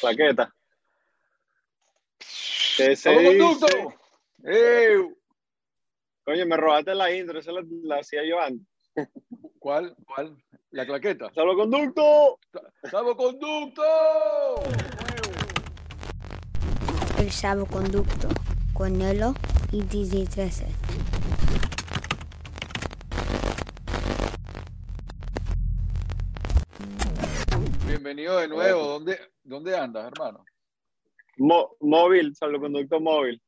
Plaqueta. ¿Qué se dice? ¡Ey! Coño, me robaste la intro, esa la, la hacía yo antes. ¿Cuál? ¿Cuál? La claqueta. ¡Salvoconducto! ¡Salvoconducto! El salvoconducto con Nelo y DJ 13. Bienvenido de nuevo. ¿Dónde, dónde andas, hermano? Mo- móvil, salvoconducto móvil.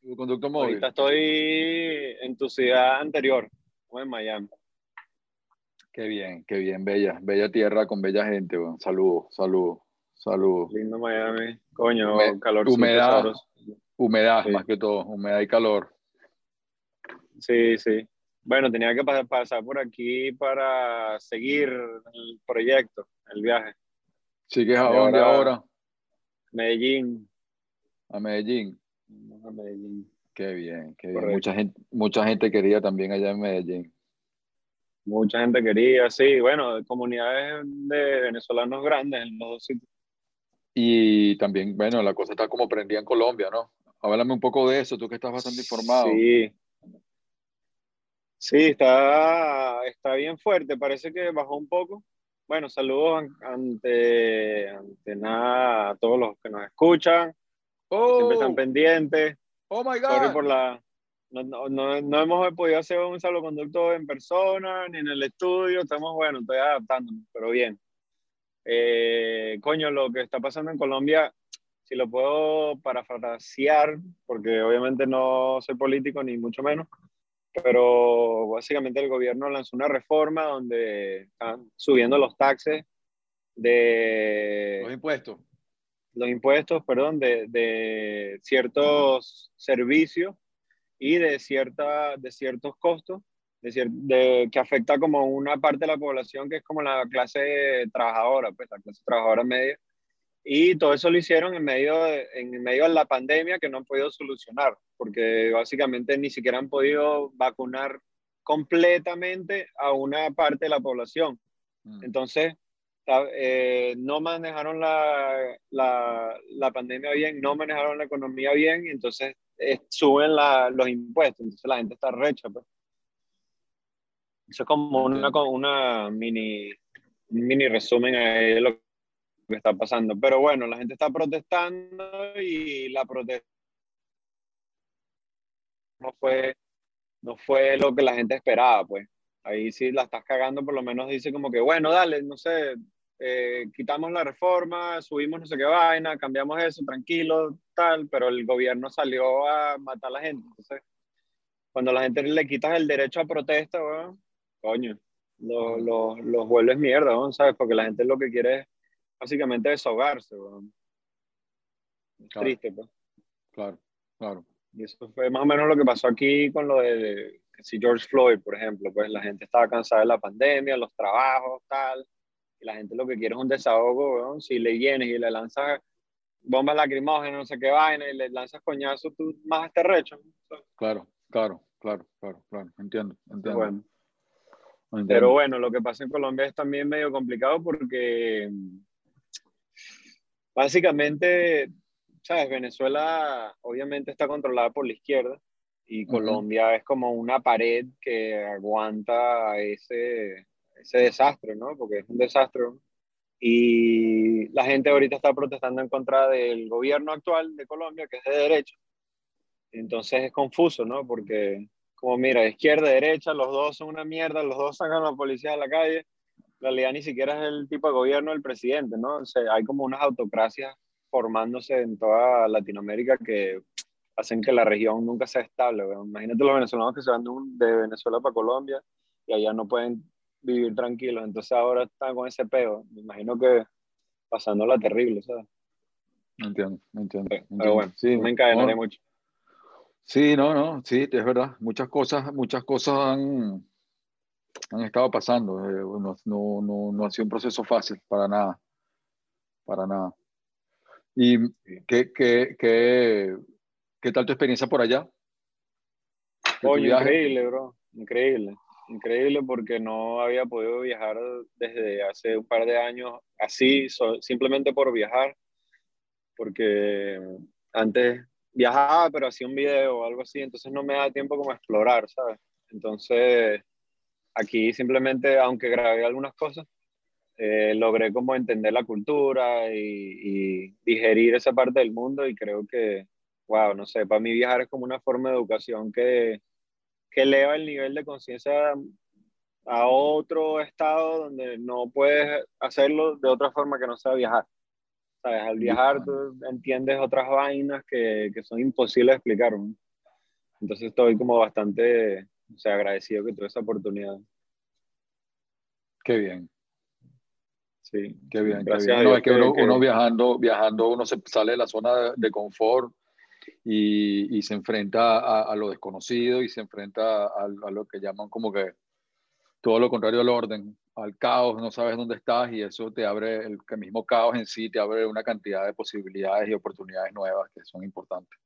Salvoconducto móvil. Ahorita estoy en tu ciudad anterior, en Miami. Qué bien, qué bien. Bella, bella tierra con bella gente. weón. Saludos, saludos, saludos. Lindo Miami. Coño, calor humedad. Humedad, Sí. más que todo. Humedad y calor. Sí, sí. Bueno, tenía que pa- pasar por aquí para seguir el proyecto, el viaje. ¿Sigues a dónde ahora-? Medellín. A Medellín. A Medellín. Qué bien, qué bien. Mucha gente, mucha gente quería también allá en Medellín. Mucha gente quería, sí, bueno, comunidades de venezolanos grandes en los dos sitios. Y también, bueno, la cosa está como prendida en Colombia, ¿no? Háblame un poco de eso, tú que estás bastante informado. Sí. Sí, está, está bien fuerte, parece que bajó un poco. Bueno, saludos an- ante, ante nada a todos los que nos escuchan, que ¡Oh! siempre están pendientes. ¡Oh, my Sorry God! por la... No, no, no, no hemos podido hacer un salvoconducto en persona ni en el estudio. Estamos, bueno, estoy adaptándonos, pero bien. Eh, coño, lo que está pasando en Colombia, si lo puedo parafrasear, porque obviamente no soy político ni mucho menos, pero básicamente el gobierno lanzó una reforma donde están subiendo los taxes de Los impuestos. los impuestos, perdón, de, de ciertos servicios y de, cierta, de ciertos costos de cier- de, que afecta como una parte de la población que es como la clase trabajadora, pues la clase trabajadora media. Y todo eso lo hicieron en medio, de, en medio de la pandemia que no han podido solucionar, porque básicamente ni siquiera han podido vacunar completamente a una parte de la población. Mm. Entonces, eh, no manejaron la, la, la pandemia bien, no manejaron la economía bien, y entonces eh, suben la- los impuestos, entonces la gente está recha. Pues. Eso es como una, una mini, mini resumen de lo que está pasando. Pero bueno, la gente está protestando y la protesta no fue, no fue lo que la gente esperaba, pues ahí sí la estás cagando, por lo menos dice como que, bueno, dale, no sé, eh, quitamos la reforma, subimos no sé qué vaina, cambiamos eso, tranquilo, tal, pero el gobierno salió a matar a la gente. Entonces, cuando la gente le quitas el derecho a protesta, weón, coño, los los- los vuelves mierda, weón, ¿sabes? Porque la gente lo que quiere es básicamente desahogarse, weón. Claro. triste, pues. Claro, claro. Y eso fue más o menos lo que pasó aquí con lo de, si George Floyd, por ejemplo, pues la gente estaba cansada de la pandemia, los trabajos, tal, y la gente lo que quiere es un desahogo, weón. Si le vienes y le lanzas bombas lacrimógenas, no sé qué vaina, y le lanzas coñazos, tú más te recho. Claro, claro, claro, claro, claro. Entiendo, entiendo. Bueno, entiendo. pero bueno, lo que pasa en Colombia es también medio complicado porque básicamente, ¿sabes? Venezuela obviamente está controlada por la izquierda y. Colombia es como una pared que aguanta ese, ese desastre, ¿no? Porque es un desastre. Y la gente ahorita está protestando en contra del gobierno actual de Colombia, que es de derecha. Entonces es confuso, ¿no? Porque, como mira, izquierda, derecha, los dos son una mierda, los dos sacan a la policía a la calle. En realidad ni siquiera es el tipo de gobierno del presidente, ¿no? O sea, hay como unas autocracias formándose en toda Latinoamérica que hacen que la región nunca sea estable. Imagínate los venezolanos que se van de, un- de Venezuela para Colombia y allá no pueden vivir tranquilos. Entonces ahora están con ese peo. Me imagino que pasándola terrible, ¿sabes? Entiendo, entiendo. Pero entiendo. bueno, sí, me encadenaré no, mucho. sí, no, no, sí, es verdad. Muchas cosas, muchas cosas han, han estado pasando. eh, no, no, no, no ha sido un proceso fácil, para nada. Para nada. ¿Y qué, qué, qué, qué tal tu experiencia por allá? ¿De tu Coño, viaje? increíble, bro. Increíble. Increíble porque no había podido viajar desde hace un par de años así, so- simplemente por viajar. porque antes viajaba, pero hacía un video o algo así, entonces no me da tiempo como explorar, ¿sabes? Entonces, aquí simplemente, aunque grabé algunas cosas, eh, logré como entender la cultura y, digerir esa parte del mundo y creo que, wow, no sé, para mí viajar es como una forma de educación que, que eleva el nivel de conciencia a otro estado donde no puedes hacerlo de otra forma que no sea viajar. ¿Sabes? Al viajar tú entiendes otras vainas que, que son imposibles de explicar. Entonces estoy como bastante o sea, agradecido que tuve esa oportunidad. Qué bien. Sí. Qué bien. Gracias No, es que, uno, viajando, viajando, uno se sale de la zona de, confort y, y, se enfrenta a, a, lo desconocido y se enfrenta a, a, lo que llaman como que todo lo contrario al orden, al caos, no sabes dónde estás y eso te abre, el, el mismo caos en sí te abre una cantidad de posibilidades y oportunidades nuevas que son importantes.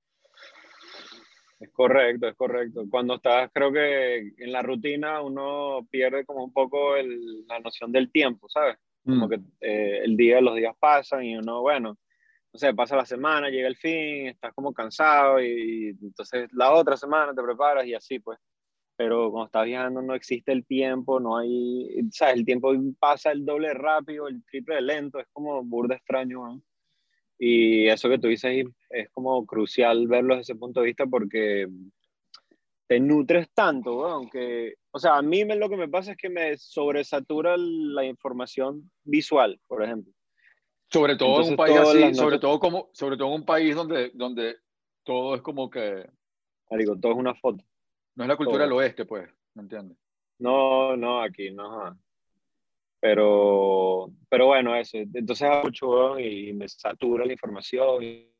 Es correcto, es correcto. Cuando estás, creo que en la rutina uno pierde como un poco el, la noción del tiempo, ¿sabes? Como mm. que eh, el día, los días pasan y uno, bueno, no sé, pasa la semana, llega el fin, estás como cansado y, entonces la otra semana te preparas y así pues. Pero cuando estás viajando no existe el tiempo, no hay, ¿sabes? El tiempo pasa el doble rápido, el triple lento, es como burda extraño, ¿no? Y eso que tú dices es como crucial verlo desde ese punto de vista porque te nutres tanto, aunque, o sea, a mí me, lo que me pasa es que me sobresatura la información visual, por ejemplo. Sobre todo en un país así, sobre todo, como, sobre todo en un país donde, donde todo es como que... Digo, todo es una foto. No es la cultura del oeste, pues, ¿me entiendes? No, no, aquí no. Pero, pero bueno, eso. Entonces hago mucho y me satura la información y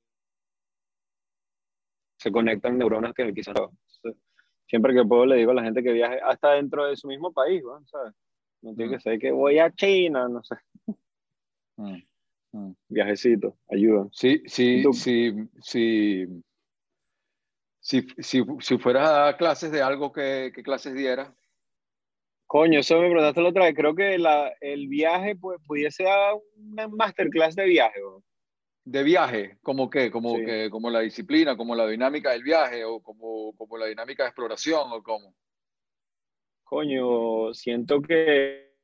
se conectan neuronas que quizás no. Siempre que puedo le digo a la gente que viaje hasta dentro de su mismo país, ¿sabes? No tiene mm. que ser que voy a China, no sé. Mm, mm. Viajecito, ayuda. Sí, sí, sí, sí. Si, si, si fueras a dar clases de algo, ¿qué, qué clases dieras? Coño, eso me preguntaste la otra vez. Creo que la, el viaje pues, pudiese dar una masterclass de viaje. ¿De viaje? ¿Cómo qué? ¿Como, que, ¿Como la disciplina, como la dinámica del viaje o como, como la dinámica de exploración o cómo? Coño, siento que...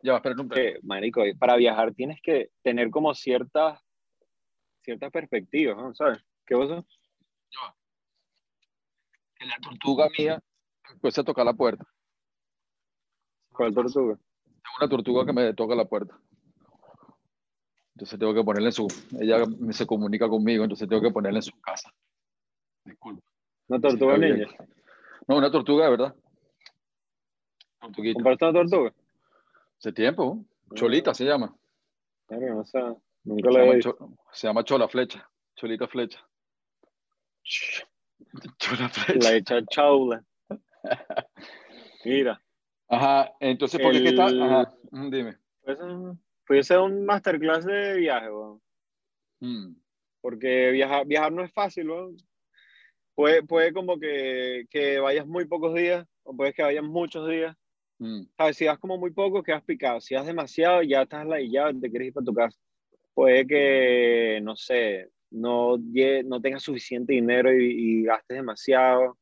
Ya, espera un que, Marico, para viajar tienes que tener como ciertas, ciertas perspectivas, ¿no? ¿sabes? ¿Qué cosa? Ya. Que la tortuga mía pues a tocar la puerta. ¿Cuál tortuga? Tengo una tortuga que me toca la puerta. Entonces tengo que ponerle en su. Ella se comunica conmigo, entonces tengo que ponerle en su casa. Disculpa. ¿Una tortuga niña? No, una tortuga de verdad. ¿Compraste una tortuga? Hace tiempo. Cholita se llama. nunca la he visto. Se llama Chola Flecha. Cholita Flecha. Chola Flecha. La hecha chaula. Mira. Ajá, entonces, ¿por qué está? Ajá, mm, dime. Puede ser un masterclass de viaje, mm. Porque viajar, viajar no es fácil, Puede, puede como que, que, vayas muy pocos días, o puedes que vayas muchos días. Mm. ¿Sabes? Si vas como muy poco, quedas picado. Si vas demasiado, ya estás ya te quieres ir para tu casa. Puede que, no sé, no, no tengas suficiente dinero y, gastes demasiado.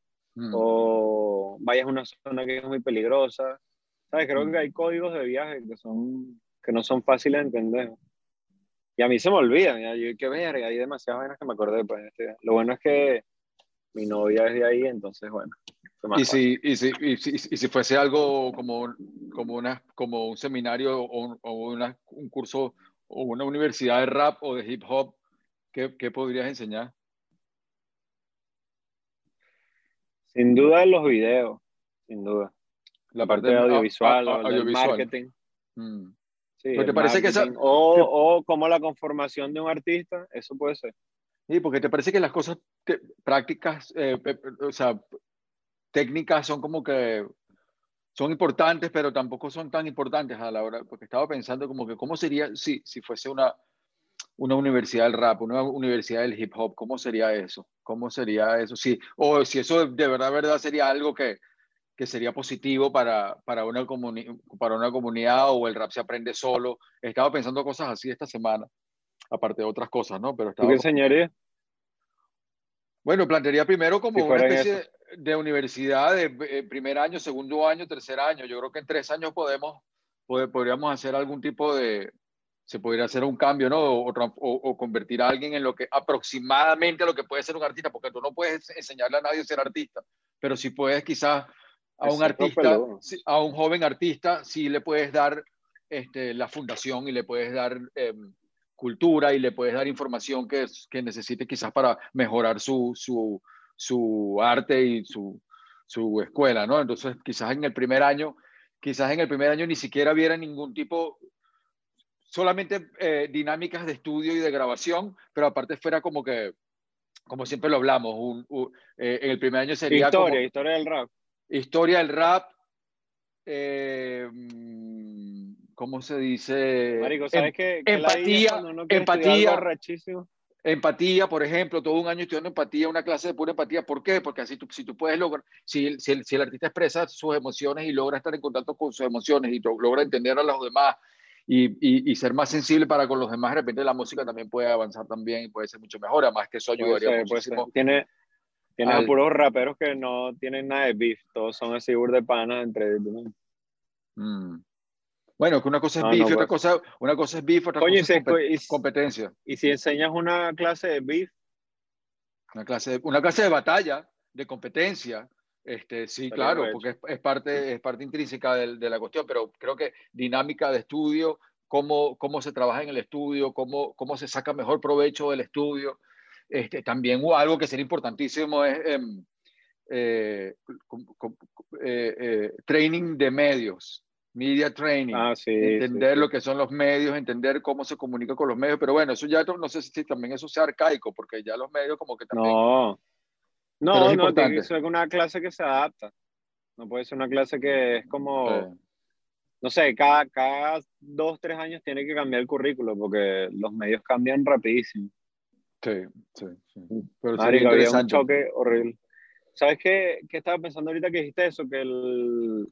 O vayas a una zona que es muy peligrosa. ¿Sabes? Creo que mm. hay códigos de viaje que, son, que no son fáciles de entender. Y a mí se me olvidan, ya, yo qué verga, hay demasiadas vainas que me acordé. Pues, este, lo bueno es que mi novia es de ahí, entonces bueno. Y si, y, si, y, si, y si, fuese algo como, como, una, como un seminario o, o una, un curso o una universidad de rap o de hip hop, ¿qué, qué podrías enseñar? Sin duda los videos, sin duda. La parte, de audiovisual, audiovisual. marketing. Mm. Sí, te parece que o, o, como la conformación de un artista, eso puede ser. Sí, porque te parece que las cosas prácticas, eh, o sea, técnicas son como que son importantes, pero tampoco son tan importantes a la hora, porque estaba pensando como que cómo sería si, si fuese una, una universidad del rap, una universidad del hip hop, ¿cómo sería eso? ¿Cómo sería eso? Sí, o si eso de verdad, verdad sería algo que, que sería positivo para, para, una para una comunidad o el rap se aprende solo. Estaba pensando cosas así esta semana. aparte de otras cosas, ¿no? Pero ¿Tú qué enseñarías? Bueno, plantearía primero como Si una especie de universidad de eh, primer año, segundo año, tercer año. Yo creo que en tres años podemos, pod- podríamos hacer algún tipo de, se podría hacer un cambio, ¿no? O, tran- o- o convertir a alguien en lo que aproximadamente lo que puede ser un artista, porque tú no puedes enseñarle a nadie a ser artista, pero si puedes quizás a un artista, a un joven artista, sí le puedes dar este, la fundación y le puedes dar em, cultura y le puedes dar información que, que necesite quizás para mejorar su, su, su arte y su, su escuela, ¿no? Entonces, quizás en el primer año, quizás en el primer año ni siquiera hubiera ningún tipo, solamente eh, dinámicas de estudio y de grabación, pero aparte fuera como que, como siempre lo hablamos, un, un- eh, en el primer año sería Historia, como historia del rap. historia del rap, eh, ¿cómo se dice? Marico, ¿sabes Em- qué? qué ladilla empatía, empatía. Empatía, por ejemplo, todo un año estudiando empatía, una clase de pura empatía. ¿Por qué? Porque así tú, si tú puedes lograr, si si, el, si el artista expresa sus emociones y logra estar en contacto con sus emociones y lo- logra entender a los demás y, y, y ser más sensible para con los demás, de repente la música también puede avanzar también y puede ser mucho mejor. Además que eso Puede ayudaría ser, puede ser. muchísimo. Tiene, tiene al- a puros raperos que no tienen nada de beef, todos son así de panas entre ellos. Mm. Bueno, que una cosa es No, beef, no, otra pues. cosa, una cosa es beef, otra Coño, cosa es compet- y competencia. y si enseñas una clase de beef, Una clase de, una clase de batalla, de competencia. Este, sí, claro, porque es, es parte, es parte intrínseca de, la cuestión, pero creo que dinámica de estudio, cómo, cómo se trabaja en el estudio, cómo, cómo se saca mejor provecho del estudio. Este, también algo que sería importantísimo es em, eh, eh, eh, training de medios, media training ah, sí. entender sí, sí. lo que son los medios, entender cómo se comunica con los medios, pero bueno, eso ya no, no sé si también eso sea arcaico, porque ya los medios como que también... No, Pero no, es no, tiene que ser una clase que se adapta. No puede ser una clase que es como, Eh, no sé, cada, cada dos, tres años tiene que cambiar el currículo porque los medios cambian rapidísimo. sí, sí, sí. Pero había un choque horrible. ¿Sabes qué, qué estaba pensando ahorita que dijiste eso? Que el,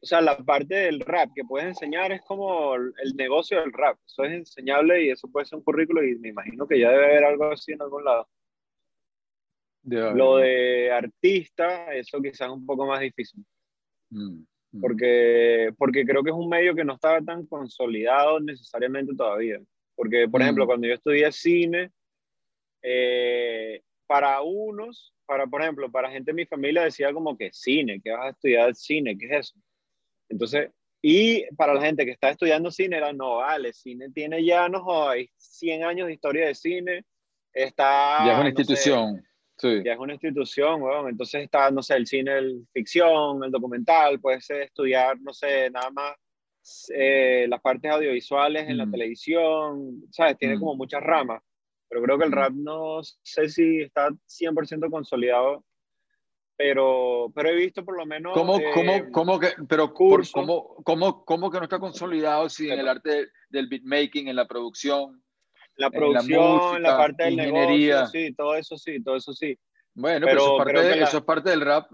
o sea, la parte del rap que puedes enseñar es como el negocio del rap. Eso es enseñable y eso puede ser un currículo y me imagino que ya debe haber algo así en algún lado. De- Lo de artista, eso quizás es un poco más difícil. Mm, mm. porque, porque creo que es un medio que no estaba tan consolidado necesariamente todavía. Porque, por Mm. ejemplo, cuando yo estudié cine, eh, para unos, para, por ejemplo, para gente de mi familia decía como que cine, que vas a estudiar cine, ¿qué es eso? Entonces, y para la gente que está estudiando cine era, no, vale, cine tiene ya, no jodas, 100 años de historia de cine, está... ya es una no sé, institución. Sí. ya es una institución, weón. Entonces está, no sé, el cine, el ficción, el documental, puede ser estudiar, no sé, nada más eh, las partes audiovisuales en la Mm. televisión, ¿sabes? Tiene Mm. como muchas ramas. Pero creo que el Mm. rap no sé si está 100% consolidado, pero, pero he visto por lo menos... ¿Cómo, eh, cómo, cómo que, pero por- cómo, cómo, cómo que no está consolidado si en el arte del beatmaking, en la producción? La la producción, la, música, parte del ingeniería? negocio, sí, todo eso sí, todo eso sí. Bueno, Pero pero, eso, es parte de- la- eso es parte del rap.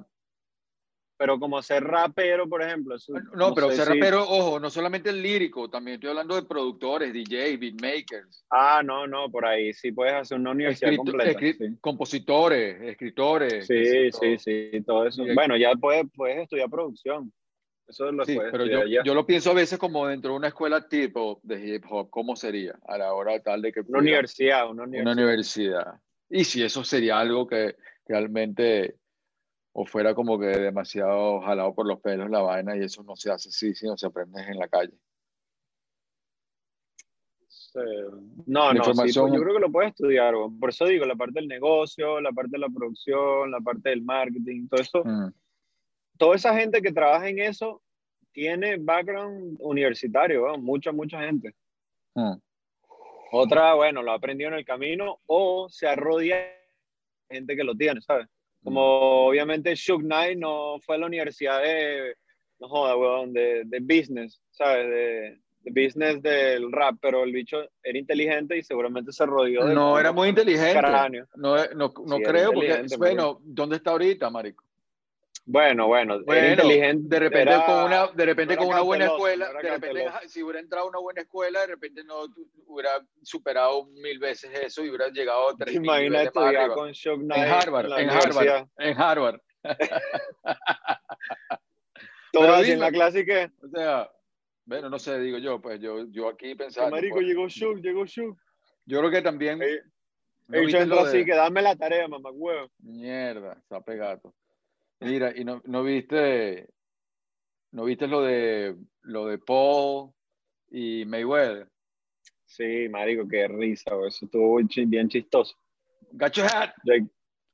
Pero como ser rapero, por ejemplo. eso No, pero ser si- rapero, ojo, no solamente el lírico, también estoy hablando de productores, DJ, beatmakers, Ah, no, no, por ahí sí puedes hacer una universidad escrito- completa. escri- sí. compositores, escritores. Sí, sí, sí, todo eso. Bueno, ya puedes, puedes estudiar producción. Eso lo Sí, pero yo, yo lo pienso a veces como dentro de una escuela tipo de hip hop, ¿cómo sería a la hora tal de que Una pudiera- universidad, una universidad. una universidad? Y si eso sería algo que realmente o fuera como que demasiado jalado por los pelos la vaina y eso no se hace así, sino se aprende en la calle. Sí. No, La no, sí, información- pues yo creo que lo puedes estudiar. Por eso digo, la parte del negocio, la parte de la producción, la parte del marketing, todo eso. Mm, Toda esa gente que trabaja en eso tiene background universitario, mucha, mucha gente. mm. Otra, bueno, lo ha aprendido en el camino o se ha rodeado de gente que lo tiene, ¿sabes? Como obviamente Shug Knight no fue a la universidad de, no joda, weón, de, de business, ¿sabes? De, de business del rap, pero el bicho era inteligente y seguramente se rodeó de... No, era muy inteligente. No, no, no Sí, era creo, porque, bueno, ¿dónde está ahorita, marico? Bueno, bueno, era Bueno, inteligente. de repente era- con una, de repente era con una buena escuela, era de repente si hubiera entrado a una buena escuela, de repente no hubiera superado mil veces eso y hubiera llegado a ¿Te tres más estudiar con Shock En Knight Harvard, la en universidad? Harvard, en Harvard. Así en la clase que, O sea, bueno, no sé, digo yo, pues yo, yo aquí pensando. marico, pues, llegó Shook, llegó Shook. yo creo que también. Eh, ¿no de- así, que dame la tarea, mamá huevo. Mierda, está pegado. Mira, y no, no viste, no viste lo de lo de Paul y Mayweather. Sí, marico, qué risa, güey. Eso estuvo bien chistoso. Got your hat, Jake,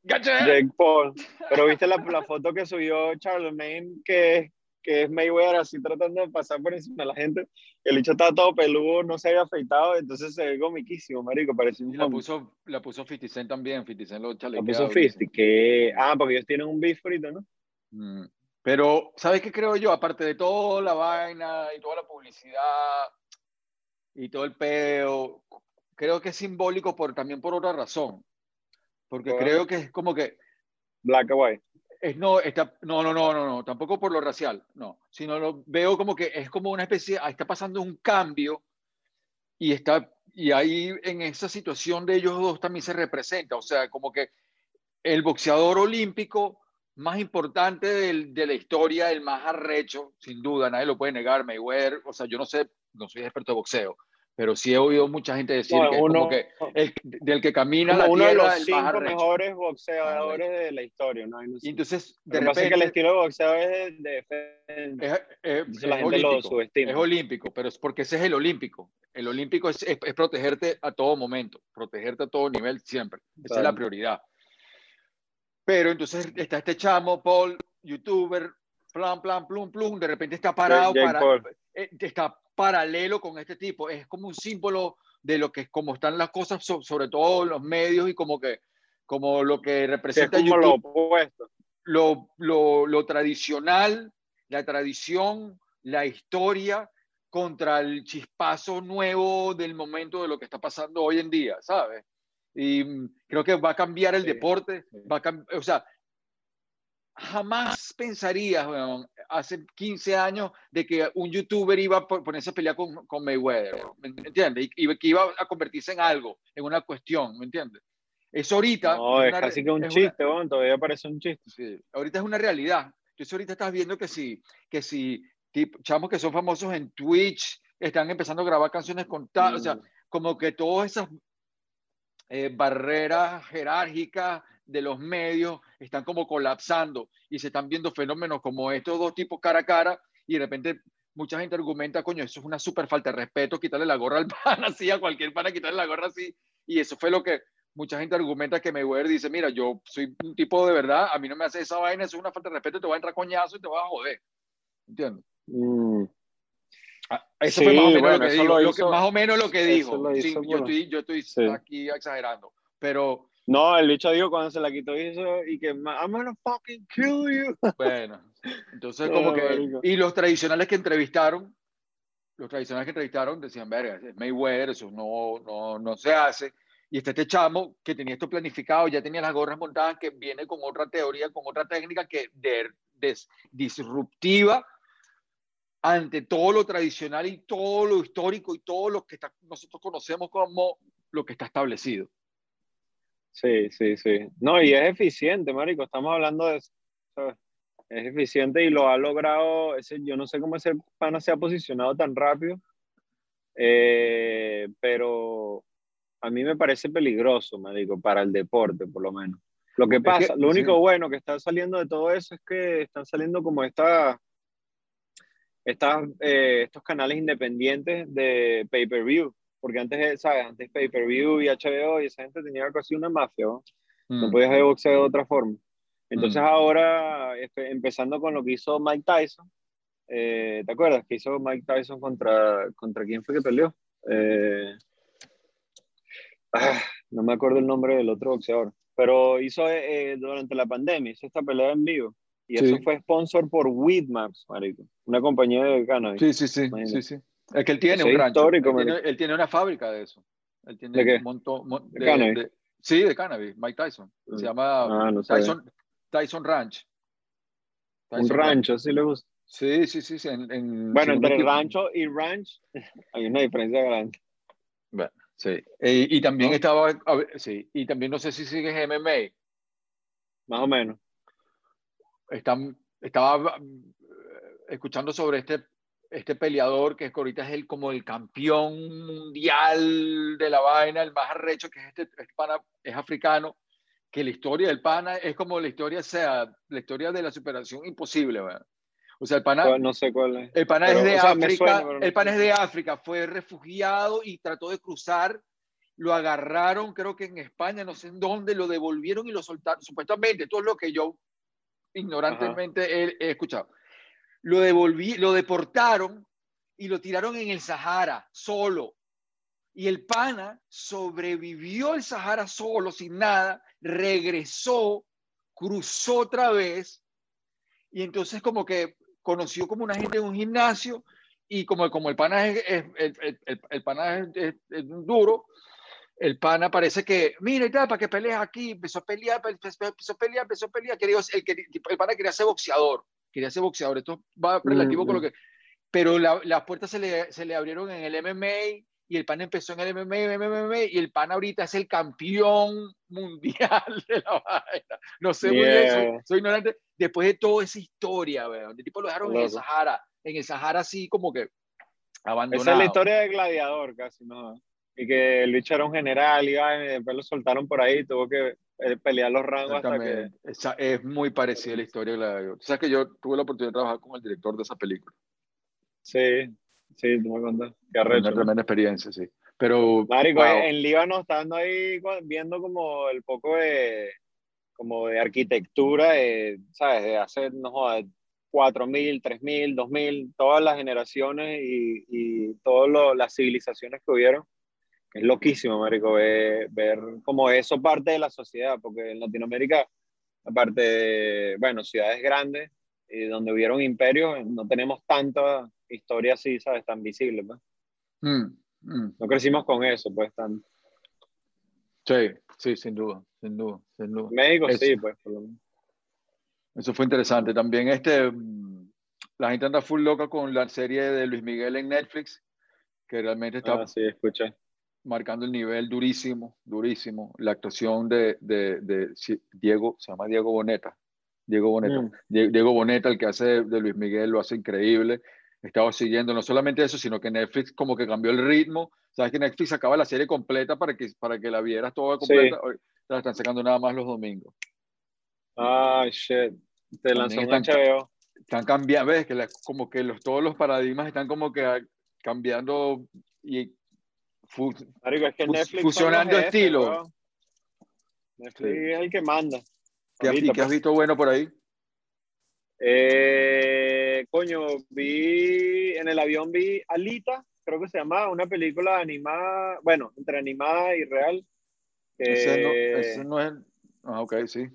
got your hat. Jake Paul. Pero viste la, la foto que subió Charlemagne, que, que es Mayweather así tratando de pasar por encima de la gente. El bicho estaba todo peludo, no se había afeitado, entonces se ve comiquísimo, marico. Parecía un la puso, la puso 50 Cent también, 50 Cent lo La chalequea puso durísimo. 50, que... Ah, porque ellos tienen un beef frito, ¿no? Mm. Pero, ¿sabes qué creo yo? Aparte de toda la vaina y toda la publicidad y todo el peo, creo que es simbólico por, también por otra razón. Porque ¿Cuál? creo que es como que Black and white. Es no, está, no, no, no, no, no, tampoco por lo racial, no, sino lo veo como que es como una especie, está pasando un cambio y está, y ahí en esa situación de ellos dos también se representa, o sea, como que el boxeador olímpico más importante de la historia, el más arrecho, sin duda, nadie lo puede negar, Mayweather, o sea, yo no sé, no soy experto de boxeo, pero sí he oído mucha gente decir No, que es uno, como que el, del que camina la uno de tierra, los el más cinco mejores boxeadores de la historia, ¿no? No sé. Entonces, Lo de es que el repente, estilo de boxeo es de, de defensa. es, es- Entonces es la gente lo olímpico, subestima. es olímpico, pero es porque ese es el olímpico. El olímpico es, es- es protegerte a todo momento, protegerte a todo nivel siempre. Esa es la prioridad. Pero entonces está este chamo, Paul, youtuber, plan, plan, plum, plum, de repente está parado, Jake para, Paul. eh, está paralelo con este tipo. Es como un símbolo de lo que como están las cosas, so- sobre todo los medios y como que como lo que es representa como lo YouTube opuesto. lo, lo, lo tradicional, la tradición, la historia contra el chispazo nuevo del momento de lo que está pasando hoy en día, ¿sabes? Y mm, creo que va a cambiar el Sí, deporte, sí. va a o sea, jamás pensarías, weón, hace 15 años, de que un youtuber iba a po- ponerse a pelear con, con Mayweather, ¿me entiendes? Y, y que iba a convertirse en algo, en una cuestión, ¿me entiendes? Eso ahorita... No, es una casi que un una- chiste, bueno, todavía parece un chiste. Sí, ahorita es una realidad. Entonces ahorita estás viendo que si, que si tipo, chamos que son famosos en Twitch están empezando a grabar canciones con tal, o sea, como que todas esas eh, barreras jerárquicas de los medios están como colapsando y se están viendo fenómenos como estos dos tipos cara a cara y de repente mucha gente argumenta, coño, eso es una súper falta de respeto, quitarle la gorra al pan así, a cualquier pana quitarle la gorra así. Y eso fue lo que mucha gente argumenta que Mayweather dice, mira, yo soy un tipo de verdad, a mí no me hace esa vaina, eso es una falta de respeto, te voy a entrar coñazo y te voy a joder. ¿Entiendes? Mm. Ah, Eso Sí, fue más o menos bueno, lo que lo hizo- más o menos lo que dijo. lo Sí, hizo yo estoy, yo estoy Sí. aquí exagerando, pero No, el bicho dijo cuando se la quitó hizo y que I'm gonna fucking kill you. Bueno, entonces como que, y los tradicionales que entrevistaron, los tradicionales que entrevistaron decían, verga, Mayweather, eso no, no, no se hace. Y está este chamo que tenía esto planificado, ya tenía las gorras montadas, que viene con otra teoría, con otra técnica que de, des- disruptiva ante todo lo tradicional y todo lo histórico y todo lo que está- nosotros conocemos como lo que está establecido. Sí, sí, sí. No, y es eficiente, marico. Estamos hablando de eso. ¿sabes? Es eficiente y lo ha logrado. Ese, yo no sé cómo ese pana se ha posicionado tan rápido, eh, pero a mí me parece peligroso, marico, para el deporte, por lo menos. Lo que que- pasa, lo único sí. bueno que está saliendo de todo eso es que están saliendo como esta, estas, eh, estos canales independientes de pay-per-view. Porque antes, ¿sabes? Antes pay-per-view y HBO y esa gente tenía casi una mafia, ¿no? No Mm. podías ver boxeo de otra forma. Entonces Mm. ahora, empezando con lo que hizo Mike Tyson, eh, ¿te acuerdas? Que hizo Mike Tyson contra, contra quién fue que peleó? Eh, ah, no me acuerdo el nombre del otro boxeador, pero hizo eh, durante la pandemia, hizo esta pelea en vivo. Y eso Sí. fue sponsor por Weedmaps, marico, una compañía de cannabis. Sí, sí, sí, Imagínate. sí, sí. Es que él tiene un rancho. histórico, él, tiene, marico. él tiene una fábrica de eso. Él tiene ¿De qué? un montón mon- ¿De cannabis? sí, de cannabis, Mike Tyson. Se Mm. llama Ah, no. Tyson, Tyson Ranch. Un rancho, sí le gusta. Sí, sí, sí. sí en, bueno, entre rancho y ranch hay una diferencia grande. Bueno, sí. y también estaba, sí, y también no sé si sigues MMA. Más o menos. Están, estaba eh, escuchando sobre este, este peleador que ahorita es el, como el campeón mundial de la vaina, el más arrecho, que es este, este pana, es africano, que la historia del pana es como la historia sea, la historia de la superación imposible, ¿verdad? O sea, el pana, no sé cuál es. El pana es de África, el pana es de África, fue refugiado y trató de cruzar, lo agarraron, creo que en España, no sé en dónde, lo devolvieron y lo soltaron, supuestamente, todo lo que yo ignorantemente he, escuchado. Lo devolví, lo deportaron y lo tiraron en el Sahara, solo. Y el pana sobrevivió el Sahara solo, sin nada, regresó, cruzó otra vez, y entonces como que conoció como una gente en un gimnasio y como, como el pana es, el, el, el, pana es, duro, el pana parece que, mira y tal, para que pelees aquí, empezó a pelear, empezó a pelear, empezó a pelear, quería, el, el pana quería ser boxeador, quería ser boxeador, esto va relativo con lo que... Pero las puertas se le, se le abrieron en el MMA, y el PAN empezó en el MMA, MMA, y el PAN ahorita es el campeón mundial de la vaina. No sé muy bien, soy, ignorante. Después de toda esa historia, weón, el tipo lo dejaron en el Sahara, en el Sahara así como que abandonado. Esa es la historia de Gladiador casi, ¿no? Y que el bicho era un general y, después lo soltaron por ahí, tuvo que pelear los rangos hasta que... Esa es muy parecida a la historia de Gladiador. sabes que yo tuve la oportunidad de trabajar con el director de esa película. Sí, Sí, tú me contas. Qué Una tremenda experiencia, sí. Pero. Marico, en Líbano estando ahí viendo como el poco de. como de arquitectura, ¿sabes? De hacer, no jodas, 4.000, 3.000, 2.000, todas las generaciones y, y todas las civilizaciones que hubieron. Es loquísimo, Marico, ver, ver como eso parte de la sociedad, porque en Latinoamérica, aparte de, bueno, ciudades grandes, y donde hubieron imperios, no tenemos tanta historia así, ¿sabes? Tan visible, pues. Mm, mm. No crecimos con eso, pues, tan... Sí, sí, sin duda, sin duda, sin duda. México sí, pues, Eso fue interesante. También este, mm, la gente anda full loca con la serie de Luis Miguel en Netflix, que realmente está ah, sí, escuché. Marcando el nivel durísimo, durísimo. La actuación de, de, de Diego, se llama Diego Boneta. Diego Boneta. Diego Boneta, el que hace de Luis Miguel, lo hace increíble estaba siguiendo no solamente eso, sino que Netflix como que cambió el ritmo. Sabes que Netflix acaba la serie completa para que, para que la vieras toda completa. La están sacando nada más los domingos. Ah, shit. Te lanzó un HBO. Están cambiando, ves que como que los, todos los paradigmas están como que cambiando y es que Netflix fusionando estilo. Netflix es el que manda. ¿Qué, ¿Qué has pues. visto bueno por ahí? Eh, coño, vi en el avión vi Alita, creo que se llama, una película animada, bueno, entre animada y real. ese, no, es. Ah, ok, sí.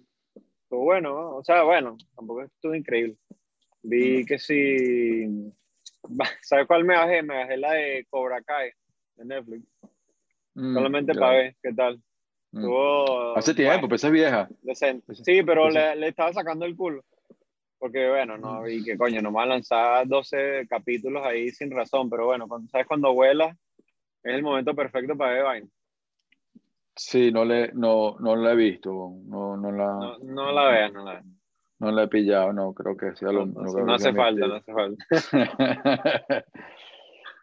Estuvo bueno, o sea, bueno, tampoco estuvo increíble. Vi mm. que si. ¿Sabes cuál me bajé? Me bajé la de Cobra Kai de Netflix. Mm, Solamente para ver qué tal. Mm. Hace tiempo, pues es vieja. Decente. Sí, pero le, le, estaba sacando el culo. Porque bueno, no, y que coño, no a lanzar 12 capítulos ahí sin razón, pero bueno, cuando, ¿sabes? Cuando vuela, es el momento perfecto para ver vaina. Sí, no, le, no, no la he visto, no, no la... No, no la veas, no la veas. No la he pillado, no, creo que sea lo... No, no, hace falta, no hace falta.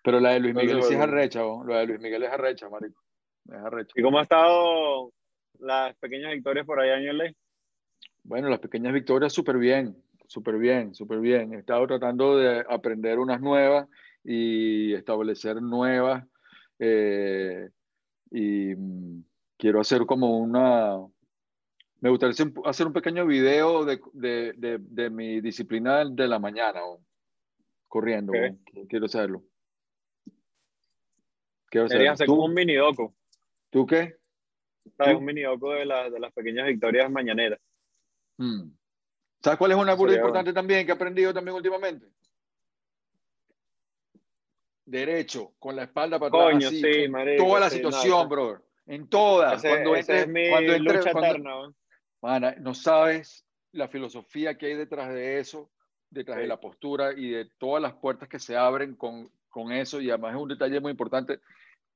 Pero la de Luis Miguel sí es arrecha, la de Luis Miguel es arrecha, marico. Es arrecha. ¿Y cómo ha estado las pequeñas victorias por allá en ley? Bueno, las pequeñas victorias súper bien, súper bien, súper bien. He estado tratando de aprender unas nuevas y establecer nuevas. Eh, y mm, quiero hacer como una... Me gustaría hacer un pequeño video de, de, de, mi disciplina de la mañana, corriendo. Quiero hacerlo. Quiero hacer como un mini doco. ¿Tú qué? Un mini doco de, de las pequeñas victorias mañaneras. Mm. ¿Sabes cuál es una burda importante también que he aprendido también últimamente? Derecho, con la espalda para atrás. Coño, sí, toda la situación, bro. En todas. cuando es mi cuando lucha eterna. no sabes la filosofía que hay detrás de eso, detrás de la postura y de todas las puertas que se abren con, con eso. Y además es un detalle muy importante.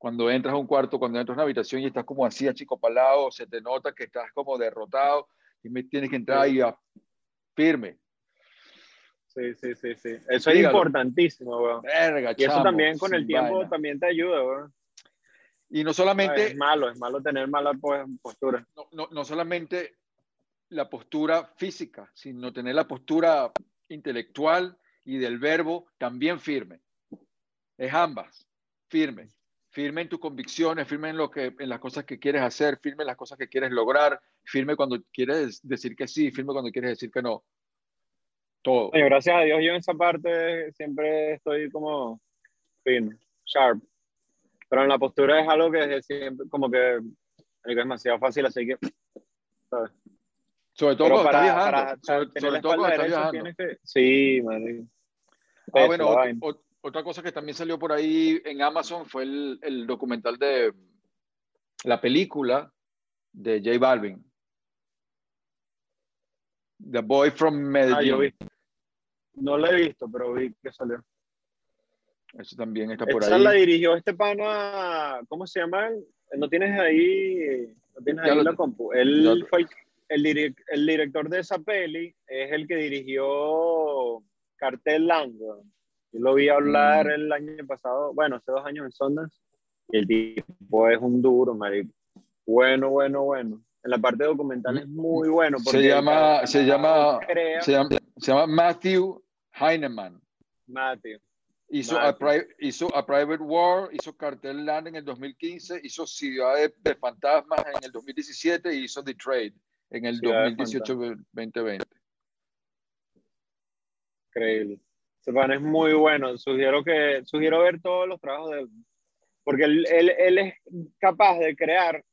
Cuando entras a un cuarto, cuando entras a una habitación y estás como así achicopalado, se te nota que estás como derrotado y me tienes que entrar ahí a, firme. Sí, sí, sí, sí. Eso es importantísimo, weón. Verga, Y eso chamo, también con el tiempo vaina. también te ayuda, weón. Y no solamente, Es malo, es malo tener mala pues, postura. no, no, no solamente la postura física, sino tener la postura intelectual y del verbo también firme. Es ambas, firme. Firme en tus convicciones, firme en, lo que, en las cosas que quieres hacer, firme en las cosas que quieres lograr, firme cuando quieres decir que sí, firme cuando quieres decir que no. Todo. Coño, gracias a Dios yo en esa parte siempre estoy como fino, sharp. Pero en la postura es algo que desde siempre, como que es demasiado fácil, así que, ¿sabes? Sobre todo Pero cuando para, estás para viajando. Sobre, sobre todo cuando estás viajando. que... Sí, madre. Ah, bueno, ot- otra cosa que también salió por ahí en Amazon fue el, el documental de la película de J Balvin. The Boy from Ah, Medellín. No la he visto, pero vi que salió. Eso también está por Esa ahí. la dirigió este pana, ¿cómo se llama? No tienes ahí, no tienes ahí lo- la compu. Él lo- fue el, el director de esa peli, es el que dirigió Cartel Land. Yo lo vi hablar Mm. el año pasado, bueno, hace dos años en Sundance, y el tipo es un duro, marico. Bueno, bueno, bueno. En la parte documental es muy bueno. porque. Se llama, se llama, se llama, se llama Matthew Heinemann. Matthew. Hizo a, Matthew. Pri- hizo a Private War, hizo Cartel Land en el 2015, hizo Ciudad de, de Fantasmas en el 2017 y hizo The Trade en el Ciudad de 2018-2020. Increíble. Ese pan es muy bueno. Sugiero que sugiero ver todos los trabajos de él. Porque él, él, él es capaz de crear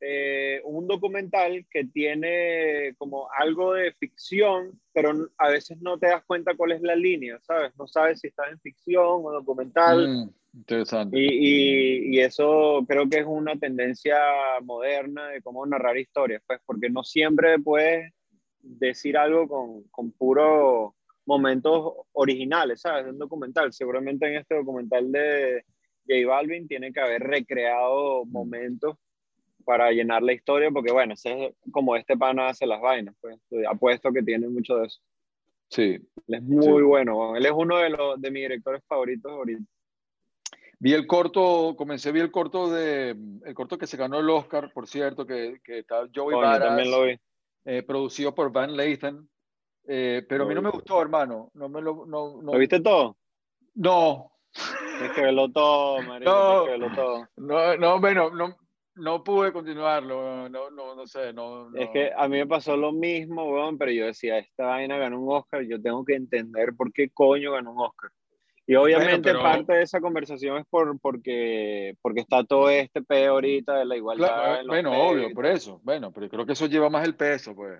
eh, un documental que tiene como algo de ficción, pero a veces no te das cuenta cuál es la línea, ¿sabes? No sabes si estás en ficción o documental. Mm, interesante. Y, y, y eso creo que es una tendencia moderna de cómo narrar historias, pues, porque no siempre puedes decir algo con, con puros momentos originales, ¿sabes? Un documental. Seguramente en este documental de J Balvin tiene que haber recreado momentos para llenar la historia, porque bueno, es como este pana hace las vainas, pues. Apuesto que tiene mucho de eso. Sí. Él es muy bueno, él es uno de, los, de mis directores favoritos ahorita. Vi el corto, comencé, vi el corto de, el corto que se ganó el Oscar, por cierto, que, que está Joey vi. eh, producido por Van Lathan. Eh, pero a mí no me gustó, hermano. No me lo, no, no, ¿Lo viste todo? no, Tienes que verlo todo, marico, No. tienes que todo. no, no, bueno, no, no pude continuarlo, no, no, no sé, no, no. Es que a mí me pasó lo mismo, weón, pero yo decía, esta vaina ganó un Oscar, yo tengo que entender por qué coño ganó un Oscar. Y obviamente pero- parte de esa conversación es por, porque, porque está todo este peo ahorita de la igualdad. Claro, bueno, obvio, por eso, bueno, pero creo que eso lleva más el peso, pues.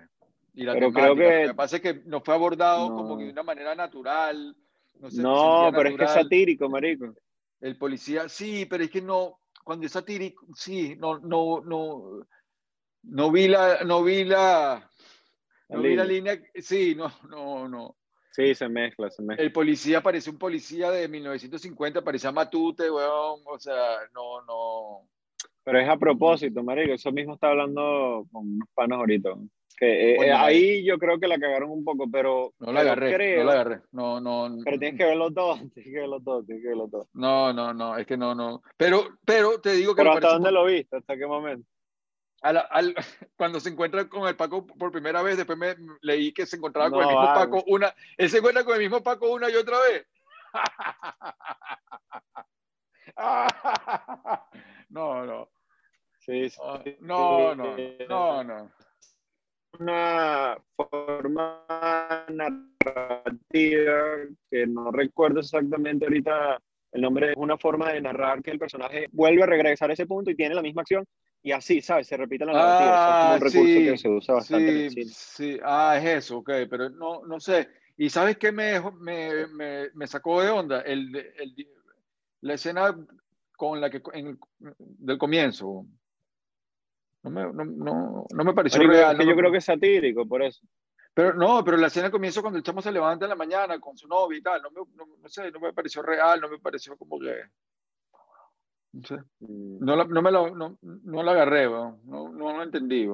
Y la Pero temática. creo que- Lo que pasa es que no fue abordado No. como que de una manera natural. No, sé, No, sentía pero es que es satírico, marico. El policía, sí, pero es que no, cuando es satírico, sí, no, no, no, no vi la, no vi la, La no vi la línea. sí, no, no, no. Sí, se mezcla, se mezcla. El policía parecía un policía de 1950, parecía Matute, weón, o sea, no, no. Pero es a propósito, marico, eso mismo está hablando con unos panos ahorita. weón. Que, eh, eh, ahí yo creo que la cagaron un poco, pero, No la agarré, creo, no la agarré, no, no. pero tienes que verlo todo, tienes que verlo todo, tienes que verlo todo. No, no, no, es que no, no. Pero, pero te digo que Pero ¿hasta dónde lo viste? ¿Hasta qué momento? a la- al- cuando se encuentra con el Paco por primera vez, después me leí que se encontraba con el mismo vale. Paco una, él se encuentra con el mismo Paco una y otra vez. No, no, Sí, sí. no, no, no, no. Una forma narrativa que no recuerdo exactamente ahorita el nombre, es una forma de narrar que el personaje vuelve a regresar a ese punto y tiene la misma acción y así, ¿sabes? Se repite la narrativa. Eso es como Ah, un recurso que se usa bastante en el sí, cine. sí, ah, es eso, ok, pero no, no sé. ¿Y sabes qué me, me, me, me sacó de onda? El, el, la escena con la que, en- del comienzo. No me, no, no, no me pareció Marico, real. que yo me- creo que es satírico, por eso. Pero no, pero la escena comienza cuando el chamo se levanta en la mañana con su novia y tal. No, me, no, no sé, no me pareció real, no me pareció como que. No sé. Mm, No, la- no me lo, no, no la agarré, no, no lo entendí.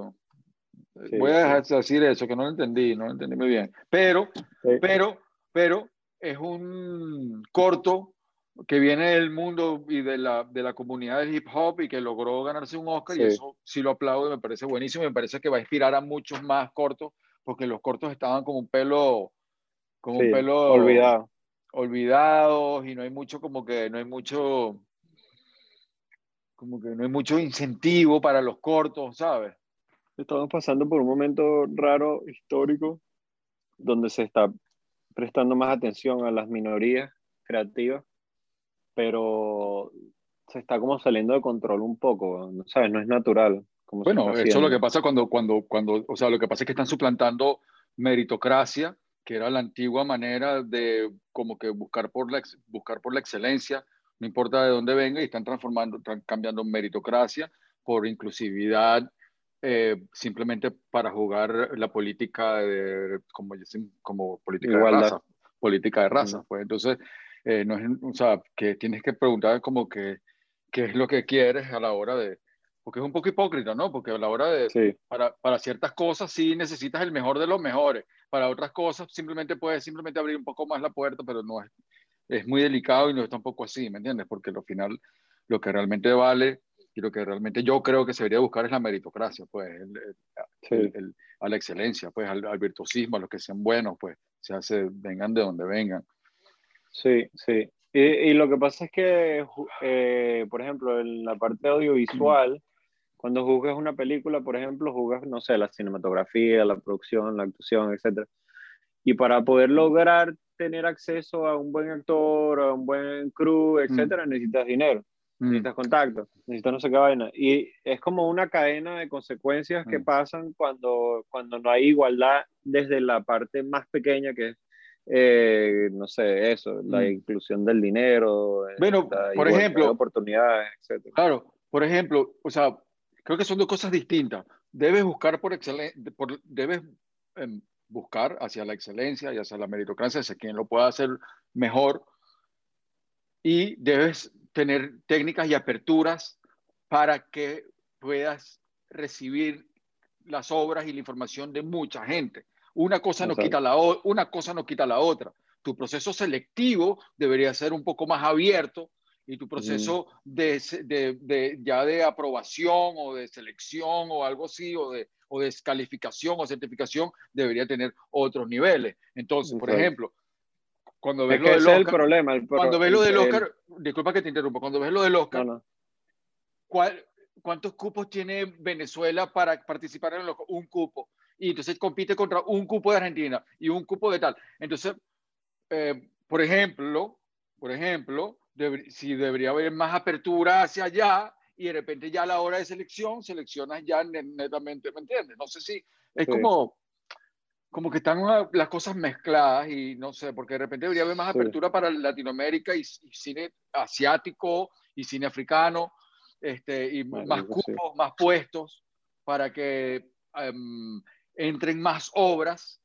Sí, Voy a sí. decir eso, que no lo entendí, no lo entendí muy bien. Pero, Sí. pero, pero es un corto que viene del mundo y de la, de la comunidad del hip hop y que logró ganarse un Oscar y Sí. eso sí lo aplaudo y me parece buenísimo y me parece que va a inspirar a muchos más cortos porque los cortos estaban como un pelo, como Sí, un pelo olvidado. olvidados y no hay mucho como que no hay mucho como que no hay mucho incentivo para los cortos, ¿sabes? Estamos pasando por un momento raro histórico donde se está prestando más atención a las minorías creativas, pero se está como saliendo de control un poco, ¿no ¿sabes? No es natural. Como Bueno, eso es lo que pasa cuando, cuando, cuando, o sea, lo que pasa es que están suplantando meritocracia, que era la antigua manera de como que buscar por la, buscar por la excelencia, no importa de dónde venga, y están transformando, están cambiando meritocracia por inclusividad, eh, simplemente para jugar la política de, como, dicen, como política Igualdad. de raza, política de raza, pues entonces, eh, no es, o sea, que tienes que preguntar como que, qué es lo que quieres a la hora de, porque es un poco hipócrita, ¿no? Porque a la hora de, Sí, para, para ciertas cosas sí necesitas el mejor de los mejores, para otras cosas simplemente puedes simplemente abrir un poco más la puerta, pero no es, es muy delicado y no es tampoco así, ¿me entiendes? Porque al final lo que realmente vale y lo que realmente yo creo que se debería buscar es la meritocracia, pues, el- a la excelencia, pues, al, al virtuosismo, a los que sean buenos, pues, se hace, vengan de donde vengan. Sí, sí. Y, y lo que pasa es que, eh, por ejemplo, en la parte audiovisual, cuando juzgas una película, por ejemplo, juzgas, no sé, la cinematografía, la producción, la actuación, etc. Y para poder lograr tener acceso a un buen actor, a un buen crew, etc., necesitas dinero, Mm, necesitas contacto, necesitas no sé qué vaina. Y es como una cadena de consecuencias que Mm. pasan cuando, cuando no hay igualdad desde la parte más pequeña que es eh, no sé, eso, la Mm. inclusión del dinero, eh, Bueno, por ejemplo- de oportunidades, etc. Claro, por ejemplo, o sea, creo que son dos cosas distintas. Debes buscar por excelencia, debes em, buscar hacia la excelencia y hacia la meritocracia, hacia quien lo pueda hacer mejor, y debes tener técnicas y aperturas para que puedas recibir las obras y la información de mucha gente. Una cosa no quita la, una cosa no quita la otra. Tu proceso selectivo debería ser un poco más abierto y tu proceso de, se- de- de- ya de aprobación o de selección o algo así, o de, o de descalificación o certificación, debería tener otros niveles. Entonces, por ejemplo, cuando ves Es lo del el Oscar, problema. el pro- cuando ves lo el- del el- Oscar, disculpa que te interrumpa, cuando ves lo del Oscar, no, no. ¿cuál- ¿cuántos cupos tiene Venezuela para participar en un cupo? Y entonces compite contra un cupo de Argentina y un cupo de tal. Entonces, eh, por ejemplo, por ejemplo, debe- si debería haber más apertura hacia allá y de repente ya a la hora de selección, seleccionas ya ne- netamente, ¿me entiendes? No sé si es Sí. como, como que están una- las cosas mezcladas y no sé, porque de repente debería haber más Sí. apertura para Latinoamérica y, y cine asiático y cine africano, este, y Bueno, más eso sí. cupos, más puestos para que em, entren más obras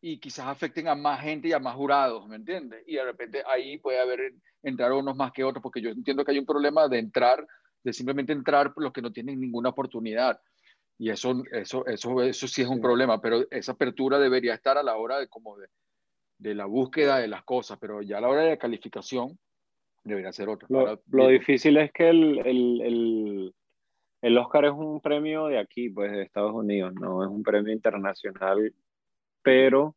y quizás afecten a más gente y a más jurados, ¿me entiendes? Y de repente ahí puede haber entrar unos más que otros, porque yo entiendo que hay un problema de entrar, de simplemente entrar por los que no tienen ninguna oportunidad. Y eso, eso, eso, eso sí es un Sí. problema, pero esa apertura debería estar a la hora de, como de, de la búsqueda de las cosas, pero ya a la hora de la calificación debería ser otra. Lo, Ahora, lo difícil es que el, el, el, el Oscar es un premio de aquí, pues de Estados Unidos, no es un premio internacional, pero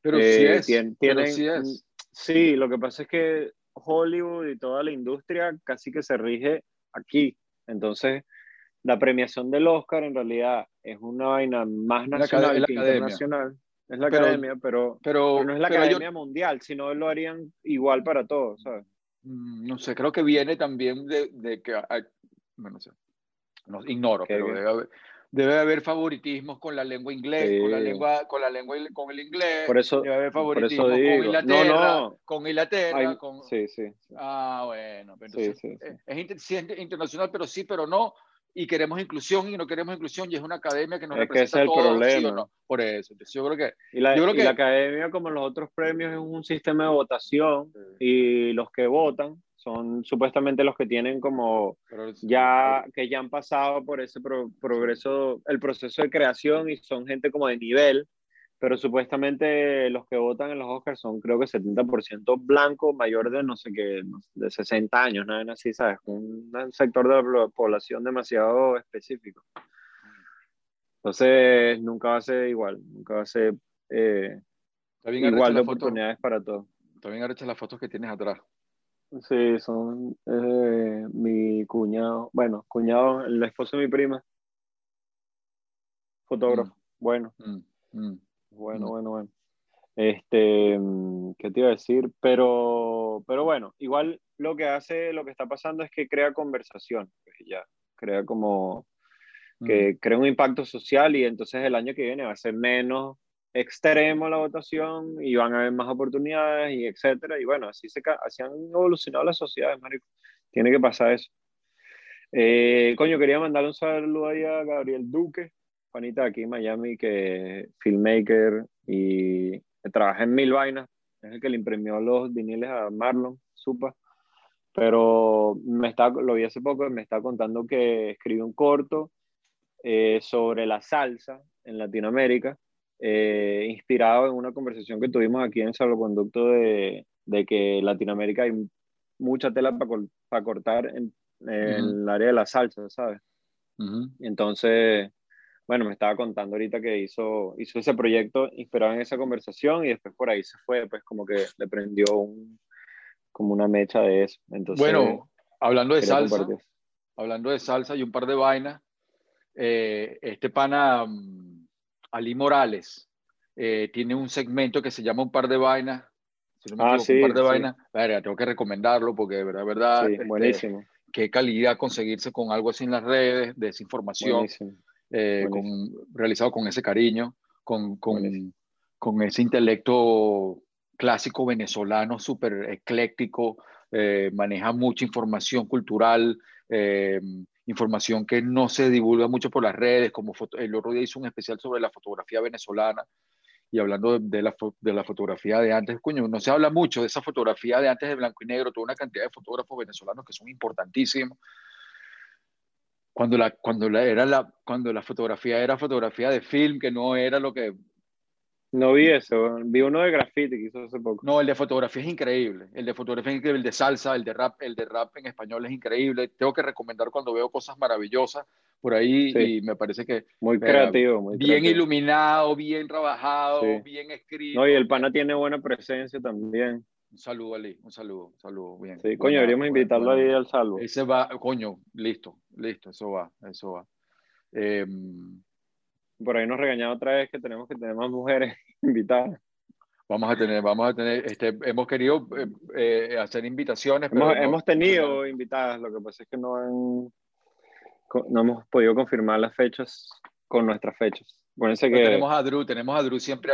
pero eh, sí es, pero sí es. Sí, lo que pasa es que Hollywood y toda la industria casi que se rige aquí. Entonces, la premiación del Oscar en realidad es una vaina más nacional la que academia. internacional. Es la Pero- academia, pero, Pero, pero no es la pero yo- academia mundial, sino lo harían igual para todos, ¿sabes? Mm, No sé, creo que viene también de, de que, bueno, no sé, no, ignoro, ¿Qué, pero debe haber, debe haber favoritismos con la lengua inglés, con la Sí. lengua, con la lengua, con el inglés, Por eso, debe haber favoritismos con Inglaterra, no, no, con Inglaterra, hay- con, sí, sí, sí. ah, bueno, pero Sí, entonces, sí, sí. eh, es sí, es internacional, pero sí, pero no, y queremos inclusión y no queremos inclusión y es una academia que nos Es que representa ese es el todos, problema. ¿sí o no? Por eso, entonces yo creo que Y la, Yo creo y que- la academia, como los otros premios, es un sistema de votación y los que votan son supuestamente los que tienen como ya que ya han pasado por ese pro- progreso, el proceso de creación y son gente como de nivel, pero supuestamente los que votan en los Oscars son creo que 70% blanco, mayor de no sé qué, no de 60 años, nada así, ¿sabes? Un sector de la pobl- población demasiado específico. Entonces, nunca va a ser igual, nunca va a ser eh, igual de foto- oportunidades para todos. bien arrecha las fotos que tienes atrás. Sí, son eh, mi cuñado, bueno, cuñado, el esposo de mi prima, fotógrafo, bueno, Mm, mm. bueno, Mm. bueno, bueno. Este, mm, ¿qué te iba a decir? Pero, pero bueno, igual lo que hace, lo que está pasando es que crea conversación, pues, ya, crea como Mm. que crea un impacto social y entonces el año que viene va a ser menos extremo la votación y van a haber más oportunidades y etcétera. Y bueno, así, se, así han evolucionado las sociedades, marico. Tiene que pasar eso. Eh, coño, quería mandarle un saludo ahí a Gabriel Duque, panita aquí en Miami, que es filmmaker y trabaja en Mil Vainas. Es el que le imprimió los viniles a Marlon, supa. Pero me está, lo vi hace poco me está contando que escribió un corto eh, sobre la salsa en Latinoamérica, eh, inspirado en una conversación que tuvimos aquí en Salvoconducto de, de que en Latinoamérica hay mucha tela para cortar en, en el área de la salsa, ¿sabes? Entonces, bueno, me estaba contando ahorita que hizo, hizo ese proyecto inspirado en esa conversación y después por ahí se fue, pues como que le prendió un, como una mecha de eso. Entonces, Bueno, hablando de salsa, compartir. hablando de salsa y un par de vainas, eh, este pana mm, Ali Morales eh, tiene un segmento que se llama Un par de vainas. Si no me Ah, equivoco, sí, un par de sí. vainas. Verga, tengo que recomendarlo porque de verdad, verdad, Sí, este, buenísimo, qué calidad conseguirse con algo así en las redes, desinformación, buenísimo. eh, con, realizado con ese cariño, con, con, con ese intelecto clásico venezolano súper ecléctico, eh, maneja mucha información cultural, eh, información que no se divulga mucho por las redes, como foto- el otro día hizo un especial sobre la fotografía venezolana y hablando de, de la, de la fotografía de antes, coño, no se habla mucho de esa fotografía de antes de blanco y negro, toda una cantidad de fotógrafos venezolanos que son importantísimos. Cuando la, cuando la, era la, cuando la fotografía era fotografía de film, que no era lo que No vi eso, vi uno de graffiti que hizo hace poco. No, el de fotografía es increíble. El de fotografía es increíble. El de salsa, el de rap, el de rap en español es increíble. Tengo que recomendar cuando veo cosas maravillosas por ahí Sí. y me parece que Muy Mira, creativo, muy bien creativo. iluminado, bien trabajado, Sí. bien escrito. No, y el pana tiene buena presencia también. Un saludo, Ali. Un saludo, un saludo. Bien. Sí, coño, deberíamos buena- invitarlo buena. ahí al salvo. Ese va, coño, listo, listo, eso va, eso va. Eh, Por ahí nos regañaba otra vez que tenemos que tener más mujeres invitadas. vamos a tener, vamos a tener, este, hemos querido eh, eh, hacer invitaciones, pero Hemos, no- hemos tenido invitadas, lo que pasa es que no han no hemos podido confirmar las fechas con nuestras fechas. Pero que tenemos a Drew, tenemos a Drew siempre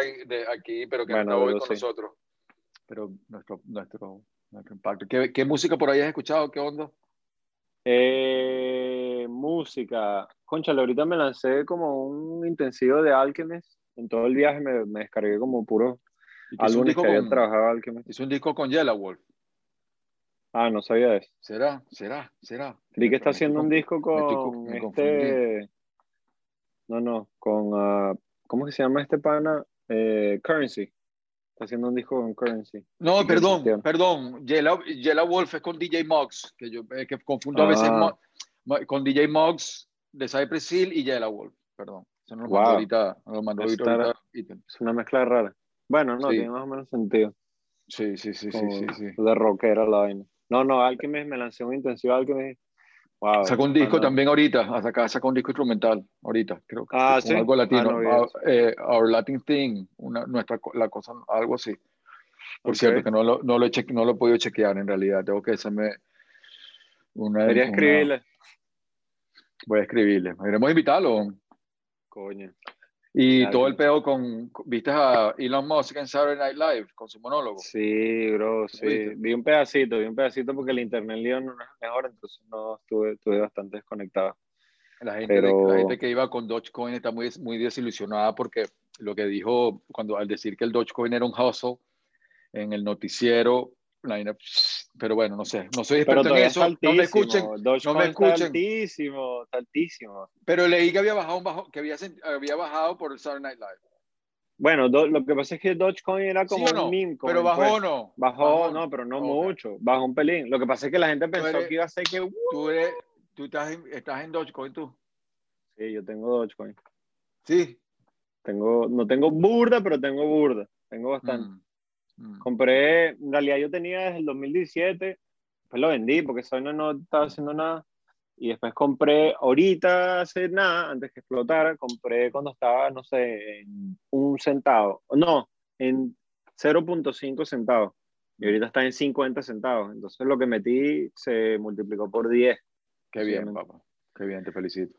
aquí, pero que Bueno, no hoy con sí. nosotros. Pero nuestro, nuestro, nuestro impacto. ¿Qué, ¿Qué música por ahí has escuchado? ¿Qué onda? eh, música. Conchale, ahorita me lancé como un intensivo de Alchemist. En todo el viaje me, me descargué como puro álbumes que había trabajado Alchemist. hizo un disco con Yellow Wolf. Ah, no sabía eso. ¿Será? ¿Será? ¿Será? Vi que está haciendo un disco con me este. No, no, con. ah, ¿Cómo que se llama este pana? Eh, Currency. Está haciendo un disco con Currency. No, perdón, perdón. Yellow, Yellow Wolf es con DJ Moggs, que yo eh, que confundo a Ah. veces Mo- con DJ Moggs de Cypress Hill y Yellow Wolf. Perdón. Eso no lo Wow. mandó ahorita. no lo mandó ahorita, ahorita. Es una mezcla rara. Bueno, no, Sí. tiene más o menos sentido. Sí, sí, sí, sí, como sí, sí. De rockera la vaina. No, no, Alchemist me lancé un intensivo Alchemist. Wow. Sacó un disco también ahorita, a sacar, sacó un disco instrumental ahorita, creo que Ah, ¿sí? algo Ah, latino, no vi Our, eh, Latin Thing, una, nuestra, la cosa, algo así. Por cierto, que no lo, no, lo he no lo he podido chequear en realidad, tengo que hacerme una... Debería una- escribirle. Voy a escribirle, iremos a invitarlo. Coño. Y Claro. todo el peo con, ¿viste a Elon Musk en Saturday Night Live con su monólogo? Sí, bro, sí. viste? Vi un pedacito, vi un pedacito porque el internet lío no es mejor, entonces no estuve, estuve bastante desconectado. La gente, la gente que iba con Dogecoin está muy, muy desilusionada porque lo que dijo cuando al decir que el Dogecoin era un hustle en el noticiero, pero bueno, no sé, no soy experto en eso, no me escuchen, no me escuchen. altísimo, altísimo. Pero leí que había bajado, bajo, que había, había bajado por el Saturday Night Live. Bueno, lo que pasa es que Dogecoin era como un meme coin. Pero bajó o no. Bajó, no, pero no mucho. Bajó un pelín. Lo que pasa es que la gente pensó que iba a ser que. Tú, eres, tú estás, en, estás en Dogecoin, tú. Sí, yo tengo Dogecoin. Sí. Tengo, no tengo burda, pero tengo burda. Tengo bastante. Mm, mm. Compré, en realidad yo tenía desde el 2017, pues lo vendí porque soy no, estaba haciendo nada. Y después compré, ahorita hace nada, antes que explotara, compré cuando estaba, no sé, en un centavo. No, en 0.5 centavos. Y ahorita está en 50 centavos. Entonces lo que metí se multiplicó por 10. Qué bien, papá. Qué bien, te felicito.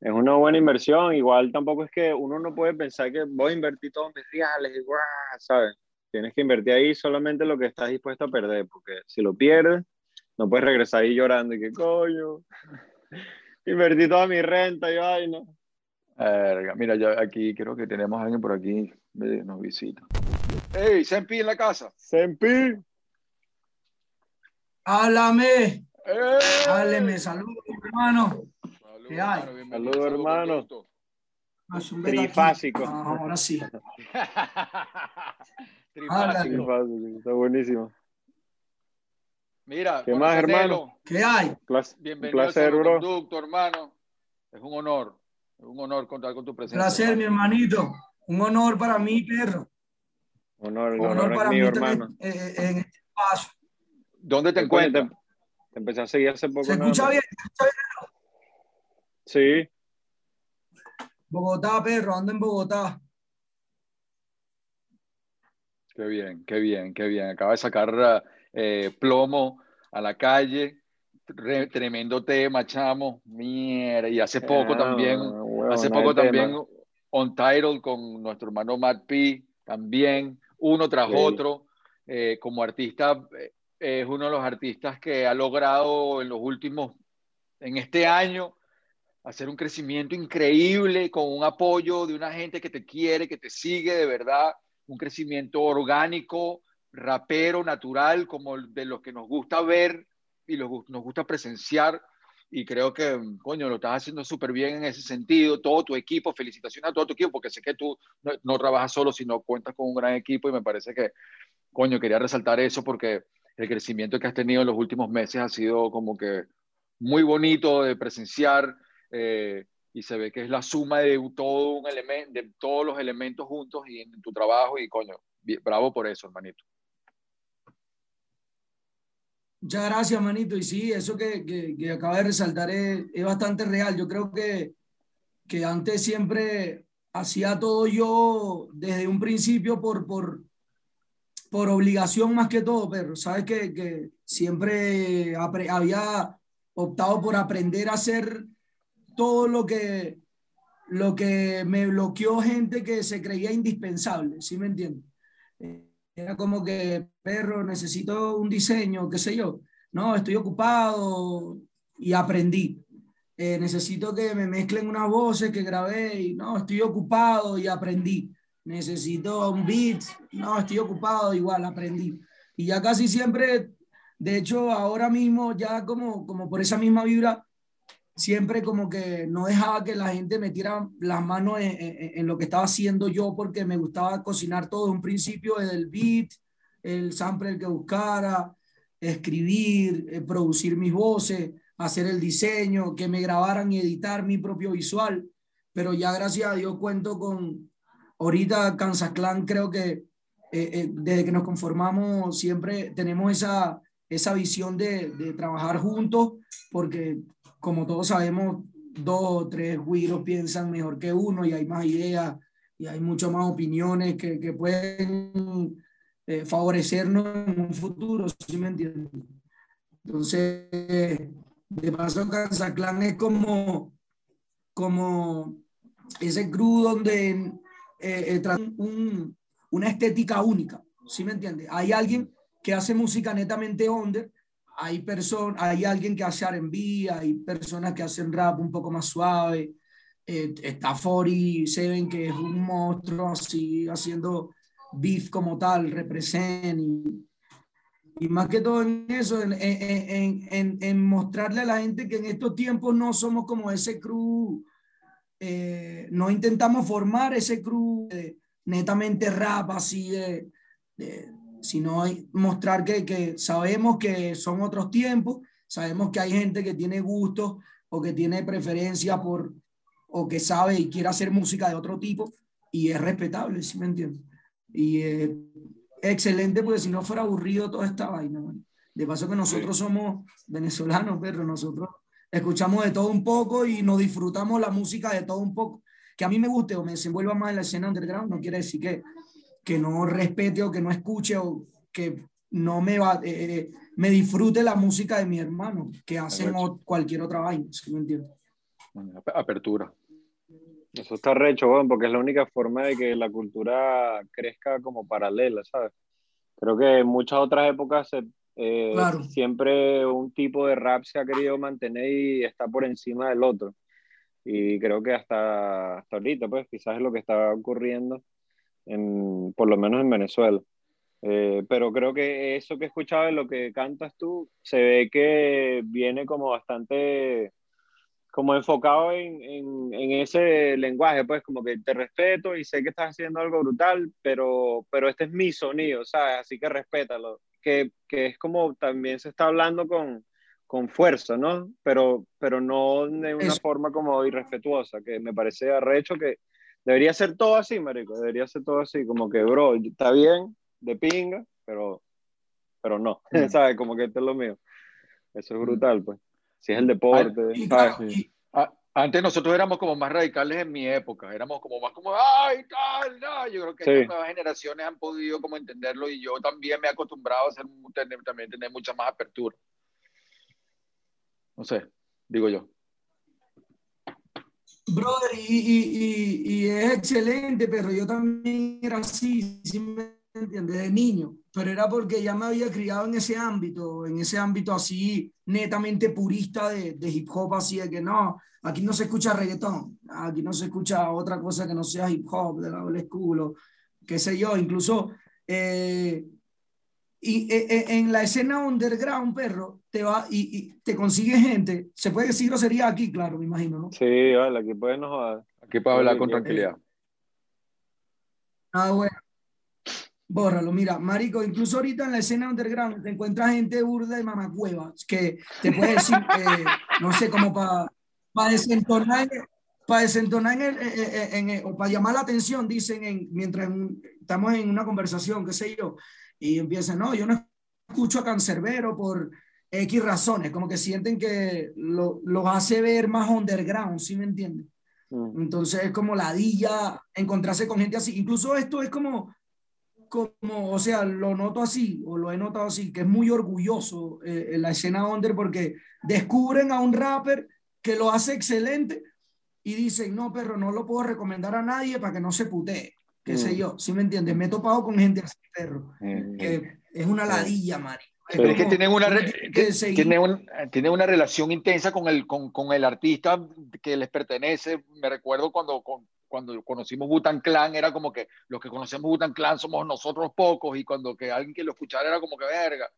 Es una buena inversión. Igual tampoco es que uno no puede pensar que voy a invertir todos mis reales, igual, ¿sabes? Tienes que invertir ahí solamente lo que estás dispuesto a perder, porque si lo pierdes, no puedes regresar ahí llorando y que coño, invertí toda mi renta y vaina. mira, yo aquí creo que tenemos a alguien por aquí, nos visita. ¡Ey, Sempi en la casa! ¡Sempi! ¡Háblame! ¡Háblame! ¡Saludos, hermano! ¿Qué hay? Saludos, hermano. Trifásico. Ah, ahora sí. Trifásico. Está buenísimo. Mira, ¿qué más, hermano? ¿Qué hay? Bienvenido placer, bro. Conducto, hermano. Es un honor, es un honor contar con tu presencia. Placer, mi hermanito. Un honor para mí, perro. Honor, un honor, para mí, hermano. En, en, este paso. ¿Dónde te encuentras? Te, empecé a seguir hace poco. ¿Se escucha bien? ¿Se escucha bien? Sí. Bogotá, perro, ando en Bogotá. Qué bien, qué bien, qué bien. Acaba de sacar eh, plomo a la calle. tremendo tema, chamo. Mierda. Y hace poco también, hace poco también On Title con nuestro hermano Matt P. También, uno tras otro. Eh, como artista, eh, es uno de los artistas que ha logrado en los últimos, en este año, hacer un crecimiento increíble con un apoyo de una gente que te quiere, que te sigue de verdad, un crecimiento orgánico, rapero natural, como de los que nos gusta ver y nos gusta presenciar. Y creo que, coño, lo estás haciendo súper bien en ese sentido. Todo tu equipo, felicitaciones a todo tu equipo, porque sé que tú no, trabajas solo, sino cuentas con un gran equipo y me parece que, coño, quería resaltar eso porque el crecimiento que has tenido en los últimos meses ha sido como que muy bonito de presenciar eh, y se ve que es la suma de todo un elemento, de todos los elementos juntos y en tu trabajo y coño, bravo por eso, hermanito. Muchas gracias, manito. Y sí, eso que, que, acaba de resaltar es, es, bastante real. Yo creo que, que antes siempre hacía todo yo desde un principio por, por, por obligación más que todo, pero sabes que, que siempre había optado por aprender a hacer todo lo que, lo que me bloqueó gente que se creía indispensable, ¿sí me entiendes? Era como que, perro, necesito un diseño, qué sé yo. No, estoy ocupado y aprendí. Eh, necesito que me mezclen unas voces que grabé y no, estoy ocupado y aprendí. Necesito un beat, no, estoy ocupado, igual aprendí. Y ya casi siempre, de hecho, ahora mismo ya como, como por esa misma vibra, siempre como que no dejaba que la gente metiera las manos en, lo que estaba haciendo yo porque me gustaba cocinar todo de un principio, desde el beat, el sample que buscara, escribir, eh, producir mis voces, hacer el diseño, que me grabaran y editar mi propio visual. Pero ya gracias a Dios cuento con, ahorita Kansas Clan creo que eh, eh, desde que nos conformamos siempre tenemos esa, esa visión de, de trabajar juntos porque como todos sabemos, dos o tres güiros piensan mejor que uno y hay más ideas y hay muchas más opiniones que, que pueden eh, favorecernos en un futuro, ¿sí me entiendes? Entonces, de paso, Clan es como, como ese crew donde eh, eh un, una estética única, ¿sí me entiendes? Hay alguien que hace música netamente under hay personas, hay alguien que hace R&B, hay personas que hacen rap un poco más suave. Eh, está 47, que es un monstruo así, haciendo beef como tal, represent. Y, y más que todo en eso, en, en, en, en, mostrarle a la gente que en estos tiempos no somos como ese crew, eh, no intentamos formar ese crew netamente rap así de, de sino mostrar que, que sabemos que son otros tiempos, sabemos que hay gente que tiene gustos o que tiene preferencia por, o que sabe y quiere hacer música de otro tipo y es respetable, ¿sí me entiendes? Y es excelente porque si no fuera aburrido toda esta vaina. De paso que nosotros somos venezolanos, pero nosotros escuchamos de todo un poco y nos disfrutamos la música de todo un poco. Que a mí me guste o me desenvuelva más en la escena underground no quiere decir que que no respete o que no escuche o que no me va, eh, eh, me disfrute la música de mi hermano, que hacen cualquier otra vaina, ¿sí me entiendes? Apertura. Eso está recho, bueno, porque es la única forma de que la cultura crezca como paralela, ¿sabes? Creo que en muchas otras épocas eh, siempre un tipo de rap se ha querido mantener y está por encima del otro. Y creo que hasta, hasta ahorita, pues quizás es lo que está ocurriendo en, por lo menos en Venezuela. Eh, pero creo que eso que escuchaba en lo que cantas tú, se ve que viene como bastante, como enfocado en, en, en, ese lenguaje, pues como que te respeto y sé que estás haciendo algo brutal, pero, pero este es mi sonido, ¿sabes? Así que respétalo. Que, que es como también se está hablando con, con fuerza, ¿no? Pero, pero no de una forma como irrespetuosa, que me parece arrecho que, Debería ser todo así, marico. Debería ser todo así, como que, bro, está bien, de pinga, pero, pero no, mm. ¿sabes? Como que esto es lo mío. Eso es mm. brutal, pues. Si es el deporte, Antes nosotros éramos como más radicales en mi época, éramos como más como, ay, tal, no. Yo creo que las nuevas generaciones han podido como entenderlo y yo también me he acostumbrado a ser, también tener mucha más apertura. No sé, digo yo. Brother, y, y, y, es excelente, pero yo también era así, ¿sí me entiendes? De niño, pero era porque ya me había criado en ese ámbito, en ese ámbito así netamente purista de, de hip hop, así de que no, aquí no se escucha reggaetón, aquí no se escucha otra cosa que no sea hip hop, de la old qué sé yo, incluso eh, y eh, eh, en la escena underground, perro, te va y, te consigue gente. Se puede decir grosería aquí, claro, me imagino, ¿no? Sí, vale, aquí puedes no Aquí puedes hablar con tranquilidad. Ah, bueno. Bórralo, mira, Marico, incluso ahorita en la escena underground te encuentras gente burda de mamacuevas que te puede decir, eh, no sé, como para para desentonar, para desentonar en, o para llamar la atención, dicen en, mientras estamos en una conversación, qué sé yo, y empiezan, no, yo no escucho a Cancerbero por X razones, como que sienten que lo, los hace ver más underground, ¿sí me entienden? Mm. Entonces es como ladilla encontrarse con gente así. Incluso esto es como, como, o sea, lo noto así, o lo he notado así, que es muy orgulloso eh, en la escena under porque descubren a un rapper que lo hace excelente y dicen, no, perro, no lo puedo recomendar a nadie para que no se putee qué sé mm. yo, ¿sí me entiendes? Me he topado con gente así, perro, mm. que es una ladilla, Mari. Pero es que tienen una, tiene, una relación intensa con el, con, con, el artista que les pertenece. Me recuerdo cuando, cuando conocimos Butan Clan, era como que los que conocemos Butan Clan somos nosotros pocos y cuando que alguien que lo escuchara era como que verga.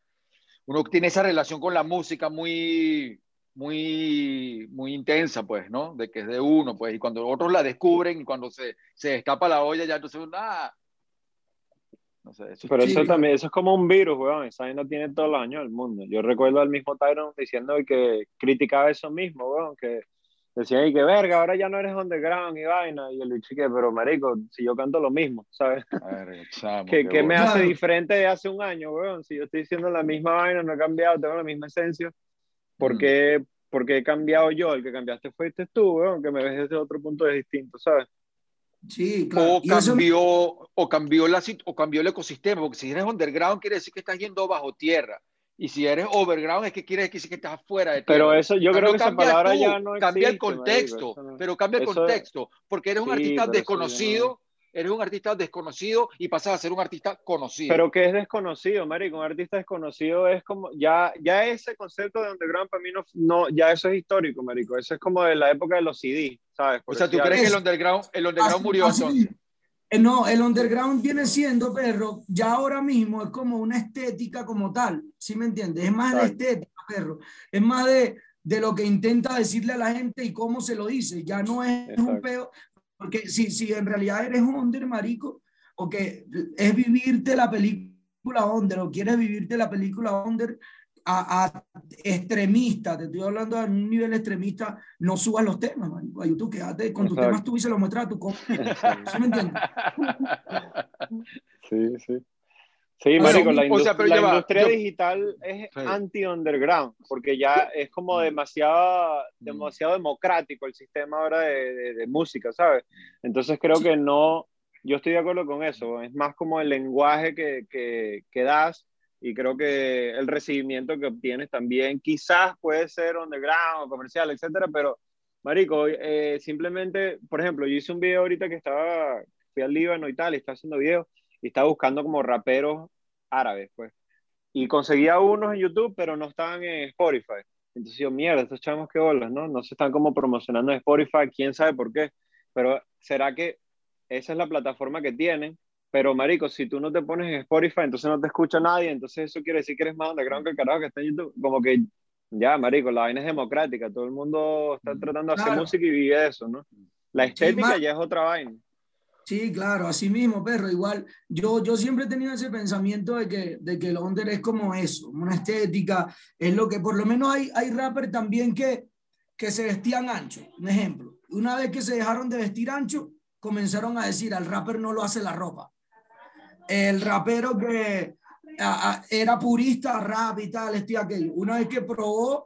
Uno tiene esa relación con la música muy, muy, muy intensa, pues, ¿no? De que es de uno, pues, y cuando otros la descubren y cuando se, se escapa la olla, ya entonces, nada. No sé, eso Pero eso también, eso es como un virus, weón. Esa no tiene todos los años del mundo. Yo recuerdo al mismo Tyron diciendo que criticaba eso mismo, weón, que decía, y que verga, ahora ya no eres underground y vaina. Y el bicho que, pero marico, si yo canto lo mismo, ¿sabes? ¿Qué, ¿Qué me hace diferente de hace un año, weón? Si yo estoy diciendo la misma vaina, no he cambiado, tengo la misma esencia ¿Por qué, porque he cambiado yo? El que cambiaste fuiste tú, que me ves desde otro punto de distinto, ¿sabes? Sí, claro. O cambió, o, cambió la, o cambió el ecosistema, porque si eres underground quiere decir que estás yendo bajo tierra. Y si eres overground es que quiere decir que estás afuera de tierra. Pero eso, yo creo que esa palabra ya no Cambia el contexto, pero cambia el contexto, porque eres un artista desconocido eres un artista desconocido y pasas a ser un artista conocido. Pero que es desconocido, marico, un artista desconocido es como, ya, ya ese concepto de underground para mí no, no, ya eso es histórico, marico, eso es como de la época de los CD, ¿sabes? o sea, ¿tú crees que el underground, el underground murió entonces? Eh, no, el underground viene siendo, perro, ya ahora mismo es como una estética como tal, ¿sí me entiendes? Es más de estética, perro, es más de, de lo que intenta decirle a la gente y cómo se lo dice, ya no es un peo, porque si, si en realidad eres under, marico, o que es vivirte la película under, o quieres vivirte la película under a, a extremista, te estoy hablando a un nivel extremista, no subas los temas, marico, a YouTube, quédate con tus temas tú y se los muestras a tu compa. ¿Sí me entiendes? Sí, sí. Sí, marico, la, industria digital es anti-underground, porque ya es como mm. demasiado, mm. demasiado democrático el sistema ahora de, de, música, ¿sabes? Entonces creo que no, yo estoy de acuerdo con eso, es más como el lenguaje que, que, que das y creo que el recibimiento que obtienes también quizás puede ser underground o comercial, etcétera, pero marico, eh, simplemente, por ejemplo, yo hice un video ahorita que estaba, fui al Líbano y tal, y estaba haciendo videos, y estaba buscando como raperos árabes, pues. Y conseguía unos en YouTube, pero no estaban en Spotify. Entonces yo, mierda, estos chavos que bolas, ¿no? No se están como promocionando en Spotify, quién sabe por qué. Pero ¿será que esa es la plataforma que tienen? Pero, marico, si tú no te pones en Spotify, entonces no te escucha nadie, entonces eso quiere decir que eres más underground que el carajo que está en YouTube. Como que, ya, marico, la vaina es democrática, todo el mundo está mm, tratando de hacer música y vive eso, ¿no? La estética ya es otra vaina. Sí, claro, así mismo, perro. Igual, yo, yo siempre he tenido ese pensamiento de que, de que el under es como eso, una estética, es lo que por lo menos hay, hay rappers también que, que se vestían ancho. Un ejemplo, una vez que se dejaron de vestir ancho, comenzaron a decir, al rapper no lo hace la ropa. El rapero que era purista, rap y tal, este aquello. Una vez que probó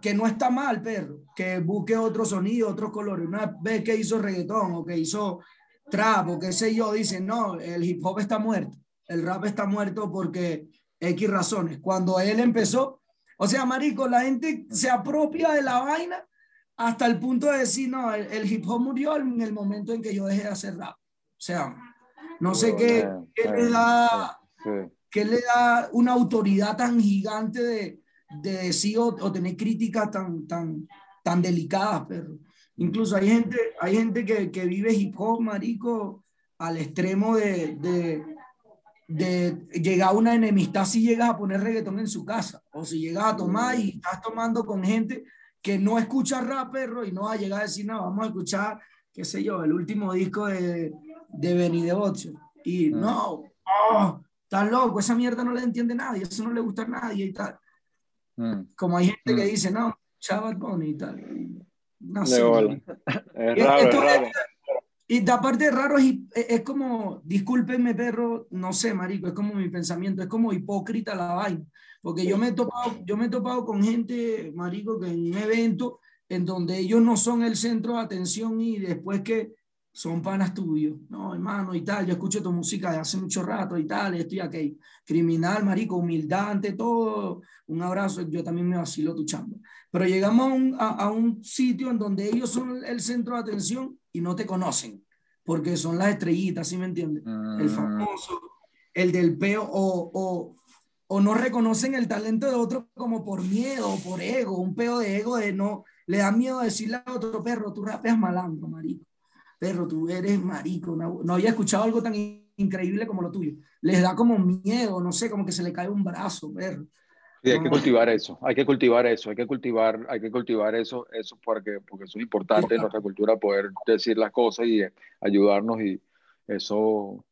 que no está mal, perro, que busque otro sonido, otros colores. Una vez que hizo reggaetón o que hizo trap o qué sé yo, dicen, no, el hip hop está muerto, el rap está muerto porque X razones. Cuando él empezó, o sea, marico, la gente se apropia de la vaina hasta el punto de decir, no, el, hip hop murió en el momento en que yo dejé de hacer rap. O sea, no sé qué, le da, qué le da una autoridad tan gigante de, de decir o, o, tener críticas tan, tan, tan delicadas, pero Incluso hay gente, hay gente que, que vive hip hop, marico, al extremo de, de, de, llegar a una enemistad si llegas a poner reggaetón en su casa. O si llegas a tomar y estás tomando con gente que no escucha rap, perro, y no va a llegar a decir, no, vamos a escuchar, qué sé yo, el último disco de, de Benny Devotion. Y mm. no, oh, está loco, esa mierda no le entiende nadie, eso no le gusta a nadie y tal. Mm. Como hay gente que mm. dice, no, chaval Bonnie y tal. No sé. Es raro, Y de aparte raro es, es, como, discúlpenme perro, no sé, marico, es como mi pensamiento, es como hipócrita la vaina. Porque yo me he topado, yo me he topado con gente, marico, que en un evento en donde ellos no son el centro de atención y después que son panas tuyos, no, hermano, y tal, yo escucho tu música de hace mucho rato y tal, estoy aquí, criminal, marico, humildad ante todo, un abrazo, yo también me vacilo tu chamba. Pero llegamos a un, a, un sitio en donde ellos son el centro de atención y no te conocen, porque son las estrellitas, ¿sí me entiendes? El mm. famoso, el del peo, o, o, o no reconocen el talento de otro como por miedo, por ego, un peo de ego de no, le da miedo decirle a otro perro, tú rapeas malandro, marico perro, tú eres marico, no, había escuchado algo tan increíble como lo tuyo. Les da como miedo, no sé, como que se le cae un brazo, perro. Sí, hay que cultivar eso, hay que cultivar eso, hay que cultivar, hay que cultivar eso, eso porque, porque eso es importante en nuestra cultura, poder decir las cosas y ayudarnos y eso,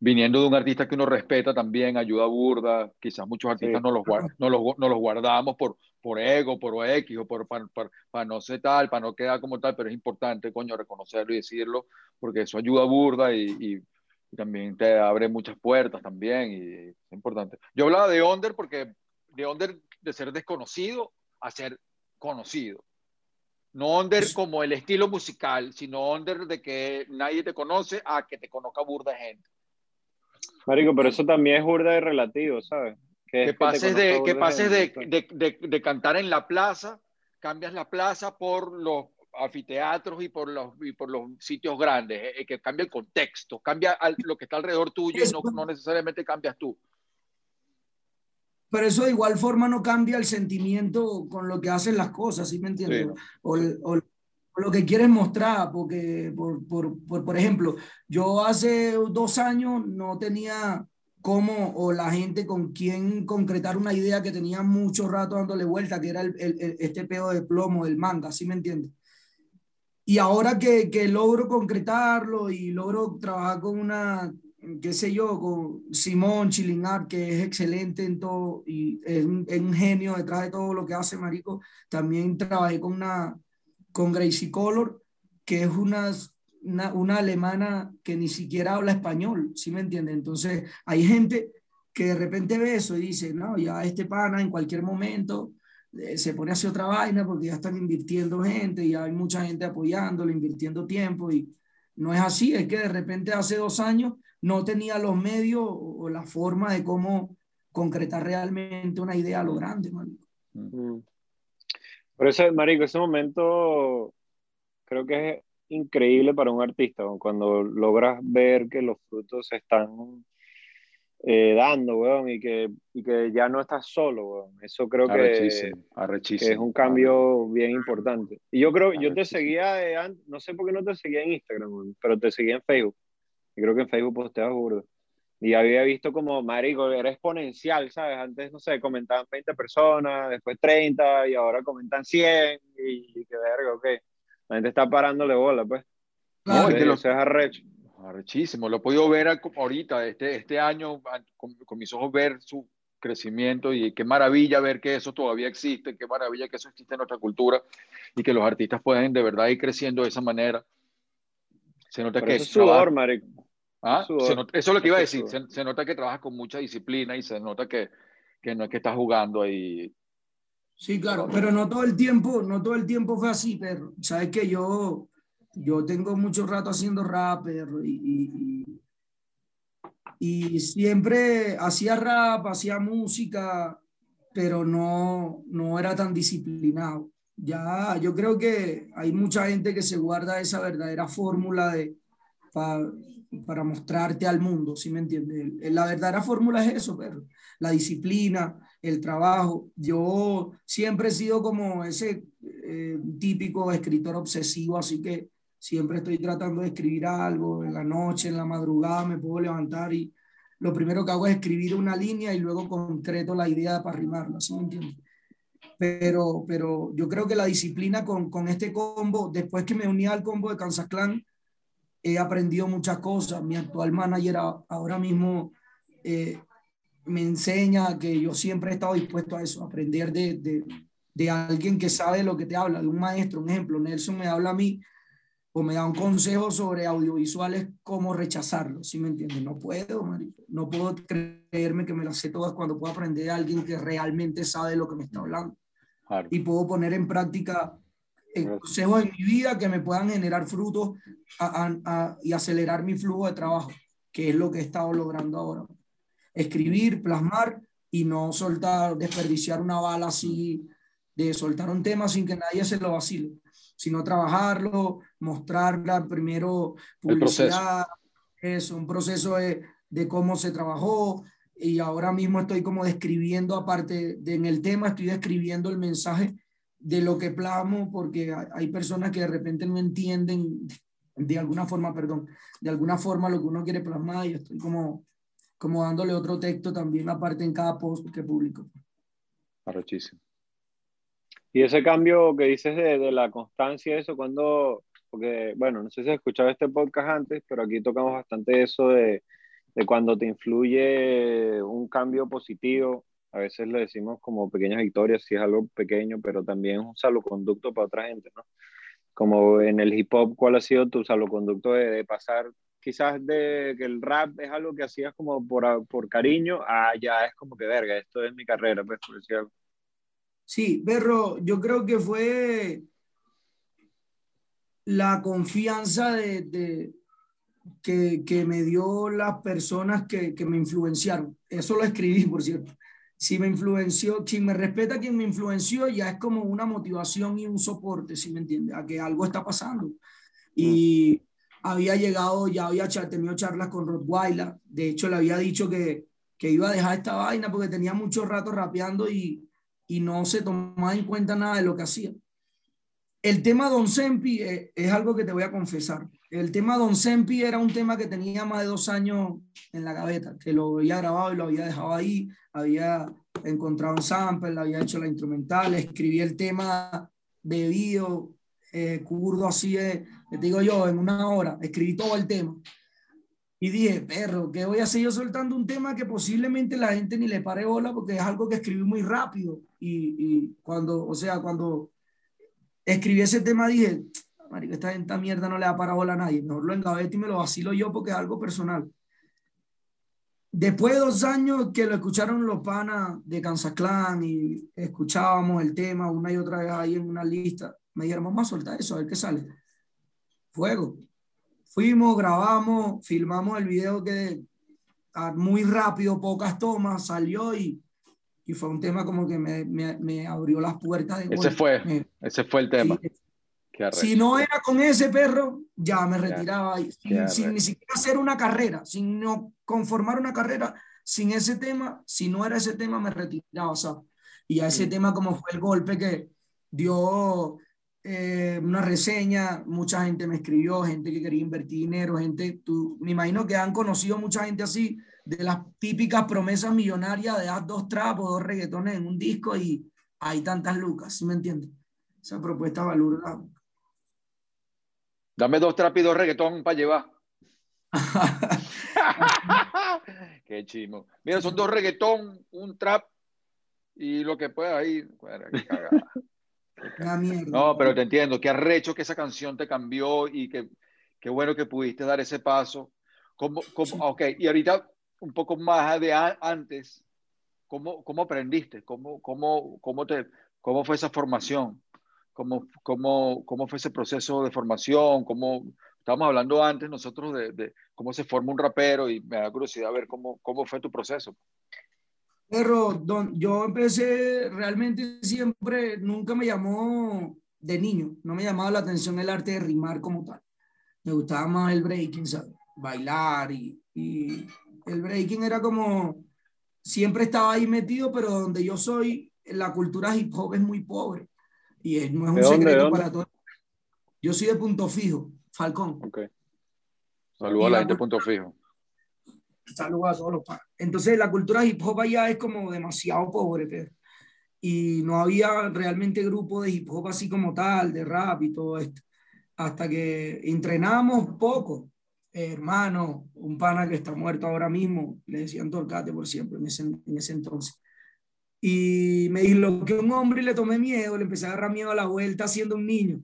viniendo de un artista que uno respeta también, ayuda burda, quizás muchos artistas no, los no, los, no los guardamos por, por ego, por X o por, para, para, no ser tal, para no quedar como tal, pero es importante, coño, reconocerlo y decirlo, porque eso ayuda burda y, y, también te abre muchas puertas también y es importante. Yo hablaba de under porque de under de ser desconocido a ser conocido. No under como el estilo musical, sino under de que nadie te conoce a que te conozca burda gente. Marico, pero eso también es burda de relativo, ¿sabes? Que, pases, de, que pases de, de, de, cantar en la plaza, cambias la plaza por los anfiteatros y por los, y por los sitios grandes, eh, que cambia el contexto, cambia lo que está alrededor tuyo y no, no necesariamente cambias tú. Pero eso de igual forma no cambia el sentimiento con lo que hacen las cosas, ¿sí me entiendes? O, o, lo que quieres mostrar, porque, por, por, por, por, ejemplo, yo hace dos años no tenía cómo, o la gente con quien concretar una idea que tenía mucho rato dándole vuelta, que era el, el, este pedo de plomo del manga, ¿sí me entiendes? Y ahora que, que logro concretarlo y logro trabajar con una qué sé yo, con Simón Chilinar, que es excelente en todo y es un, genio detrás de todo lo que hace Marico. También trabajé con una, con Gracie Color, que es una, una, alemana que ni siquiera habla español, ¿sí me entiende? Entonces, hay gente que de repente ve eso y dice, no, ya este pana en cualquier momento eh, se pone a hacer otra vaina porque ya están invirtiendo gente y hay mucha gente apoyándolo, invirtiendo tiempo y no es así, es que de repente hace dos años no tenía los medios o la forma de cómo concretar realmente una idea lo grande. Por eso, marico, ese momento creo que es increíble para un artista, cuando logras ver que los frutos se están eh, dando, weón, y que, y que ya no estás solo, weón. Eso creo que, es un cambio bien importante. Y yo creo, yo te seguía, de, no sé por qué no te seguía en Instagram, pero te seguía en Facebook creo que en Facebook posteaba burdo. Y había visto como, marico, era exponencial, ¿sabes? Antes, no sé, comentaban 20 personas, después 30, y ahora comentan 100, y, qué verga, ok. La gente está parándole bola, pues. No, es que lo seas arrecho. Arrechísimo, lo he podido ver ahorita, este, este año, con, con, mis ojos, ver su crecimiento y qué maravilla ver que eso todavía existe, qué maravilla que eso existe en nuestra cultura y que los artistas pueden de verdad ir creciendo de esa manera. Se nota que es sudor, marico. ¿Ah? eso es lo que iba a decir. Se, nota que trabajas con mucha disciplina y se nota que, que, no es que estás jugando ahí. Sí, claro, pero no todo el tiempo, no todo el tiempo fue así, pero sabes que yo, yo tengo mucho rato haciendo rap, y, y, y, siempre hacía rap, hacía música, pero no, no era tan disciplinado. Ya, yo creo que hay mucha gente que se guarda esa verdadera fórmula de para mostrarte al mundo, ¿sí me entiendes? La verdadera fórmula es eso, pero la disciplina, el trabajo. Yo siempre he sido como ese eh, típico escritor obsesivo, así que siempre estoy tratando de escribir algo en la noche, en la madrugada, me puedo levantar y lo primero que hago es escribir una línea y luego concreto la idea para rimarla, ¿sí me entiendes? Pero, pero yo creo que la disciplina con, con este combo, después que me uní al combo de Kansas Clan, he aprendido muchas cosas. Mi actual manager ahora mismo eh, me enseña que yo siempre he estado dispuesto a eso, a aprender de, de, de, alguien que sabe lo que te habla, de un maestro. Un ejemplo, Nelson me habla a mí o me da un consejo sobre audiovisuales, cómo rechazarlo, ¿sí me entiendes? No puedo, no puedo creerme que me las sé todas cuando puedo aprender de alguien que realmente sabe lo que me está hablando. Y puedo poner en práctica consejos en mi vida que me puedan generar frutos y acelerar mi flujo de trabajo, que es lo que he estado logrando ahora. Escribir, plasmar y no soltar, desperdiciar una bala así, de soltar un tema sin que nadie se lo vacile, sino trabajarlo, mostrarla primero, publicidad, es un proceso de, de cómo se trabajó, y ahora mismo estoy como describiendo, aparte de en el tema, estoy describiendo el mensaje de lo que plasmo, porque hay personas que de repente no entienden de alguna forma, perdón, de alguna forma lo que uno quiere plasmar y estoy como, como dándole otro texto también aparte en cada post que publico. Arrechísimo. Y ese cambio que dices de, de la constancia, eso cuando, porque bueno, no sé si has escuchado este podcast antes, pero aquí tocamos bastante eso de, de cuando te influye un cambio positivo a veces le decimos como pequeñas victorias, si es algo pequeño, pero también es un salvoconducto para otra gente, ¿no? Como en el hip hop, ¿cuál ha sido tu salvoconducto de, de pasar quizás de que el rap es algo que hacías como por, por cariño, a ya es como que verga, esto es mi carrera, pues por decir. Sí, Berro, yo creo que fue la confianza de que, que, me dio las personas que, que, me influenciaron. Eso lo escribí, por cierto si me influenció, quien me respeta, quien me influenció, ya es como una motivación y un soporte, si me entiendes, a que algo está pasando. Y había llegado, ya había tenido charlas con Rottweiler, de hecho le había dicho que, que iba a dejar esta vaina porque tenía mucho rato rapeando y, y no se tomaba en cuenta nada de lo que hacía. El tema Don Sempi es, es, algo que te voy a confesar. El tema Don Sempi era un tema que tenía más de dos años en la gaveta, que lo había grabado y lo había dejado ahí, había encontrado un sample, había hecho la instrumental, escribí el tema de video, eh, curdo así, de, te digo yo, en una hora, escribí todo el tema. Y dije, perro, ¿qué voy a hacer yo soltando un tema que posiblemente la gente ni le pare bola porque es algo que escribí muy rápido? Y, y cuando, o sea, cuando escribí ese tema dije, marico, esta, esta mierda no le da para bola a nadie, mejor lo engaveto y me lo vacilo yo porque es algo personal. Después de dos años que lo escucharon los panas de Kansas Clan y escuchábamos el tema una y otra vez ahí en una lista, me dijeron, vamos a soltar eso, a ver qué sale. Fuego. Fuimos, grabamos, filmamos el video que muy rápido, pocas tomas, salió y, y fue un tema como que me, me, me abrió las puertas. De ese fue, me, ese fue el tema. Si no era con ese perro, ya me retiraba, sin, sin, ni siquiera hacer una carrera, sin no conformar una carrera, sin ese tema, si no era ese tema, me retiraba, sea, y a ese tema como fue el golpe que dio eh, una reseña, mucha gente me escribió, gente que quería invertir dinero, gente, tú, me imagino que han conocido mucha gente así, de las típicas promesas millonarias de haz dos trapos, dos reggaetones en un disco y hay tantas lucas, ¿sí me entiendes? Esa propuesta valora. Dame dos trapos y dos reggaetón para llevar. Qué chimo. Mira, son dos reggaetón, un trap y lo que pueda ahí. No, pero te entiendo, qué arrecho que esa canción te cambió y que qué bueno que pudiste dar ese paso. ¿Cómo, cómo, ok, y ahorita un poco más de antes, ¿cómo, cómo aprendiste? ¿Cómo, cómo, cómo, te, ¿Cómo fue esa formación? ¿Cómo, cómo, cómo fue ese proceso de formación? ¿Cómo, estábamos hablando antes nosotros de, de, cómo se forma un rapero y me da curiosidad ver cómo, cómo fue tu proceso. Pero don, yo empecé realmente siempre, nunca me llamó de niño, no me llamaba la atención el arte de rimar como tal. Me gustaba más el breaking, ¿sabes? bailar y, y el breaking era como, siempre estaba ahí metido, pero donde yo soy, la cultura hip hop es muy pobre y es, no es un dónde, secreto para todos. Yo soy de Punto Fijo, Falcón. Ok. Saludos a la gente de Punto Fijo. Saludos a todos los padres. Entonces, la cultura hip hop allá es como demasiado pobre, pero, y no había realmente grupo de hip hop así como tal, de rap y todo esto. Hasta que entrenábamos poco. Eh, hermano, un pana que está muerto ahora mismo, le decían Torcate por siempre en ese, en ese entonces. Y me dijo que un hombre y le tomé miedo, le empecé a agarrar miedo a la vuelta siendo un niño.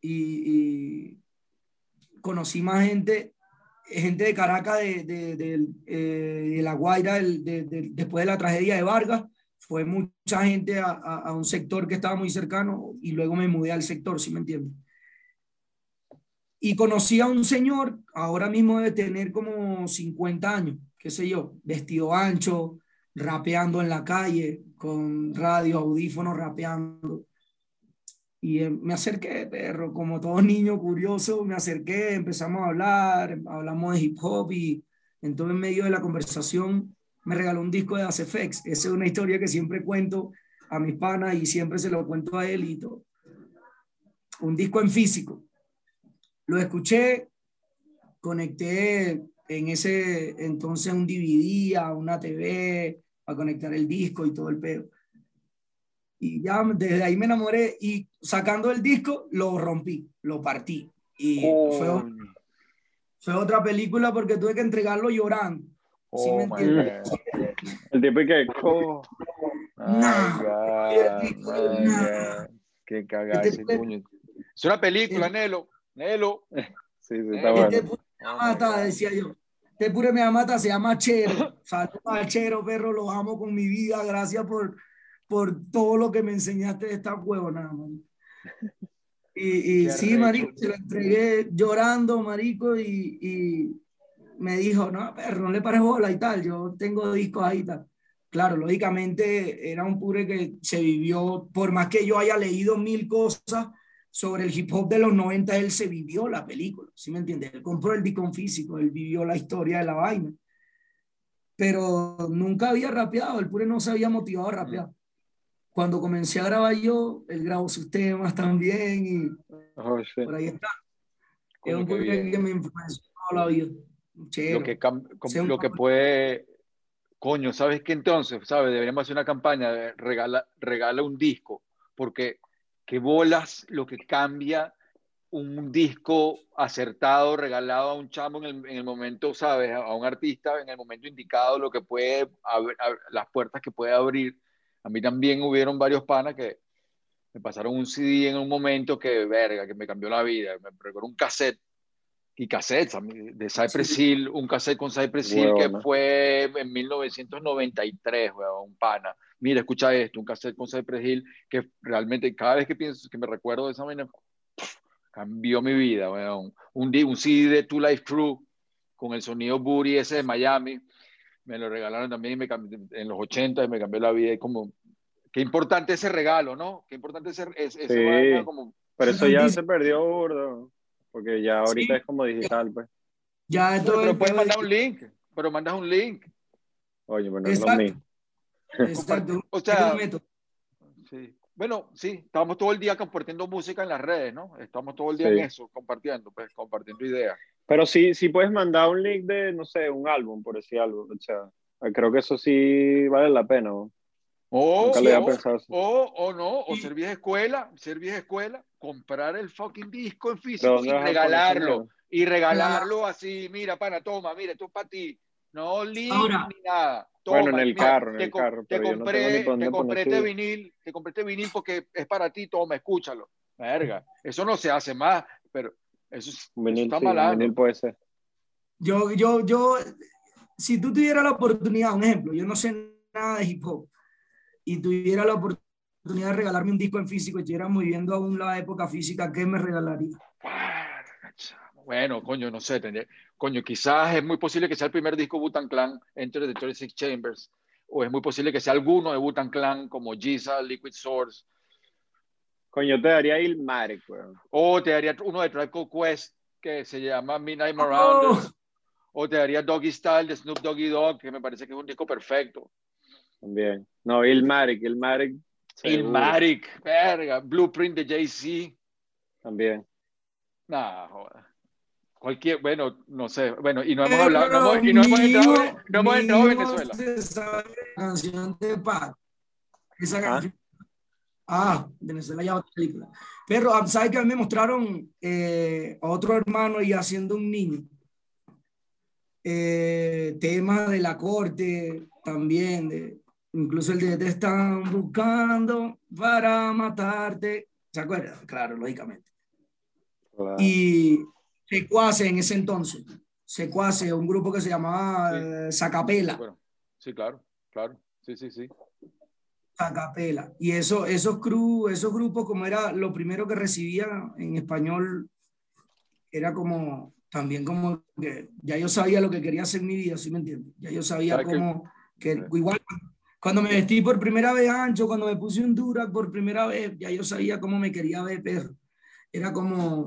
Y, y conocí más gente gente de Caracas, de, de, eh, de La Guaira, después de la tragedia de Vargas, fue mucha gente a, a, un sector que estaba muy cercano y luego me mudé al sector, ¿sí me entiendes? Y conocí a un señor, ahora mismo de tener como 50 años, qué sé yo, vestido ancho, rapeando en la calle, con radio, audífonos, rapeando. Y eh, me acerqué, perro, como todo niño curioso, me acerqué, empezamos a hablar, hablamos de hip hop y entonces en medio de la conversación me regaló un disco de ACFX. Esa es una historia que siempre cuento a mis panas y siempre se lo cuento a él y todo. Un disco en físico. Lo escuché, conecté en ese entonces un DVD a una TV a conectar el disco y todo el pedo y ya desde ahí me enamoré y sacando el disco lo rompí, lo partí. Y oh. fue, fue, otra película porque tuve que entregarlo llorando. Oh, ¿Sí me entiendes? El tipo que... Oh. Qué cagada ese puño. Es una película, el, Nelo. Nelo. Sí, sí, está bueno. Este pure me mata, decía yo. Este pure me mata, se llama Chero. Saludos al Chero, perro, lo amo con mi vida. Gracias por por todo lo que me enseñaste de esta huevona, man. Y, y sí, marico, se lo entregué llorando, marico, y, y, me dijo, no, perro, no le pares bola y tal, yo tengo discos ahí y tal. claro, lógicamente era un pure que se vivió, por más que yo haya leído mil cosas sobre el hip hop de los 90, él se vivió la película, ¿sí me entiendes? Él compró el disco físico, él vivió la historia de la vaina, pero nunca había rapeado, el pure no se había motivado a rapear. Cuando comencé a grabar yo, él grabó sus temas también y Oh, shit. por ahí está. Es un pure que me influenció toda la vida. Chero. Lo que, lo que puede, coño, ¿sabes qué entonces? ¿Sabes? Deberíamos hacer una campaña de regala, regala un disco, porque qué bolas lo que cambia un disco acertado, regalado a un chamo en el, en el momento, ¿sabes? A, un artista en el momento indicado, lo que puede, abrir, las puertas que puede abrir. A mí también hubieron varios panas que me pasaron un CD en un momento que, verga, que me cambió la vida. Me recuerdo un cassette y cassettes de Cypress Sí. Hill, un cassette con Cypress Hill que fue en 1993, weón, un pana. Mira, escucha esto, un cassette con Cypress Hill que realmente cada vez que pienso, que me recuerdo de esa vaina, cambió mi vida, weón. Un, CD de Two Life Crew con el sonido Booty ese de Miami, me lo regalaron también y me cambió- en los 80 y me cambió la vida. Y como, qué importante ese regalo, ¿no? Qué importante ese, ese, Sí. vaina como... Pero eso ya se perdió, burdo. Porque ya ahorita Sí. es como digital, pues. Ya Pero, todo pero el puedes mandar un link, pero mandas un link. Oye, bueno, es lo mismo. Exacto. O es sea, un método. Sí. Bueno, sí, estamos todo el día compartiendo música en las redes, ¿no? Estamos todo el día Sí. en eso, compartiendo, pues, compartiendo ideas. Pero sí, sí puedes mandar un link de, no sé, un álbum, por decir algo. O sea, creo que eso sí vale la pena. ¿no? O, Nunca le había o, pensado eso. o, o no, o ser vieja escuela, ser vieja escuela, comprar el fucking disco en ¿Pero físico y regalarlo. Y regalarlo así, mira, pana, toma, mira, esto es para ti. No link Ahora- ni nada. Toma, Bueno, en el mira, carro, en te el co- carro, Te no compré, dónde te compré este vinil, te compré este vinil porque es para ti, toma, escúchalo. Verga, eso no se hace más, pero eso, es- Un eso vinil, está sí, malando. vinil puede ser. Yo, yo, yo, si tú tuvieras la oportunidad, un ejemplo, yo no sé nada de hip hop y tuviera la oportunidad de regalarme un disco en físico y estuviéramos viviendo aún la época física, ¿qué me regalaría? Bueno, coño, no sé, tendría- coño, quizás es muy posible que sea el primer disco Wu-Tang Clan, Enter the 36 Chambers, o es muy posible que sea alguno de Wu-Tang Clan como Giza, Liquid Source, Coño, yo te daría Ilmatic, weón. o te daría uno de Tribe Called Quest que se llama Midnight Oh. Marauders, o te daría Doggy Style de Snoop Doggy Dogg, que me parece que es un disco perfecto. También. No, Ilmatic, Ilmatic. Ilmatic, verga, Blueprint de Jay-Z, También. Nah, joda. Cualquier, bueno, no sé, bueno, y no hemos hablado, no hemos, y no hemos entrado, no hemos entrado a Venezuela. se sabe la canción de Paz. Esa Ah. canción. Ah, Venezuela ya otra película. Pero, ah, ¿sabes que a mí me mostraron eh, a otro hermano y haciendo un niño? Eh, temas de la corte también, de, incluso el de te están buscando para matarte. ¿Se acuerdan? Claro, lógicamente. Y Secuace en ese entonces. Secuace, un grupo que se llamaba Sí. eh, Zacapela. Bueno, sí, claro, claro, sí, sí, sí. Zacapela. Y eso, esos, cru, esos grupos, como era lo primero que recibía en español, era como, también como que ya yo sabía lo que quería hacer en mi vida, ¿sí me entiendes? Ya yo sabía cómo, que Sí. igual cuando me vestí por primera vez ancho, cuando me puse un Durac por primera vez, ya yo sabía cómo me quería ver perro. Era como,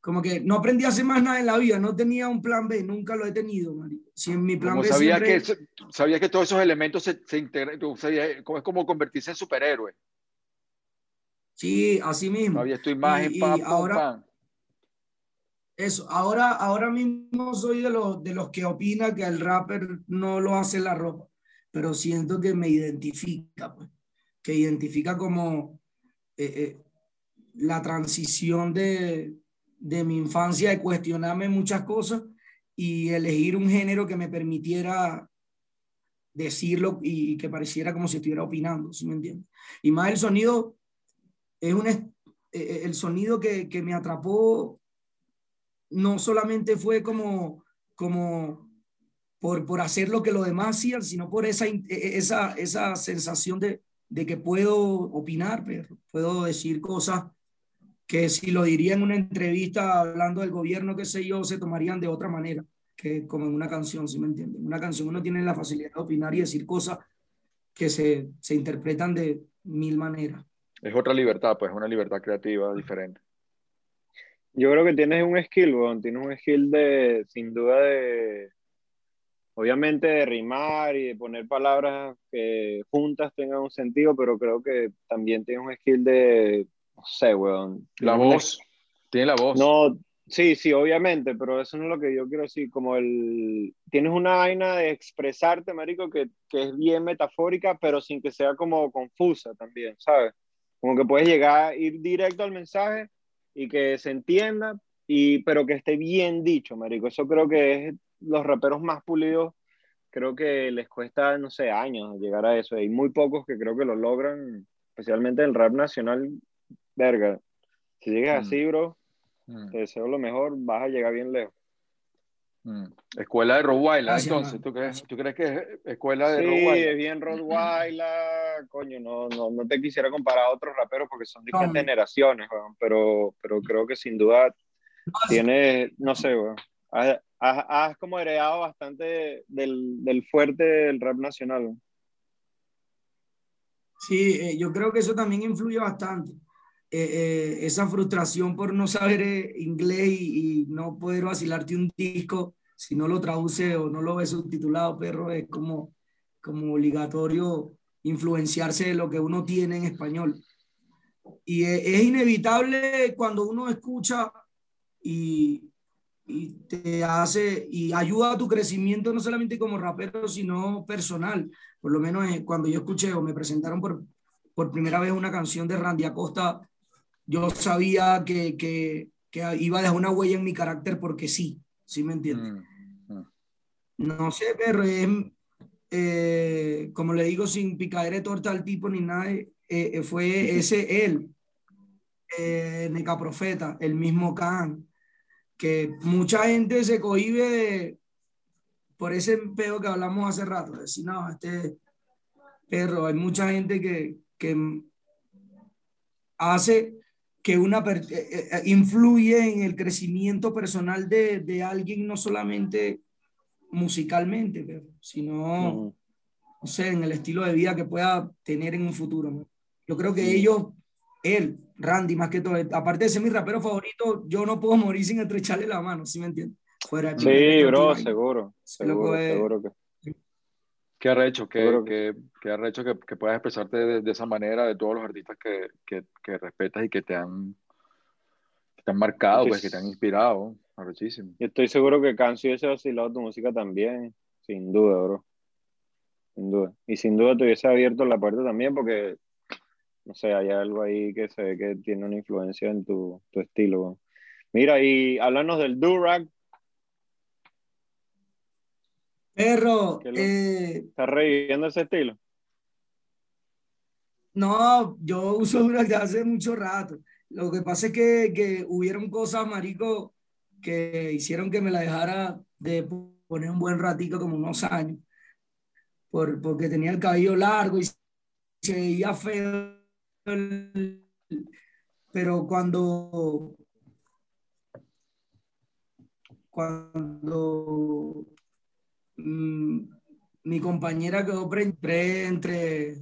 como que no aprendí a hacer más nada en la vida, no tenía un plan B, nunca lo he tenido, marico. Si en mi plan Como B sabía siempre- que, sabía que todos esos elementos se, se integran, es como convertirse en superhéroe. Sí, así mismo. Sabías tu imagen, Y- y pam, ahora- pam. Eso, ahora, ahora mismo soy de los, de los que opina que el rapper no lo hace la ropa, pero siento que me identifica, pues, que identifica como eh, eh, la transición de, de mi infancia de cuestionarme muchas cosas y elegir un género que me permitiera decirlo y que pareciera como si estuviera opinando, ¿sí me entiendes? Y más el sonido, es un, est- eh, el sonido que, que me atrapó no solamente fue como, como por, por hacer lo que los demás hacían, sino por esa, e- esa, esa sensación de, de que puedo opinar, puedo decir cosas que si lo diría en una entrevista hablando del gobierno, qué sé yo, se tomarían de otra manera. que como en una canción, ¿sí me entienden? Una canción uno tiene la facilidad de opinar y decir cosas que se, se interpretan de mil maneras. Es otra libertad, pues, una libertad creativa diferente. Yo creo que tienes un skill, weón. Tienes un skill de, sin duda, de, obviamente, de rimar y de poner palabras que juntas tengan un sentido, pero creo que también tienes un skill de, no sé, weón. La voz. Tiene la voz. No, sí, sí, obviamente, pero eso no es lo que yo quiero decir. Como el. Tienes una vaina de expresarte, marico, que, que es bien metafórica, pero sin que sea como confusa también, ¿sabes? Como que puedes llegar, ir directo al mensaje y que se entienda, y, pero que esté bien dicho, marico. Eso creo que es los raperos más pulidos, creo que les cuesta, no sé, años llegar a eso. Hay muy pocos que creo que lo logran, especialmente el rap nacional, verga. Si llegas Mm. así, bro, Mm, te deseo lo mejor, vas a llegar bien lejos. mm. Escuela de Rottweiler, Gracias, entonces. ¿tú crees, ¿tú crees que es escuela de Sí, Rottweiler? es bien Rottweiler, coño, no, no, no te quisiera comparar a otros raperos porque son diferentes No. generaciones, weón, pero, pero creo que sin duda tiene, no sé, weón, has, has- has como heredado bastante del, del fuerte del rap nacional. weón. Sí, eh, yo creo que eso también influye bastante. Eh, eh, esa frustración por no saber eh, inglés y, y no poder vacilarte un disco si no lo traduce o no lo ves subtitulado, perro, es como, como obligatorio influenciarse de lo que uno tiene en español. Y es, es inevitable cuando uno escucha y, y te hace y ayuda a tu crecimiento no solamente como rapero, sino personal. Por lo menos eh, cuando yo escuché o me presentaron por, por primera vez una canción de Randy Acosta, yo sabía que, que, que iba a dejar una huella en mi carácter porque sí, ¿sí me entiendes? Mm, mm. No sé, pero es, eh, como le digo, sin picadera de torta al tipo ni nada, eh, eh, fue ese él, eh, Neca Profeta, el mismo Khan, que mucha gente se cohibe de- por ese peo que hablamos hace rato, de decir, no, este perro, hay mucha gente que, que hace que una per- eh, eh, influye en el crecimiento personal de, de alguien, no solamente musicalmente, pero, sino, no sé, en el estilo de vida que pueda tener en un futuro. ¿no? Yo creo que Sí. ellos, él, Randy, más que todo, aparte de ser mi rapero favorito, yo no puedo morir sin estrecharle la mano, ¿sí me entiendes? Fuera de Sí, bro, seguro, seguro, seguro que. Qué arrecho, Seguro que, qué arrecho que, que puedas expresarte de, de esa manera de todos los artistas que, que, que respetas y que te han, que te han marcado, pues, que te han inspirado. Arrechísimo. Yo estoy seguro que Cancio hubiese vacilado tu música también, sin duda, bro. Sin duda. Y sin duda te hubiese abierto la puerta también porque, no sé, hay algo ahí que se ve que tiene una influencia en tu, tu estilo. bro. Mira, y háblanos del Durag. Perro, eh, ¿Estás reviviendo ese estilo? No, yo uso Durac desde hace mucho rato. Lo que pasa es que, que hubieron cosas, marico, que hicieron que me la dejara de poner un buen ratito, como unos años, por, porque tenía el cabello largo y se veía feo. Pero cuando, cuando mm, mi compañera quedó pre- entre,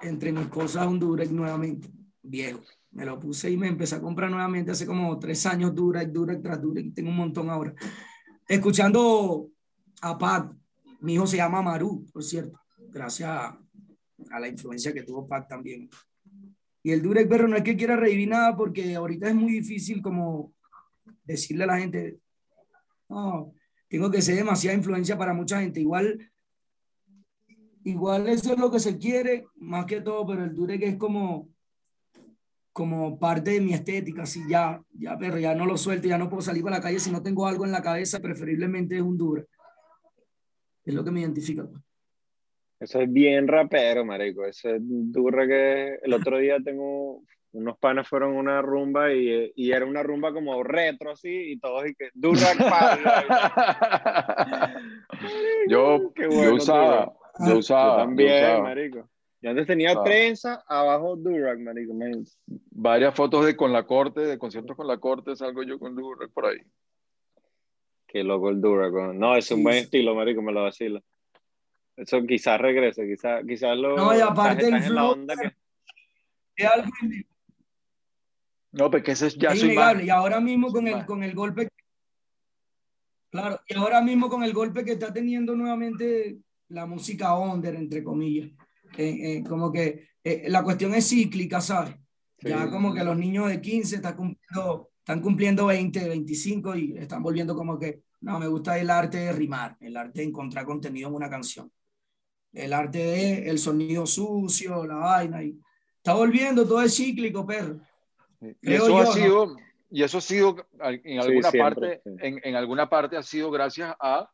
entre mis cosas un Durex nuevamente, viejo. Me lo puse y me empecé a comprar nuevamente hace como tres años Durex, Durex tras Durex, tengo un montón ahora. Escuchando a Pac, mi hijo se llama Maru, por cierto, gracias a, la influencia que tuvo Pac también. Y el Durex, pero no es que quiera revivir nada porque ahorita es muy difícil como decirle a la gente, no, tengo que ser demasiada influencia para mucha gente. Igual, igual eso es lo que se quiere, más que todo, pero el Durex es como, como parte de mi estética, así ya, ya, pero ya no lo suelto, ya no puedo salir para la calle si no tengo algo en la cabeza, preferiblemente es un Durex. Es lo que me identifica. pues. Eso es bien rapero, marico. Ese Durag que el otro día tengo unos panas fueron a una rumba y, y era una rumba como retro así y todos y que party. yo, Qué yo usaba, yo Yo usaba, yo también, usaba marico. Yo antes tenía Usaba. trenza, abajo Durag, marico. man. varias fotos de con la corte, de conciertos con la corte, salgo yo con Durek por ahí. Qué loco el Duragon. No, es un Sí, buen estilo, marico, me lo vacila. Eso quizás regrese, quizás, quizás lo... No, y aparte estás- el estás flow- onda que- Es algo indi- No, porque ese es ya es innegable. Y ahora mismo con el, con el golpe. Claro, y ahora mismo con el golpe que está teniendo nuevamente la música under, entre comillas. Eh, eh, como que eh, la cuestión es cíclica, ¿sabes? Ya Sí. como que los niños de 15 están cumpliendo, están cumpliendo 20, 25 y están volviendo como que, no, me gusta el arte de rimar, el arte de encontrar contenido en una canción. El arte de el sonido sucio, la vaina. Y está volviendo, todo es cíclico, perro. Y eso yo, ha ¿no? sido, y eso ha sido en Sí, alguna siempre, parte, sí. en, en alguna parte ha sido gracias a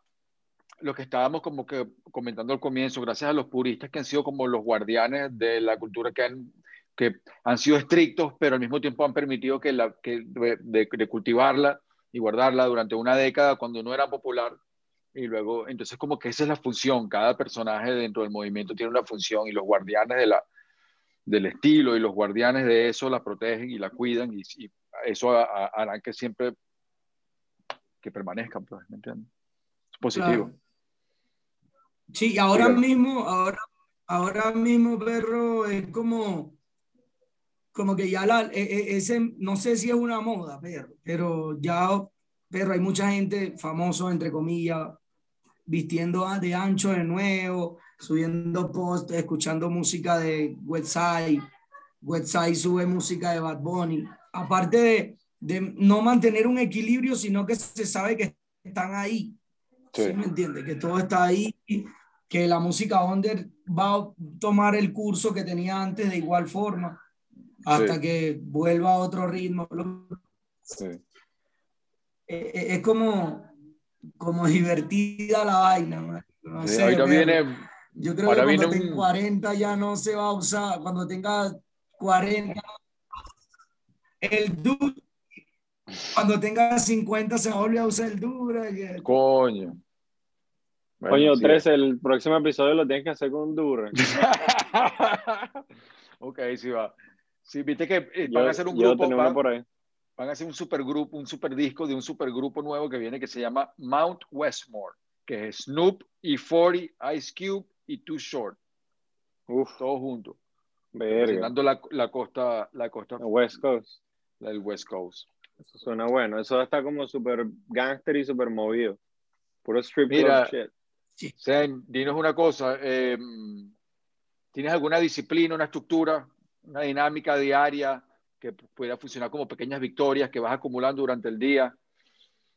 lo que estábamos como que comentando al comienzo, gracias a los puristas que han sido como los guardianes de la cultura que han, que han sido estrictos, pero al mismo tiempo han permitido que la, que de cultivarla y guardarla durante una década cuando no era popular. Y luego, entonces como que esa es la función, cada personaje dentro del movimiento tiene una función y los guardianes de la, del estilo y los guardianes de eso la protegen y la cuidan y, y eso a- a- hará que siempre que permanezcan, pues, ¿me entiendes? Es positivo. Claro. Sí, ahora mismo, ahora, ahora mismo, perro, es como, como que ya la, e- e- ese, no sé si es una moda, perro, pero ya, perro, hay mucha gente famoso, entre comillas, vistiendo de ancho de nuevo, subiendo posts, escuchando música de Westside, Westside sube música de Bad Bunny, aparte de, de no mantener un equilibrio, sino que se sabe que están ahí. Sí. ¿Sí me entiende? Que todo está ahí, que la música under va a tomar el curso que tenía antes de igual forma, hasta Sí. que vuelva a otro ritmo. Sí. eh, eh, Es como, como divertida la vaina. man. No sé, ahorita viene, Yo creo ahora que cuando tenga un- 40 ya no se va a usar, cuando tenga 40, el dura, cuando tenga 50 se va a volver a usar el que- coño. Bueno, Coño, sí. 13, el próximo episodio lo tienes que hacer con Dura. ok, sí va. Sí, viste que eh, Yo, van a hacer un yo grupo, tenía uno van, por ahí. van a hacer un supergrupo, un superdisco de un supergrupo nuevo que viene que se llama Mount Westmore, que es Snoop y 40, Ice Cube y Too Short, Uf, todos juntos, representando la, la costa, la costa West Coast. del West Coast. Eso suena bueno. Eso está como súper gangster y súper movido. Puro strip club Mira, shit. Zen, dinos una cosa, eh, ¿tienes alguna disciplina, una estructura, una dinámica diaria que pueda funcionar como pequeñas victorias que vas acumulando durante el día,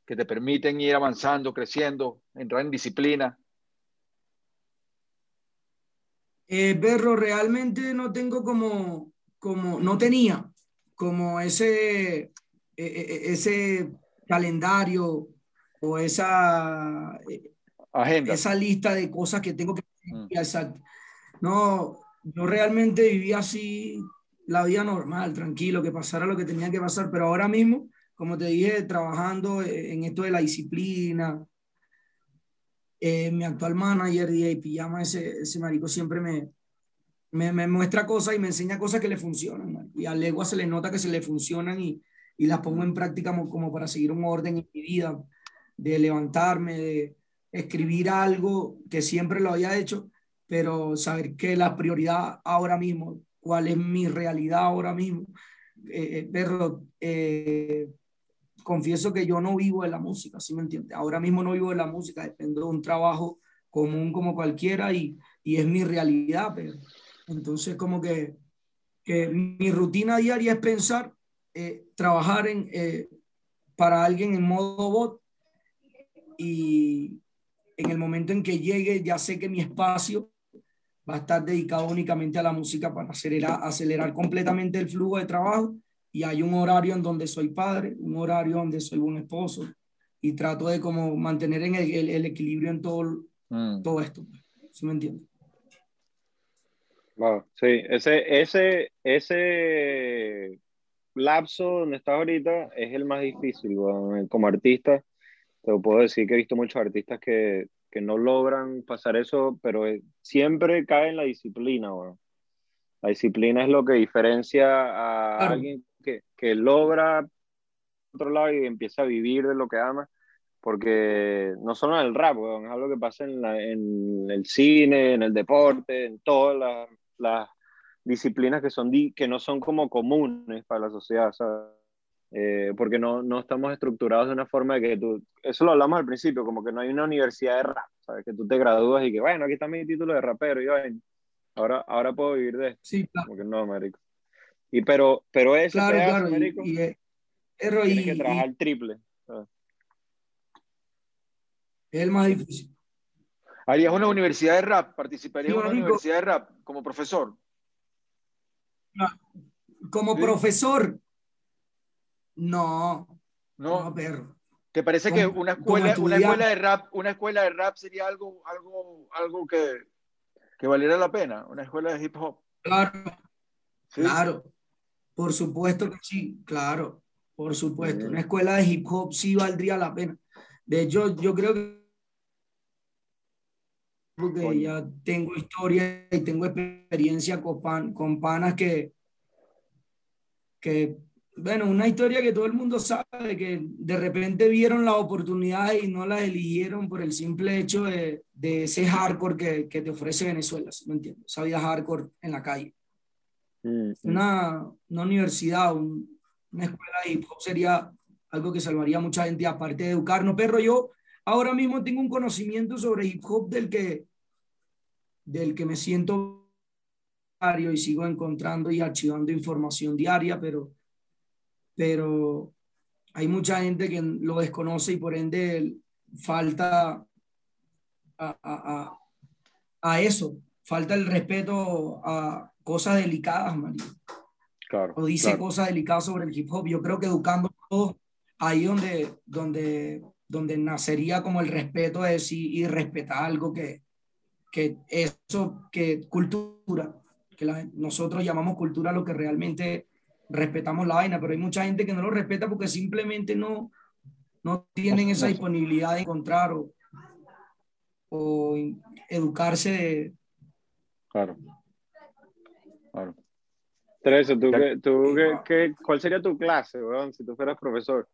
que te permiten ir avanzando, creciendo, entrar en disciplina? Eh, Berro, realmente no tengo como, como, no tenía como ese, eh, eh, ese calendario o esa, eh, Agenda. esa lista de cosas que tengo que Mm. Exacto. No, yo realmente vivía así la vida normal, tranquilo, que pasara lo que tenía que pasar, pero ahora mismo, como te dije, trabajando en esto de la disciplina, eh, mi actual manager, DJ Pijama, ese, ese marico siempre me, me, me muestra cosas y me enseña cosas que le funcionan, y a Legua se le nota que se le funcionan y, y las pongo en práctica como, como para seguir un orden en mi vida, de levantarme, de escribir algo que siempre lo había hecho, pero saber que la prioridad ahora mismo, cuál es mi realidad ahora mismo. Eh, eh, eh, confieso que yo no vivo de la música, ¿sí me entiendes? Ahora mismo no vivo de la música, dependo de un trabajo común como cualquiera y, y es mi realidad, entonces como que, que mi rutina diaria es pensar, eh, trabajar en, eh, para alguien en modo bot y en el momento en que llegue ya sé que mi espacio va a estar dedicado únicamente a la música para acelerar, acelerar completamente el flujo de trabajo y hay un horario en donde soy padre, un horario donde soy buen esposo y trato de como mantener en el, el, el equilibrio en todo, Mm. todo esto. ¿Sí me entiendes? Wow, sí, ese, ese, ese lapso donde estás ahorita es el más difícil, weón. Como artista, te puedo decir que he visto muchos artistas que, que no logran pasar eso, pero siempre cae en la disciplina, weón. La disciplina es lo que diferencia a Claro. alguien que, que logra otro lado y empieza a vivir de lo que ama, porque no solo en el rap, es algo que pasa en, la, en, el cine, en el deporte, en todas las, las disciplinas que, son que no son como comunes para la sociedad, ¿sabes? Eh, porque no, no, estamos estructurados de una forma de que tú, eso lo hablamos al principio, como que no hay una universidad de rap, ¿sabes? Que tú te gradúas y que, bueno, aquí está mi título de rapero, y ahora, ahora puedo vivir de esto. Sí, claro. Como que no, marico. Y pero, pero eso, claro, claro, marico, y, y, que trabajar triple. Es el más difícil. ¿Harías una universidad de rap? ¿Participarías en una universidad de rap como profesor? No, como ¿Sí? profesor, no. No, no perro. ¿Te parece que una escuela, una escuela de rap, una escuela de rap sería algo, algo, algo que, que valiera la pena? Una escuela de hip hop. Claro. ¿Sí? Claro. Por supuesto que sí, claro. Por supuesto. Una escuela de hip hop sí valdría la pena. De hecho, yo creo que porque Oye. ya tengo historia y tengo experiencia con, pan, con panas que, que, bueno, una historia que todo el mundo sabe, que de repente vieron la oportunidad y no la eligieron por el simple hecho de, de ese hardcore que, que, te ofrece Venezuela, ¿sí ¿me entiendes? Esa vida hardcore en la calle. Mm, una, una, universidad, un, una escuela de hip hop sería algo que salvaría a mucha gente, aparte de educarnos. Pero yo ahora mismo tengo un conocimiento sobre hip hop del que, del que me siento y sigo encontrando y archivando información diaria, pero, pero hay mucha gente que lo desconoce y por ende falta a, a, a eso, falta el respeto a cosas delicadas, María. Claro, o dice claro. cosas delicadas sobre el hip hop. Yo creo que educando a todos ahí donde, donde, donde nacería como el respeto de sí y respetar algo que, que eso, que cultura, que la, nosotros llamamos cultura lo que realmente respetamos la vaina, pero hay mucha gente que no lo respeta porque simplemente no, no tienen esa disponibilidad de encontrar o, o educarse de... Claro. Teresa, ¿tú, qué, tú qué, qué, ¿cuál sería tu clase, weón, si tú fueras profesor?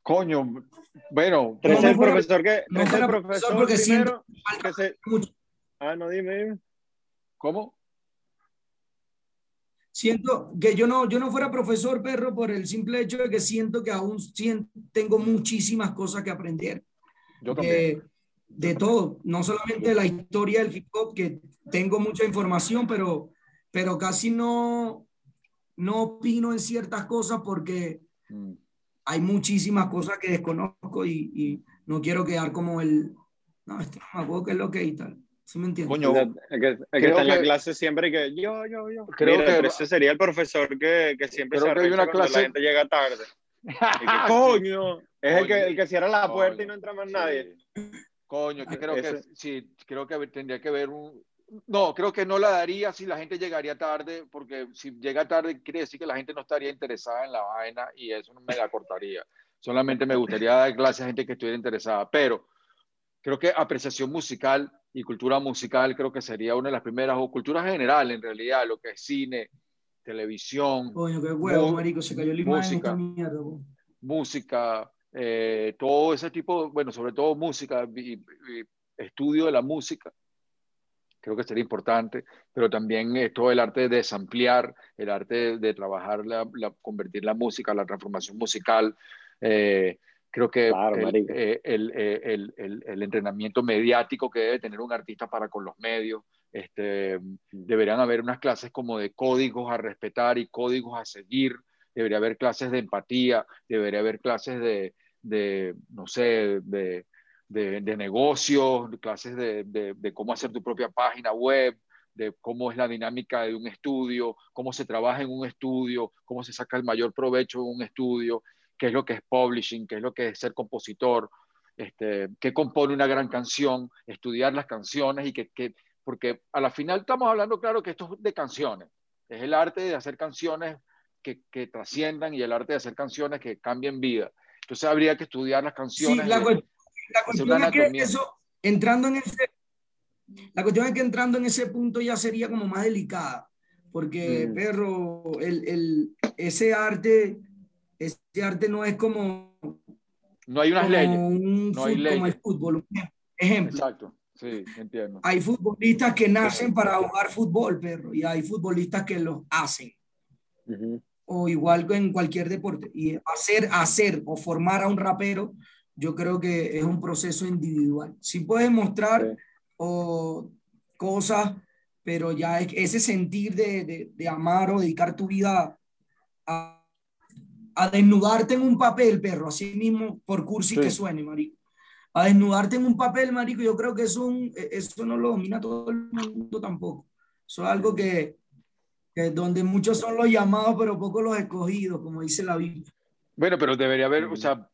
Coño, bueno. Tres no, el profesor que. No el profesor, porque primero, que se... Ah, no, dime, dime. ¿Cómo? Siento que yo no, yo no fuera profesor, perro, por el simple hecho de que siento que aún siento, tengo muchísimas cosas que aprender. Yo también. Eh, de todo, no solamente la historia del hip hop, que tengo mucha información, pero, pero casi no, no opino en ciertas cosas porque mm hay muchísimas cosas que desconozco y, y, no quiero quedar como el, no, esto no me acuerdo qué es lo que y tal. ¿Sí me entiendes? Coño, el que, el que está en la clase siempre que yo, yo, yo. Creo Mira, que ese sería el profesor que, que siempre creo se que hay una clase... la gente llega tarde. Y que, coño, es el que, el que cierra la puerta coño, y no entra más sí. nadie. Coño, que creo ese. que sí, creo que tendría que ver un, no, creo que no la daría si la gente llegaría tarde, porque si llega tarde quiere decir que la gente no estaría interesada en la vaina y eso no me la cortaría. Solamente me gustaría dar clases a gente que estuviera interesada, pero creo que apreciación musical y cultura musical creo que sería una de las primeras, o cultura general en realidad, lo que es cine, televisión. Coño, qué huevo, marico, se cayó la música, mierda, música eh, todo ese tipo, bueno, sobre todo música y, y estudio de la música creo que sería importante, pero también eh, todo el arte de desampliar, el arte de, de trabajar, la, la, convertir la música, la transformación musical. Eh, creo que claro, el, eh, el, el, el, entrenamiento mediático que debe tener un artista para con los medios, este, deberían haber unas clases como de códigos a respetar y códigos a seguir, debería haber clases de empatía, debería haber clases de, de no sé, de, de, de negocios, clases de, de, de, cómo hacer tu propia página web, de cómo es la dinámica de un estudio, cómo se trabaja en un estudio, cómo se saca el mayor provecho en un estudio, qué es lo que es publishing, qué es lo que es ser compositor, este, qué compone una gran canción, estudiar las canciones y que, que, porque a la final estamos hablando, claro, que esto es de canciones, es el arte de hacer canciones que, que trasciendan y el arte de hacer canciones que cambien vida. Entonces habría que estudiar las canciones. Sí, la, de, la cuestión es que eso, entrando en ese, la cuestión es que entrando en ese punto ya sería como más delicada, porque, mm. perro, el, el, ese arte, ese arte no es como, No hay unas leyes. un no hay fut- como el leyes. fútbol. Ejemplo, Exacto. Sí, entiendo. hay futbolistas que nacen para jugar fútbol, perro, y hay futbolistas que los hacen. Ujú. o igual que en cualquier deporte. Y hacer, hacer o formar a un rapero, yo creo que es un proceso individual. Sí puedes mostrar Sí. o, cosas, pero ya es- ese sentir de, de- de amar o dedicar tu vida a, a desnudarte en un papel, perro, así mismo, por cursi Sí. que suene, marico. A desnudarte en un papel, marico, yo creo que eso, es un- eso no lo domina todo el mundo tampoco. Eso es algo que, que donde muchos son los llamados, pero pocos los escogidos, como dice la Biblia. Bueno, pero debería haber, o sea,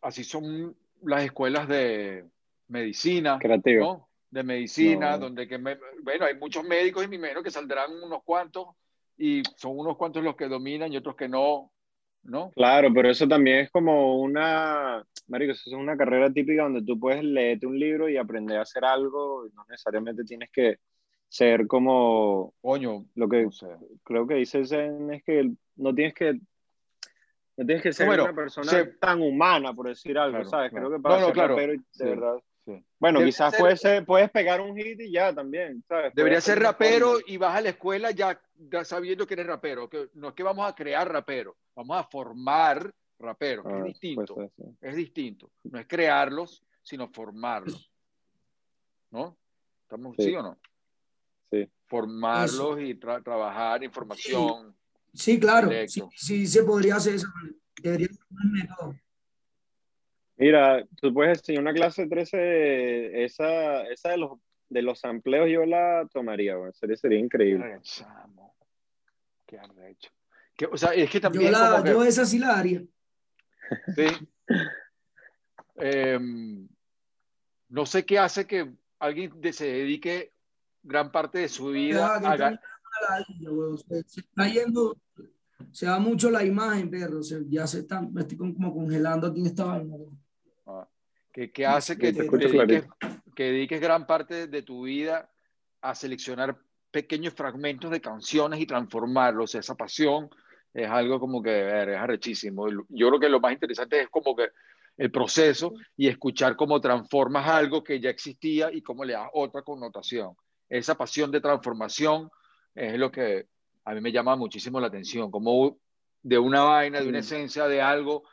así son las escuelas de medicina, Creativo. ¿no? De medicina, No. donde que, me- bueno, hay muchos médicos y me imagino que saldrán unos cuantos y son unos cuantos los que dominan y otros que no, ¿no? Claro, pero eso también es como una, marico, eso es una carrera típica donde tú puedes leerte un libro y aprender a hacer algo, y no necesariamente tienes que ser como Coño, lo que no sé. creo que dice Zen es que no tienes que no tienes que ser Bueno, una persona se- tan humana, por decir algo, Claro, ¿sabes? claro. Creo que para No, no, ser claro. rapero, de Sí. verdad. Sí. Bueno, Debería quizás ser- puedes, ser- puedes pegar un hit y ya también, ¿sabes? Debería ser rapero y vas a la escuela ya, ya sabiendo que eres rapero. Que no es que vamos a crear rapero, vamos a formar raperos, Ah, es distinto. pues, sí. Es distinto. No es crearlos, sino formarlos. ¿No? ¿Estamos sí, Sí. o no? Sí. Formarlos y tra- trabajar información. Sí, claro, sí, sí se podría hacer eso. Debería ser un método. Mira, tú puedes enseñar una clase 13, esa, esa de los de los sampleos yo la tomaría. Sería, sería Qué increíble. Qué arrecho. Que, o sea, es que Yo, también la, como que- yo esa sí la haría. Sí. Em, no sé qué hace que alguien se dedique gran parte de su vida a... ladilla. Se, se está yendo, se da mucho la imagen, perro. Se- ya se está, me estoy con- como congelando aquí en esta vaina. ah, que, que hace que te te dediques, que dediques gran parte de tu vida a seleccionar pequeños fragmentos de canciones y transformarlos. Esa pasión es algo como que ver, es arrechísimo. Yo creo que lo más interesante es como que el proceso y escuchar cómo transformas algo que ya existía y cómo le das otra connotación. Esa pasión de transformación es lo que a mí me llama muchísimo la atención, como de una vaina, de una esencia de algo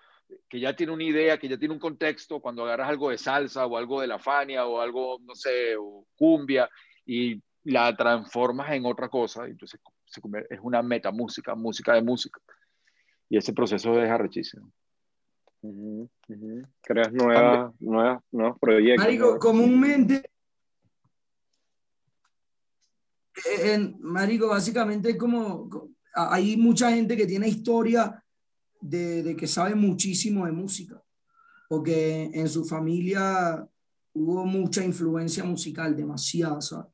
que ya tiene una idea, que ya tiene un contexto, cuando agarras algo de salsa o algo de la Fania o algo, no sé, o cumbia y la transformas en otra cosa, entonces se convierte- es una metamúsica, música de música. Y ese proceso es arrechísimo. Ujú, ujú. Creas nuevas, nuevas, nuevos proyectos. Marico, ¿no? comúnmente, eh, en, Marico, básicamente como, hay mucha gente que tiene historia de, de que sabe muchísimo de música, porque en su familia hubo mucha influencia musical, demasiada, ¿sabes?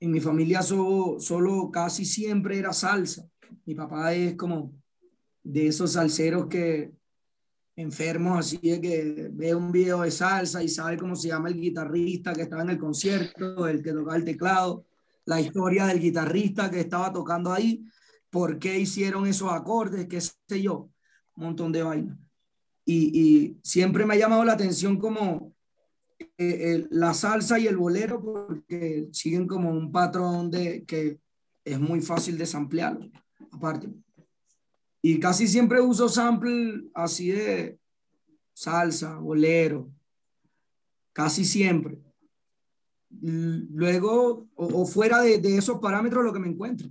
En mi familia solo, solo casi siempre era salsa. Mi papá es como de esos salseros que enfermos así de que ve un video de salsa y sabe cómo se llama el guitarrista que estaba en el concierto, el que tocaba el teclado, la historia del guitarrista que estaba tocando ahí, por qué hicieron esos acordes, qué sé yo, un montón de vainas. Y, y siempre me ha llamado la atención como eh, eh, la salsa y el bolero porque siguen como un patrón de que es muy fácil de samplearlo, aparte. Y casi siempre uso sample así de salsa, bolero, casi siempre. Luego, o, fuera de, esos parámetros, lo que me encuentre.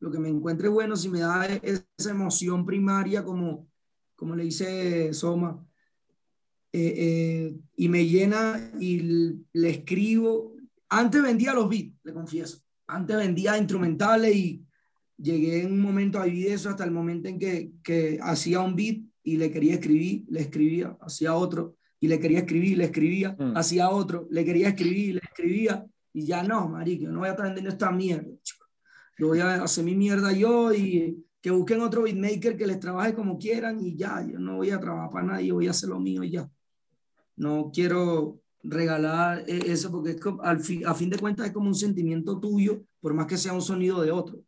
Lo que me encuentre bueno, si me da esa emoción primaria, como, como le dice Soma, eh, eh, y me llena y le escribo. Antes vendía los beats, le confieso. Antes vendía instrumentales y llegué en un momento a vivir eso hasta el momento en que, que hacía un beat y le quería escribir, le escribía, hacía otro y le quería escribir, le escribía, Mm. hacía otro, le quería escribir, le escribía y ya no, marico, yo no voy a estar vendiendo esta mierda, chico. Yo voy a hacer mi mierda yo y que busquen otro beatmaker que les trabaje como quieran y ya, yo no voy a trabajar para nadie, voy a hacer lo mío y ya. No quiero regalar e- eso porque es como- al fi- a fin de cuentas es como un sentimiento tuyo, por más que sea un sonido de otro.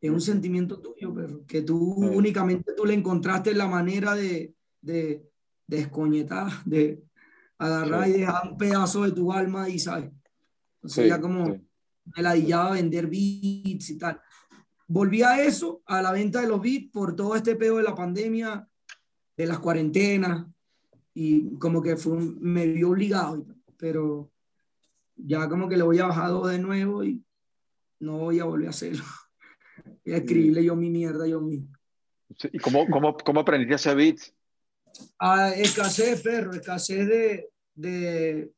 Es un sentimiento tuyo, pero que tú Sí. únicamente tú le encontraste la manera de, de, descoñetar, de agarrar y dejar un pedazo de tu alma y, ¿sabes? Entonces ya como me ladillaba vender beats y tal. Volví a eso, a la venta de los beats por todo este pedo de la pandemia, de las cuarentenas, y como que fue me vio obligado, pero ya como que le voy a bajar dos de nuevo y no voy a volver a hacerlo. Voy a escribirle yo mi mierda yo mismo. ¿Y cómo, cómo, cómo aprendiste a hacer beats? Ah, escasez, perro, escasez de, de,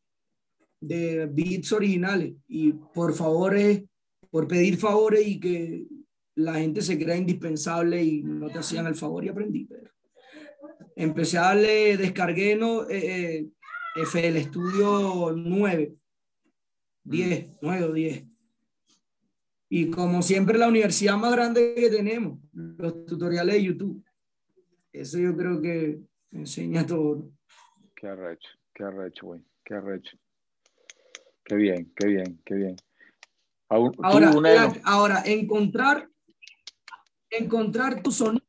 de beats originales. Y por favores, por pedir favores y que la gente se crea indispensable y no te hacían el favor y aprendí. Pero empecé a darle, descargué no, eh, eh FL Studio 9, 10, 9 o 10. Y como siempre, la universidad más grande que tenemos, los tutoriales de YouTube. Eso yo creo que enseña todo. Qué arrecho, qué arrecho, güey, qué arrecho. Qué bien, qué bien, qué bien. Ahora, ahora, encontrar, encontrar tu sonido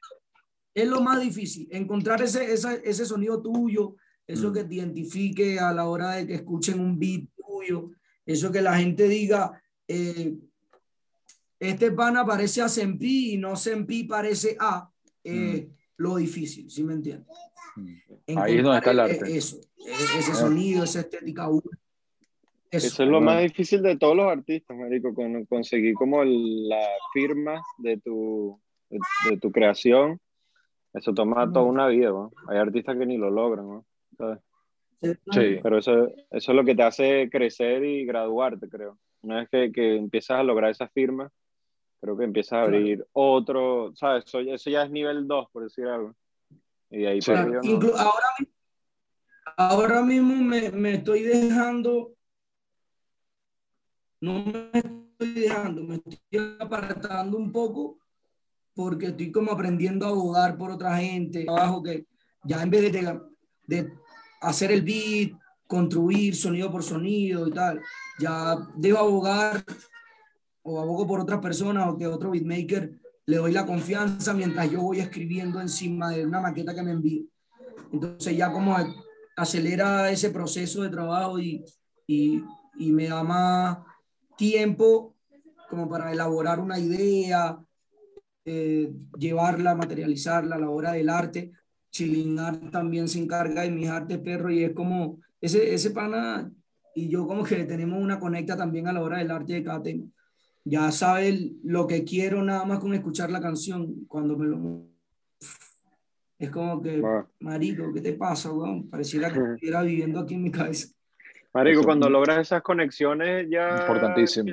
es lo más difícil. Encontrar ese, ese, ese sonido tuyo, eso mm. que te identifique a la hora de que escuchen un beat tuyo, eso que la gente diga, eh, este pana parece a Sempi y no Sempi parece a, eh, mm. lo difícil, ¿sí me entiendes? Ahí es donde está el arte. Eso, e, ese sonido, esa estética. Eso, es lo más difícil de todos los artistas, marico, con, conseguir como la firma de tu, de, tu creación. Eso toma toda una vida, ¿no? Hay artistas que ni lo logran, ¿no? Sí. Pero eso, eso es lo que te hace crecer y graduarte, creo. Una vez que, que empiezas a lograr esa firma, creo que empieza a abrir otro, ¿sabes? Eso, eso, ya es nivel 2, por decir algo. Y ahí ahora, ahora mismo me, me, estoy dejando, no me estoy dejando, me estoy apartando un poco porque estoy como aprendiendo a abogar por otra gente, trabajo que ya en vez de, de hacer el beat, construir sonido por sonido y tal, ya debo abogar o abogo por otra persona o que otro beatmaker le doy la confianza mientras yo voy escribiendo encima de una maqueta que me envíe. Entonces ya como acelera ese proceso de trabajo y, y, me da más tiempo como para elaborar una idea, eh, llevarla, materializarla a la hora del arte. Chilinar también se encarga de mis artes, perro, y es como ese, ese pana y yo como que tenemos una conecta también a la hora del arte de cada tema ya sabe lo que quiero nada más con escuchar la canción. Cuando me lo. Es como que, Marico, ¿qué te pasa, weón? Pareciera que estuviera viviendo aquí en mi cabeza. Marico, cuando logras esas conexiones ya. Importantísimo.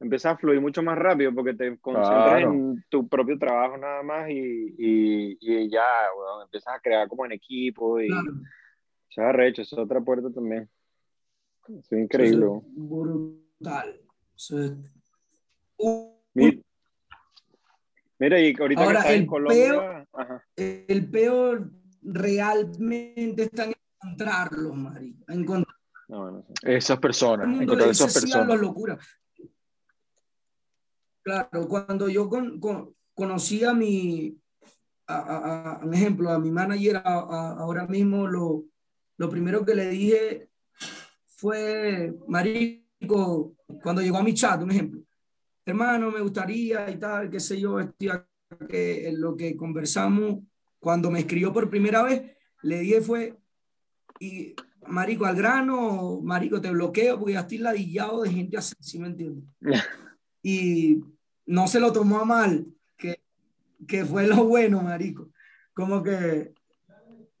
Empieza, a fluir mucho más rápido porque te concentras en tu propio trabajo nada más y, y, ya, weón, empiezas a crear como en equipo y. Claro. Se recho, es otra puerta también. Es increíble. Es brutal. Mira, y ahorita Ahora, que el en Colombia. el peor realmente está en encontrarlos, Mari. Encontrar... Esas personas, encontrar esas personas. locura. Claro, cuando yo con, conocí a mi, a, un ejemplo, a mi manager ahora mismo, lo, lo primero que le dije fue, Marico, cuando llegó a mi chat, un ejemplo, hermano, me gustaría y tal, qué sé yo, estoy que lo que conversamos cuando me escribió por primera vez, le dije fue, y marico, al grano, marico, te bloqueo porque ya estoy ladillado de gente así, ¿sí me entiendes? y no se lo tomó a mal, que, que fue lo bueno, marico. Como que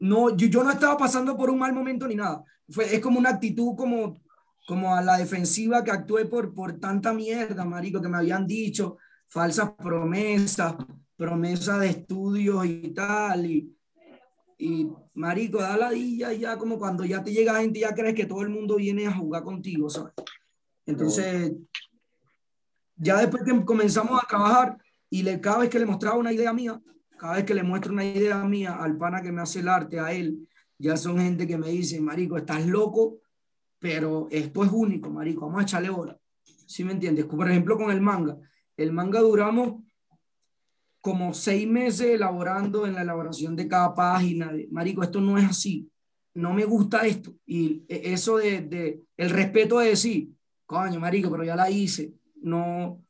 no, yo, yo no estaba pasando por un mal momento ni nada. Fue, es como una actitud como como a la defensiva que actué por, por tanta mierda, marico, que me habían dicho, falsas promesas, promesas de estudios y tal, y, y marico, da la dilla ya como cuando ya te llega gente ya crees que todo el mundo viene a jugar contigo, ¿sabes? Entonces, ya después que comenzamos a trabajar y le, cada vez que le mostraba una idea mía, cada vez que le muestro una idea mía al pana que me hace el arte, a él, ya son gente que me dice, marico, estás loco, pero esto es único, marico, vamos a echarle hora. ¿Sí me entiendes? Por ejemplo, con el manga. El manga duramos como seis meses elaborando en la elaboración de cada página. Marico, esto no es así. No me gusta esto. Y e, eso de, de el respeto de decir, coño, Marico, pero ya la hice. No,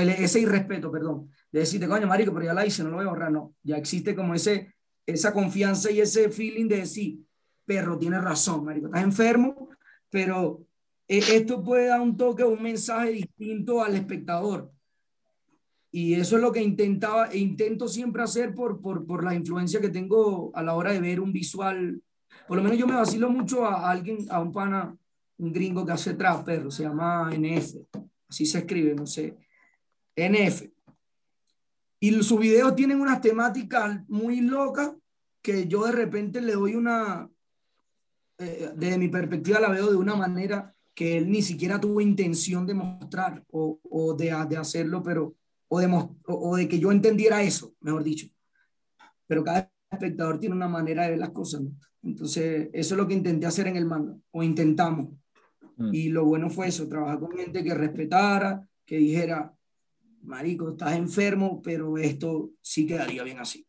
ese irrespeto, perdón. De decirte, coño, Marico, pero ya la hice, no lo voy a borrar. No, ya existe como ese, esa confianza y ese feeling de decir, perro, tienes razón, Marico, estás enfermo, pero e, esto puede dar un toque un mensaje distinto al espectador y eso es lo que intentaba e intento siempre hacer por, por, por, la influencia que tengo a la hora de ver un visual. Por lo menos yo me vacilo mucho a alguien, a un pana, un gringo que hace trap, perro, se llama NF, así se escribe, no sé, NF. Y sus videos tienen unas temáticas muy locas que yo de repente le doy una, eh, desde mi perspectiva la veo de una manera que él ni siquiera tuvo intención de mostrar o, o de, de hacerlo, pero o de, o de que yo entendiera eso, mejor dicho. Pero cada espectador tiene una manera de ver las cosas. ¿no? Entonces, eso es lo que intenté hacer en el manga, o intentamos. Mm. Y lo bueno fue eso, trabajar con gente que respetara, que dijera, Marico, estás enfermo, pero esto sí quedaría bien así.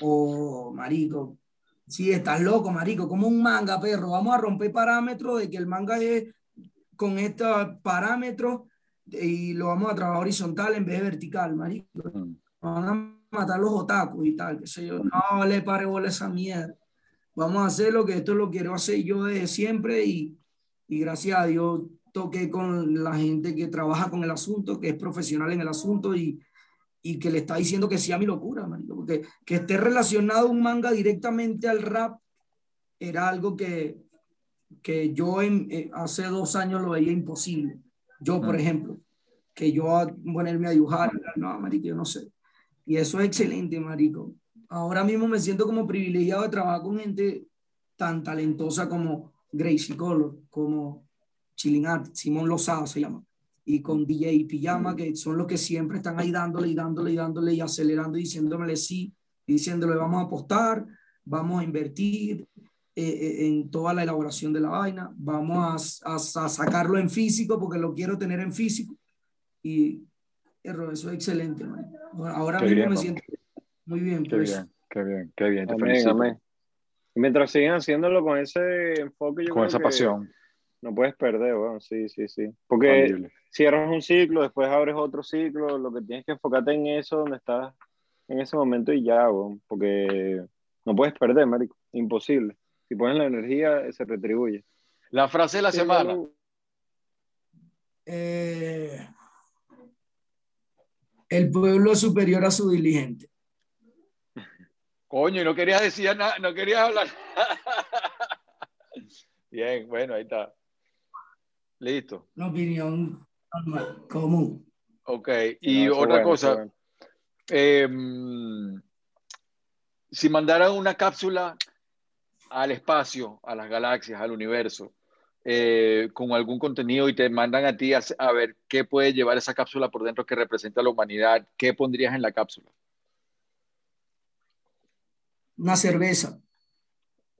O, Marico, sí, estás loco, Marico, como un manga, perro. Vamos a romper parámetros de que el manga es con estos parámetros y lo vamos a trabajar horizontal en vez de vertical, marico. Mm. Van a matar los otakus y tal, qué sé yo. No le pare bola esa mierda. Vamos a hacer lo que esto lo quiero hacer yo desde siempre y, y gracias a Dios toqué con la gente que trabaja con el asunto, que es profesional en el asunto y, y que le está diciendo que sí a mi locura, marico. Porque que esté relacionado un manga directamente al rap era algo que, que yo en, eh, hace dos años lo veía imposible. Yo, por ejemplo, que yo a ponerme a dibujar, no, marico, yo no sé. Y eso es excelente, marico. Ahora mismo me siento como privilegiado de trabajar con gente tan talentosa como Gracie Color, como Chilling Art, Simón Lozada se llama, y con DJ Pijama, que son los que siempre están ahí dándole y dándole y dándole y acelerando y diciéndole sí, y diciéndole vamos a apostar, vamos a invertir, eh, eh, en toda la elaboración de la vaina. Vamos a, a, sacarlo en físico porque lo quiero tener en físico. Y eso es excelente. ahora mismo me siento muy bien. Qué pues. bien, qué bien, qué bien. Te amén, Mientras siguen haciéndolo con ese enfoque, con esa pasión. No puedes perder, bueno, sí, sí, sí. Porque cierras un ciclo, después abres otro ciclo, lo que tienes que enfocarte en eso, donde estás en ese momento y ya, porque no puedes perder, marico, imposible. Si pones la energía, se retribuye. La frase de la semana. Eh, el pueblo es superior a su diligente. Coño, y no querías decir nada, no querías hablar. Bien, bueno, ahí está. Listo. Una opinión común. Ok, y otra cosa. Em, si mandaran una cápsula al espacio, a las galaxias, al universo, eh, con algún contenido y te mandan a ti a, ver qué puede llevar esa cápsula por dentro que representa a la humanidad, ¿qué pondrías en la cápsula? Una cerveza.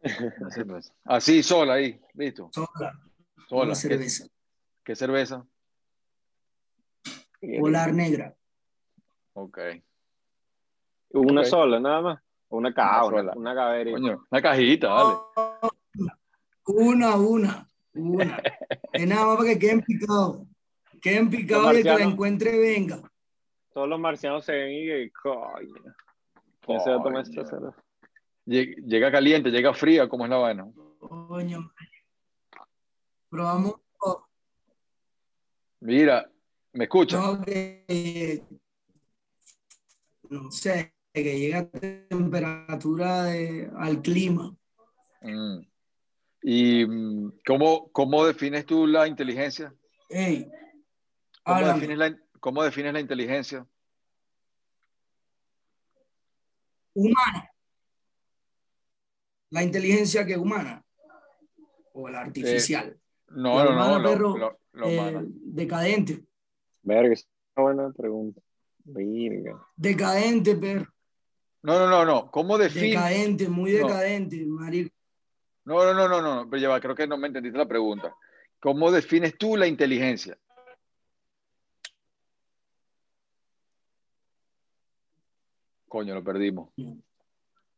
Una cerveza. Así, sola ahí, listo. Sola. Sola. Una cerveza. ¿Qué, cerveza? Polar negra. Ok. Una sola, nada más. Una caja, una, una, una cajita, dale. Una, una, una. es nada más para que queden picados. Queden picados y el que la encuentre venga. Todos los marcianos se ven y que, coño. ¿Quién se va a tomar esta cerveza? Llega caliente, llega fría, ¿cómo es la vaina? Coño. Probamos. Mira, ¿me escucha? No, no sé que llega a temperatura al clima. Mm. ¿Y mm, cómo, cómo, defines tú la inteligencia? ¿Cómo, defines la, ¿Cómo defines la inteligencia? Humana. La inteligencia que humana. O la artificial. Eh, no, no, no, lo, lo, eh, decadente. Verga, es una buena pregunta. Decadente, perro. No, no, no, no. ¿Cómo defines? Decadente, muy decadente, marico. No, no, no, no, no, pero lleva, creo que no me entendiste la pregunta. ¿Cómo defines tú la inteligencia? Coño, lo perdimos.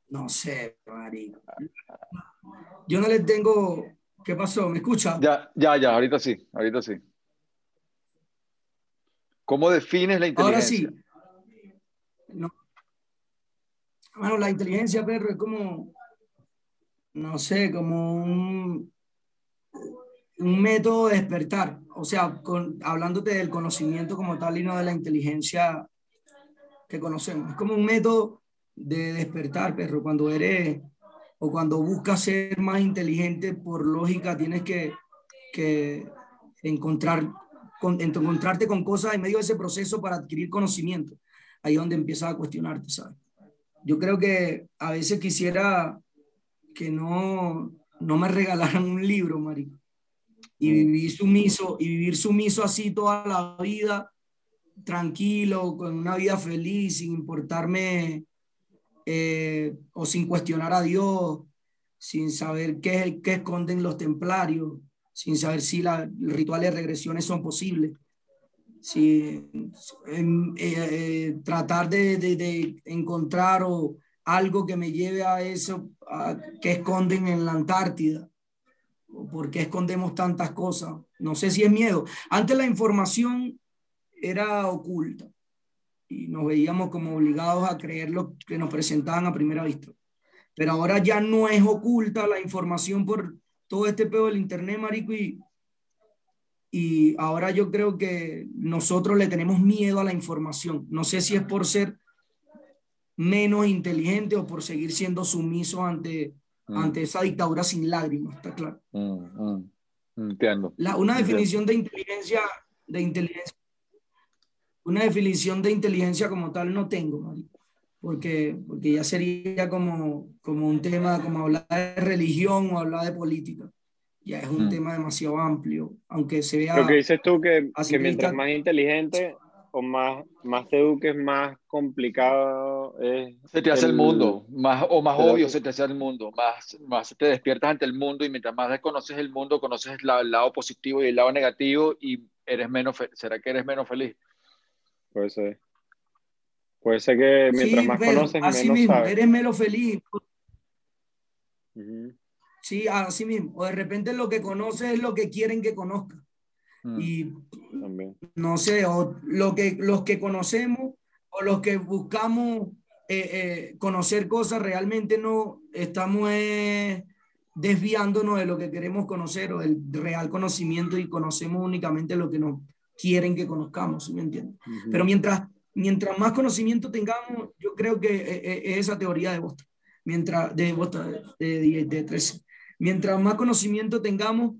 No sé, marico. Yo no le tengo. ¿Qué pasó? ¿Me escucha? Ya, ya, ya, ahorita sí, ahorita sí. ¿Cómo defines la inteligencia? Ahora sí. No. Bueno, la inteligencia, perro, es como, no sé, como un, un método de despertar. O sea, con, hablándote del conocimiento como tal y no de la inteligencia que conocemos. Es como un método de despertar, perro. Cuando eres o cuando buscas ser más inteligente, por lógica, tienes que, que encontrar con, encontrarte con cosas en medio de ese proceso para adquirir conocimiento. Ahí es donde empiezas a cuestionarte, ¿sabes? Yo creo que a veces quisiera que no, no me regalaran un libro, marico. Y mm. vivir sumiso, y vivir sumiso así toda la vida, tranquilo, con una vida feliz, sin importarme eh, o sin cuestionar a Dios, sin saber qué, qué esconden los templarios, sin saber si los rituales de regresiones son posibles. Si, eh, eh, tratar de, encontrar o algo que me lleve a eso que esconden en la Antártida. ¿Por qué escondemos tantas cosas? No sé si es miedo. Antes la información era oculta y nos veíamos como obligados a creer lo que nos presentaban a primera vista. Pero ahora ya no es oculta la información por todo este pedo del internet, marico, y, y ahora yo creo que nosotros le tenemos miedo a la información. No sé si es por ser menos inteligente o por seguir siendo sumiso ante, mm. ante esa dictadura sin lágrimas, está claro. Mm, mm. Entiendo. La, una definición de inteligencia, de inteligencia, una definición de inteligencia como tal no tengo, marico porque, porque ya sería como, como un tema, como hablar de religión o hablar de política. Ya es un mm. tema demasiado amplio, aunque se vea... Lo que dices tú, que, que mientras más inteligente o más, más te eduques, más complicado es... Se te hace el, mundo, más, o más obvio se te hace el mundo, más, más te despiertas ante el mundo y mientras más conoces el mundo, conoces el lado positivo y el lado negativo y eres menos, ¿será que eres menos feliz? Puede ser. Puede ser que mientras más conoces, así menos mismo, eres menos feliz. Sí, así mismo. O de repente lo que conoces es lo que quieren que conozca. Mm. Y no sé, o lo que, los que conocemos o los que buscamos eh, eh, conocer cosas realmente no estamos eh, desviándonos de lo que queremos conocer o del real conocimiento y conocemos únicamente lo que nos quieren que conozcamos, me entiendes? Pero mientras mientras más conocimiento tengamos, yo creo que eh, eh, es esa teoría de Boston, mientras, de Boston, de, de, 13. Mientras más conocimiento tengamos,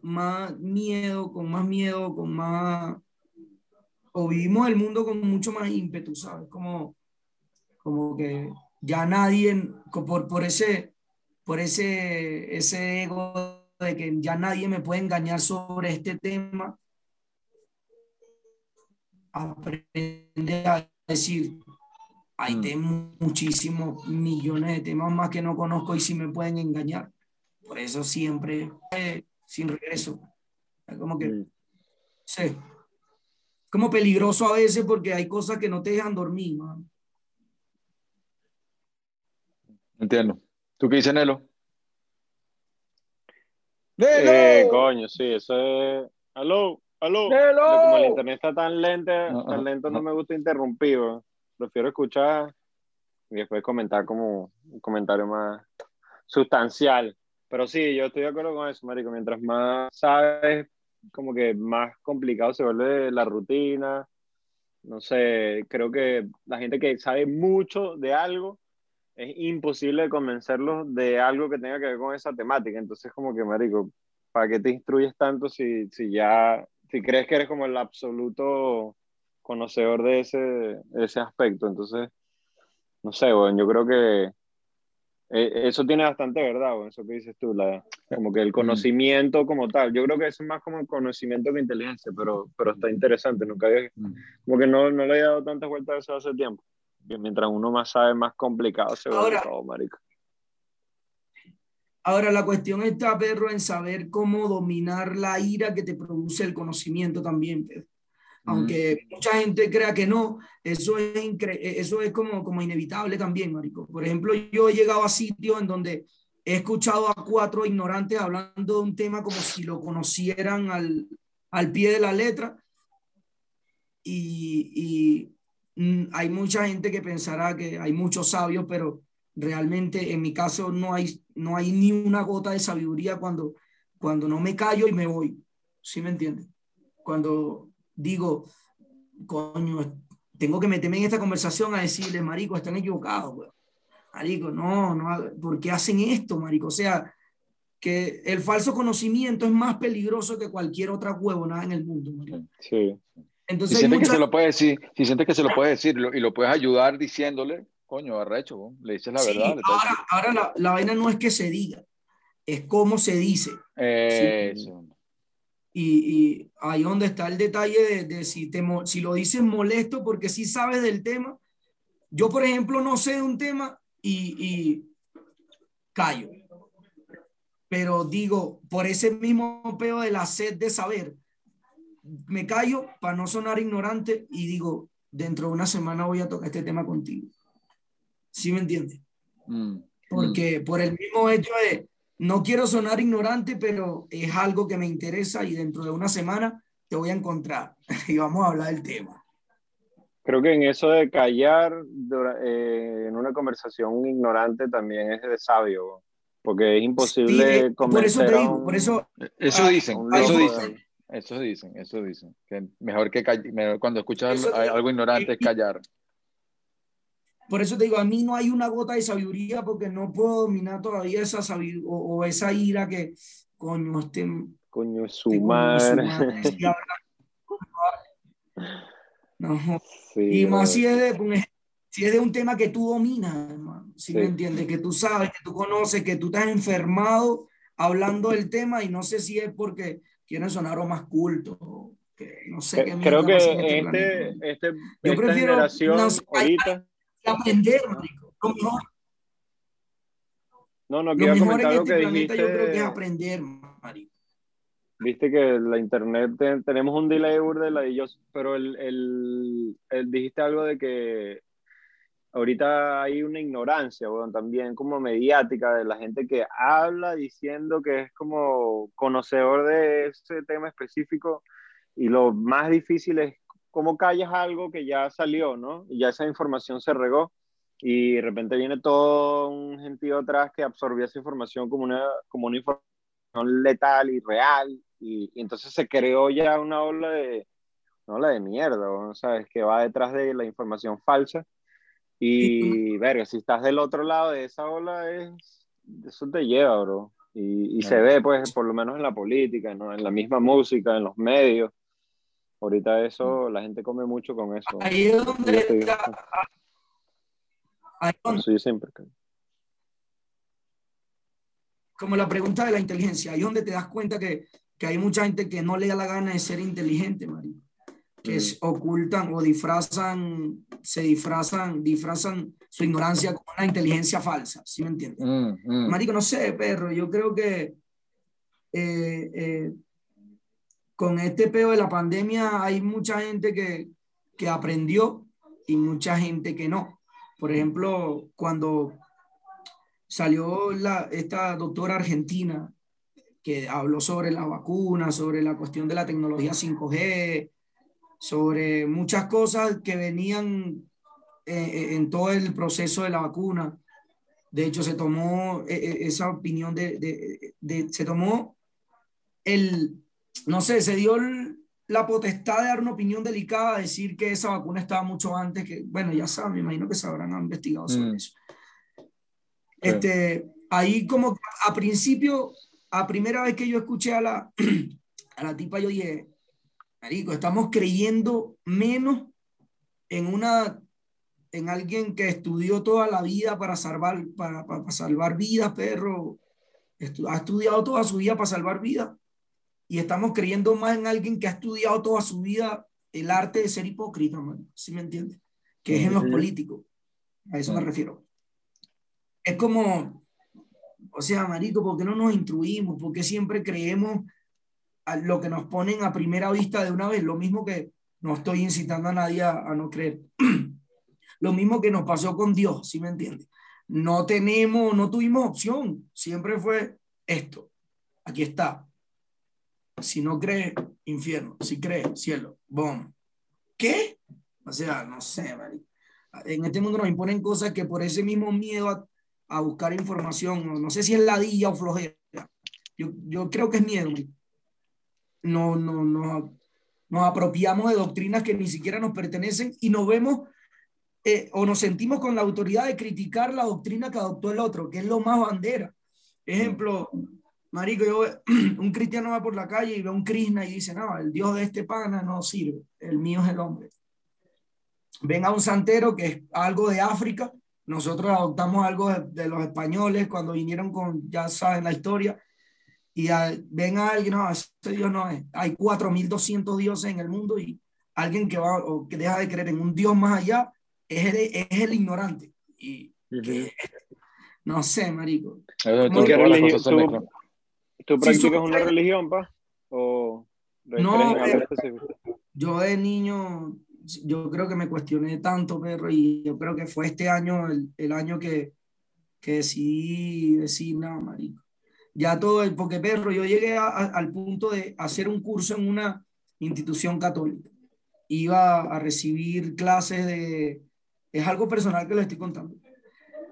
más miedo, con más miedo, con más... O vivimos el mundo con mucho más ímpetu, ¿sabes? Como, como que ya nadie, por, por, ese, por ese, ese ego de que ya nadie me puede engañar sobre este tema, aprende a decir, hay mm. muchísimos millones de temas más que no conozco y si me pueden engañar. Por eso siempre sin regreso. como que, mm. sí. Como peligroso a veces porque hay cosas que no te dejan dormir, Entiendo. ¿Tú qué dices, Nelo? Eh, coño, sí, eso es. Aló. Aló. Como el internet está tan lento, tan lento, no me gusta interrumpir. Prefiero escuchar y después comentar como un comentario más sustancial. Pero sí, yo estoy de acuerdo con eso, Marico. Mientras más sabes, como que más complicado se vuelve la rutina. No sé, creo que la gente que sabe mucho de algo, es imposible convencerlos de algo que tenga que ver con esa temática. Entonces, como que, Marico, ¿para qué te instruyes tanto si, si ya si crees que eres como el absoluto conocedor de ese, ese aspecto. Entonces, no sé, bueno, yo creo que eh, eso tiene bastante verdad, bueno, eso que dices tú, la, como que el mm. conocimiento como tal. Yo creo que eso es más como el conocimiento que inteligencia, pero, pero está interesante. Nunca había, mm. como que no, no le he dado tantas vueltas a eso hace tiempo. Mientras uno más sabe, más complicado se vuelve todo, marico. Ahora la cuestión está, perro, en saber cómo dominar la ira que te produce el conocimiento también, Aunque mucha gente crea que no, eso es, eso es como, como inevitable también, Marico. Por ejemplo, yo he llegado a sitios en donde he escuchado a cuatro ignorantes hablando de un tema como si lo conocieran al, al pie de la letra. Y, y, mm, hay mucha gente que pensará que hay muchos sabios, pero realmente en mi caso no hay, no hay ni una gota de sabiduría cuando, cuando no me callo y me voy. ¿Sí me entiendes? Cuando digo, coño, tengo que meterme en esta conversación a decirles, marico, están equivocados, Marico, no, no, ¿por qué hacen esto, marico? O sea, que el falso conocimiento es más peligroso que cualquier otra nada en el mundo. Marico. Sí. Entonces, si sientes que se lo puede decir, si sientes que se lo puede decir y lo puedes ayudar diciéndole, coño, arrecho, le dices la verdad. ahora, ahora la, la, vaina no es que se diga, es cómo se dice. Eso. Y, y ahí donde está el detalle de, si, te, si lo dices molesto porque si sabes del tema. Yo, por ejemplo, no sé de un tema y, y callo. Pero digo, por ese mismo peo de la sed de saber, me callo para no sonar ignorante y digo, dentro de una semana voy a tocar este tema contigo. ¿Sí me entiendes? Mm, porque mm. por el mismo hecho de, no quiero sonar ignorante, pero es algo que me interesa y dentro de una semana te voy a encontrar y vamos a hablar del tema. Creo que en eso de callar eh, en una conversación ignorante también es de sabio, porque es imposible sí, Por eso te digo, por eso... Eso ah, dicen, eso dicen. Eso dicen, eso dicen. Que mejor que cuando escuchas algo ignorante es callar. Por eso te digo, a mí no hay una gota de sabiduría porque no puedo dominar todavía esa sabiduría o, esa ira que, coño, este... Coño, su este. No. y más si es, de, si es de un tema que tú dominas, hermano. Si me entiendes, que tú sabes, que tú conoces, que tú estás enfermado hablando del tema y no sé si es porque quieren sonar o más culto. Que no sé qué Creo que este, este, este, Yo prefiero generación ahorita aprender, marico. Lo mejor. No, no, quería comentar algo este que dijiste. Yo creo que es aprender, marico. Viste que la internet tenemos un delay de la de ellos, pero el, el, el, dijiste algo de que ahorita hay una ignorancia, bueno, también como mediática de la gente que habla diciendo que es como conocedor de ese tema específico y lo más difícil es cómo callas algo que ya salió, ¿no? Y ya esa información se regó y de repente viene todo un gentío atrás que absorbió esa información como una, como una información letal y real y, entonces se creó ya una ola de, una ola de mierda, ¿sabes? Que va detrás de la información falsa y, verga, si estás del otro lado de esa ola, es, eso te lleva, bro. Y, y se ve, pues, por lo menos en la política, ¿no? En la misma música, en los medios Ahorita eso, la gente come mucho con eso. Ahí es donde Sí, siempre. Como la pregunta de la inteligencia, ahí es donde te das cuenta que, que hay mucha gente que no le da la gana de ser inteligente, Mario. Que mm. ocultan o disfrazan, se disfrazan, disfrazan su ignorancia con una inteligencia falsa, ¿sí me entiendes? Mm, mm. Marico, no sé, perro, yo creo que eh, eh, con este peo de la pandemia hay mucha gente que, que aprendió y mucha gente que no. Por ejemplo, cuando salió la, esta doctora argentina que habló sobre la vacuna, sobre la cuestión de la tecnología 5G, sobre muchas cosas que venían eh, eh, en todo el proceso de la vacuna. De hecho, se tomó eh, esa opinión de, de, se tomó el, no sé, se dio la potestad de dar una opinión delicada, decir que esa vacuna estaba mucho antes, que, bueno, ya saben, me imagino que se habrán investigado sobre mm. eso. Este, ahí como a principio, a primera vez que yo escuché a la, a la tipa, yo dije, Marico, estamos creyendo menos en una en alguien que estudió toda la vida para salvar, para, para salvar vidas, perro. ha estudiado toda su vida para salvar vidas y estamos creyendo más en alguien que ha estudiado toda su vida el arte de ser hipócrita, ¿sí me entiendes? Que es en los políticos. A eso me refiero. Es como, o sea, marico, ¿por qué no nos instruimos? ¿Por qué siempre creemos a lo que nos ponen a primera vista de una vez? Lo mismo que no estoy incitando a nadie a, no creer. Lo mismo que nos pasó con Dios, ¿sí me entiendes? No tenemos, no tuvimos opción, siempre fue esto, aquí está. Si no crees, infierno, si crees, cielo, bom. ¿Qué? O sea, no sé, en este mundo nos imponen cosas que por ese mismo miedo a, a buscar información, no, sé si es ladilla o flojera, yo, yo creo que es miedo, no, no, no, nos apropiamos de doctrinas que ni siquiera nos pertenecen y nos vemos eh, o nos sentimos con la autoridad de criticar la doctrina que adoptó el otro, que es lo más bandera. Ejemplo, Marico, yo, un cristiano va por la calle y ve a un Krishna y dice, no, el Dios de este pana no sirve, el mío es el hombre. Ven a un santero que es algo de África, nosotros adoptamos algo de, de los españoles cuando vinieron con, ya saben la historia, y ven a alguien, no, ese Dios no es. Hay 4.200 dioses en el mundo y alguien que va o que deja de creer en un Dios más allá es el, es el ignorante. Y no sé, marico. ¿Tú, qué religión, ¿tú, practicas una religión, pa? ¿O no, yo de niño, yo creo que me cuestioné tanto, perro, y yo creo que fue este año el, el año que, que decidí decir, no, marico ya todo, el, porque perro, yo llegué al punto de hacer un curso en una institución católica. Iba a recibir clases de, es algo personal que lo estoy contando.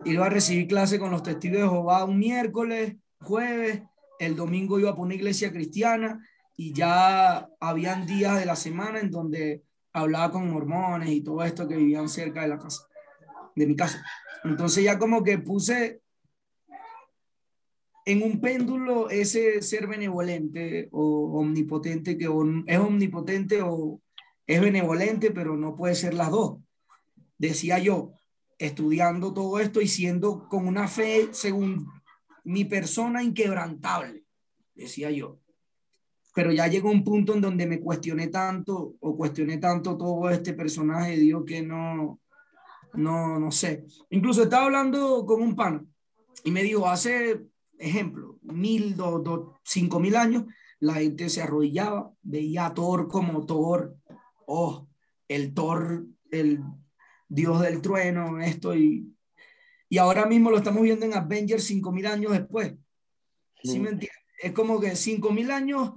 Iba a recibir clases con los testigos de Jehová un miércoles, jueves, el domingo iba a poner iglesia cristiana y ya habían días de la semana en donde hablaba con mormones y todo esto que vivían cerca de la casa, de mi casa. Entonces ya como que puse en un péndulo ese ser benevolente o omnipotente que es omnipotente o es benevolente, pero no puede ser las dos. Decía yo, estudiando todo esto y siendo con una fe según mi persona inquebrantable, decía yo. Pero ya llegó un punto en donde me cuestioné tanto o cuestioné tanto todo este personaje Dios que no, no, no sé. Incluso estaba hablando con un pan y me dijo, hace ejemplo, mil, dos, dos, cinco mil años, la gente se arrodillaba, veía a Thor como Thor, oh, el Thor, el dios del trueno, esto y, y ahora mismo lo estamos viendo en Avengers cinco mil años después. ¿Sí me entiendes? Es como que cinco mil años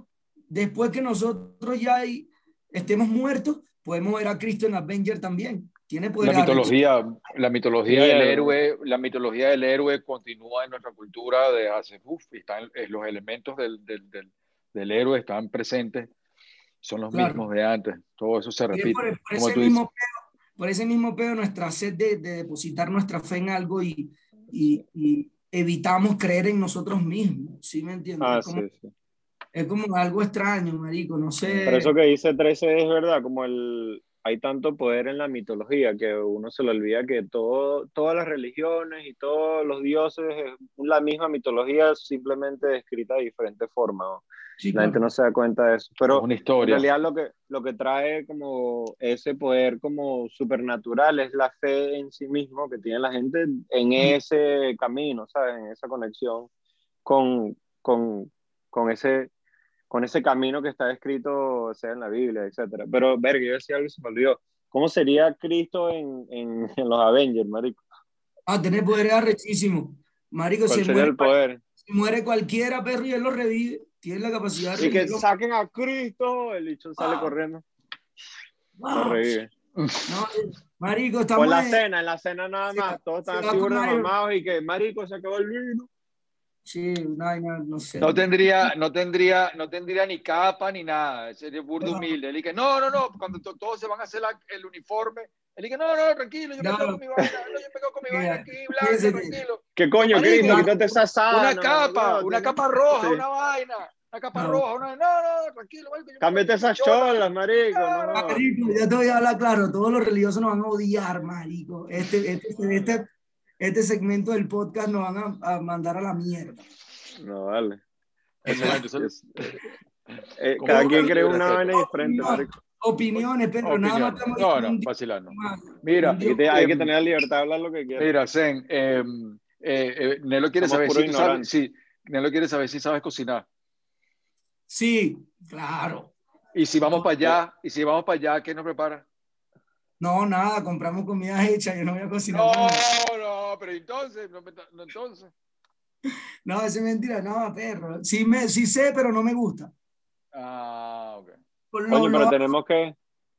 después que nosotros ya estemos muertos, podemos ver a Cristo en Avengers también la mitología, la mitología del héroe, la mitología del héroe continúa en nuestra cultura de hace, uf, están, los elementos del, del, del, héroe están presentes, son los mismos de antes, todo eso se repite. Por, ese mismo pedo, por, ese mismo pedo, nuestra sed de, de, depositar nuestra fe en algo y, y, y, evitamos creer en nosotros mismos, ¿sí me entiendes? Ah, es, como, sí, sí. es como algo extraño, marico, no sé. Pero eso que dice 13 es verdad, como el hay tanto poder en la mitología que uno se le olvida que todo, todas las religiones y todos los dioses es la misma mitología simplemente descrita de diferente forma. la gente no se da cuenta de eso. Pero una historia. en realidad lo que, lo que trae como ese poder como supernatural es la fe en sí mismo que tiene la gente en ese camino, ¿sabes? En esa conexión con, con, con ese con ese camino que está escrito, sea en la Biblia, etcétera. Pero, verga, yo decía algo y se me olvidó. ¿Cómo sería Cristo en, en, en los Avengers, marico? Ah, tener poder arrechísimo. Marico, si muere, el poder? si muere cualquiera, perro, y él lo revive. Tiene la capacidad de... Y que saquen a Cristo, el bicho sale ah. corriendo. Ah. Lo revive. No, marico, estamos... O en la cena, en la cena nada más, todos están así mamados y que, marico, se acabó el vino. Sí, no, no, sé. No tendría, no tendría, no tendría ni capa ni nada. Sería burdo humilde. Él dice, no, no, no, cuando todos se van a hacer el uniforme. Él dice, no, no, tranquilo, yo me quedo con mi vaina, yo me quedo con mi vaina aquí, blanco, tranquilo. ¿Qué coño, Cristo? Quítate esa sábana. Una capa, una capa roja, una vaina. Una capa roja, una... No, no, tranquilo, marico. Cámbiate esas cholas, marico. No, Marico, ya te voy a hablar claro. Todos los religiosos nos van a odiar, marico. Este, este, este, este segmento del podcast nos van a, mandar a la mierda. No, vale. Eh, cada quien cree una vaina diferente, Opiniones, pero nada más No, no, vacilando. Mira, hay que tener la libertad de hablar lo que quieras. Mira, Zen, em, eh, eh, Nelo quiere saber si sabes, sí, Nelo quiere saber si sabes cocinar. Sí, claro. Y si vamos para allá, y si vamos para allá, ¿qué nos prepara? No, nada, compramos comida hecha, yo no voy a cocinar. No, nada. no, pero entonces, no, me- no, entonces. No, eso es mentira, no, perro. Sí, me, sí sé, pero no me gusta. Ah, ok. Lo- Coño, pero tenemos que.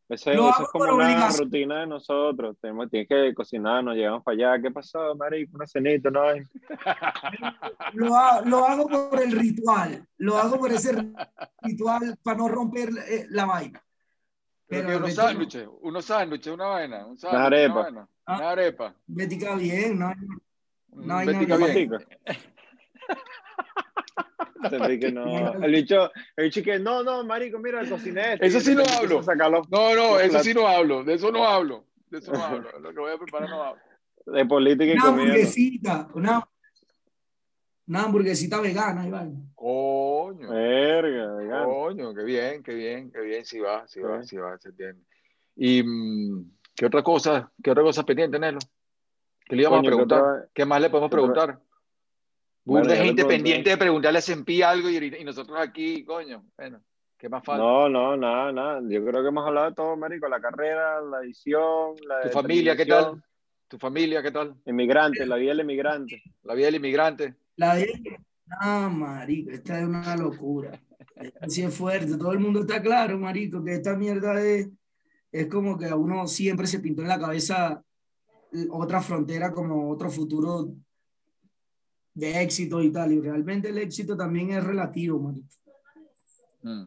Ese, lo eso hago es como por una obligación. rutina de nosotros. Tenemos, tienes que cocinar, nos llegamos para allá. ¿Qué pasó, marico? Una cenita, ¿no? hay? lo, ha- lo hago por el ritual, lo hago por ese ritual para no romper eh, la vaina. Pero unos sándwiches, unos sándwiches, una vaina, un sándwich, Una arepa. Una, vaina, Ah. una arepa. Bética bien, ¿no? un No hay Bética nada bien. Matica. Se ve que no. El bicho, el bicho que no, no, marico, mira, cociné esto. Eso sí no hablo. No, no, eso sí no hablo, de eso no hablo, de eso no hablo, lo que voy a preparar no hablo. de política y Una comida. una, una hamburguesita vegana, y vaina. Coño, Verga, coño, qué bien, qué bien, qué bien, si va, si va, Sí. si va, se entiende. Y, mm, ¿qué otra cosa, qué otra cosa pendiente, Nelo? ¿Qué le íbamos Coño, a ¿qué preguntar? otra- ¿Qué más le podemos preguntar? Bueno, Burda gente pendiente de preguntarle a Sempi algo y, nosotros aquí, coño, bueno, ¿qué más falta? No, no, nada, nada. Yo creo que hemos hablado de todo, marico. La carrera, la edición, la ¿Tu familia qué tal? ¿Tu familia qué tal? Inmigrante, la vida del inmigrante. La vida del inmigrante. La de Ah, marico, esta es una locura. Esta sí es fuerte. Todo el mundo está claro, marico, que esta mierda es, es como que a uno siempre se pintó en la cabeza otra frontera como otro futuro de éxito y tal. Y realmente el éxito también es relativo, marico. Mm.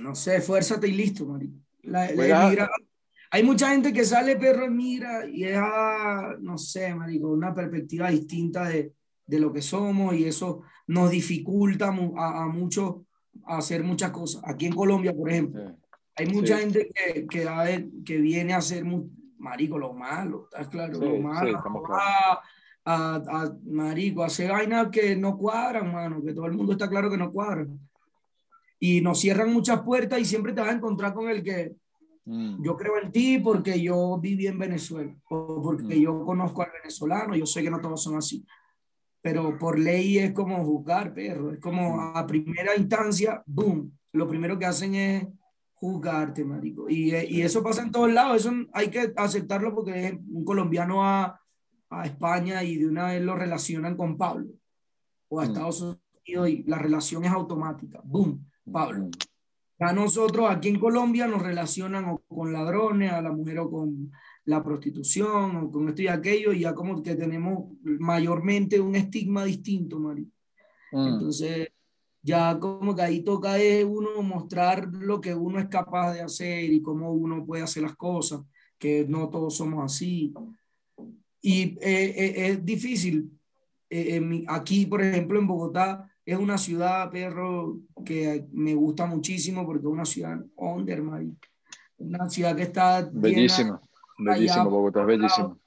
No sé, fuérzate y listo, marico. La- la Juega- emigra- hay mucha gente que sale perro emigra y es, ah, no sé, marico, una perspectiva distinta de, de lo que somos y eso nos dificulta a, a muchos hacer muchas cosas. Aquí en Colombia, por ejemplo, Sí. hay mucha Sí. gente que, que, que viene a hacer, mu- marico, lo malo, ¿estás claro? Sí, lo malo, a, a, a- marico, hacer vainas que no cuadran, mano, que todo el mundo está claro que no cuadran. Y nos cierran muchas puertas y siempre te vas a encontrar con el que Mm. yo creo en ti porque yo viví en Venezuela o porque Mm. yo conozco al venezolano, yo sé que no todos son así. Pero por ley es como juzgar, perro. Es como Mm. a primera instancia, boom. Lo primero que hacen es juzgarte, marico. Y, eh, y eso pasa en todos lados. Eso hay que aceptarlo porque un colombiano va a España y de una vez lo relacionan con Pablo o a Mm. Estados Unidos y la relación es automática. Boom, Pablo. Mm. A nosotros aquí en Colombia nos relacionan o con ladrones, a la mujer o con la prostitución o con esto y aquello, y ya como que tenemos mayormente un estigma distinto, Mari. Mm. Entonces, ya como que ahí toca es uno mostrar lo que uno es capaz de hacer y cómo uno puede hacer las cosas, que no todos somos así. Y eh, eh, es difícil. Eh, mi- aquí, por ejemplo, en Bogotá, es una ciudad, perro, que me gusta muchísimo porque es una ciudad under, Mari. Una ciudad que está llena- Bellísimo, allá, Bogotá bellísimo.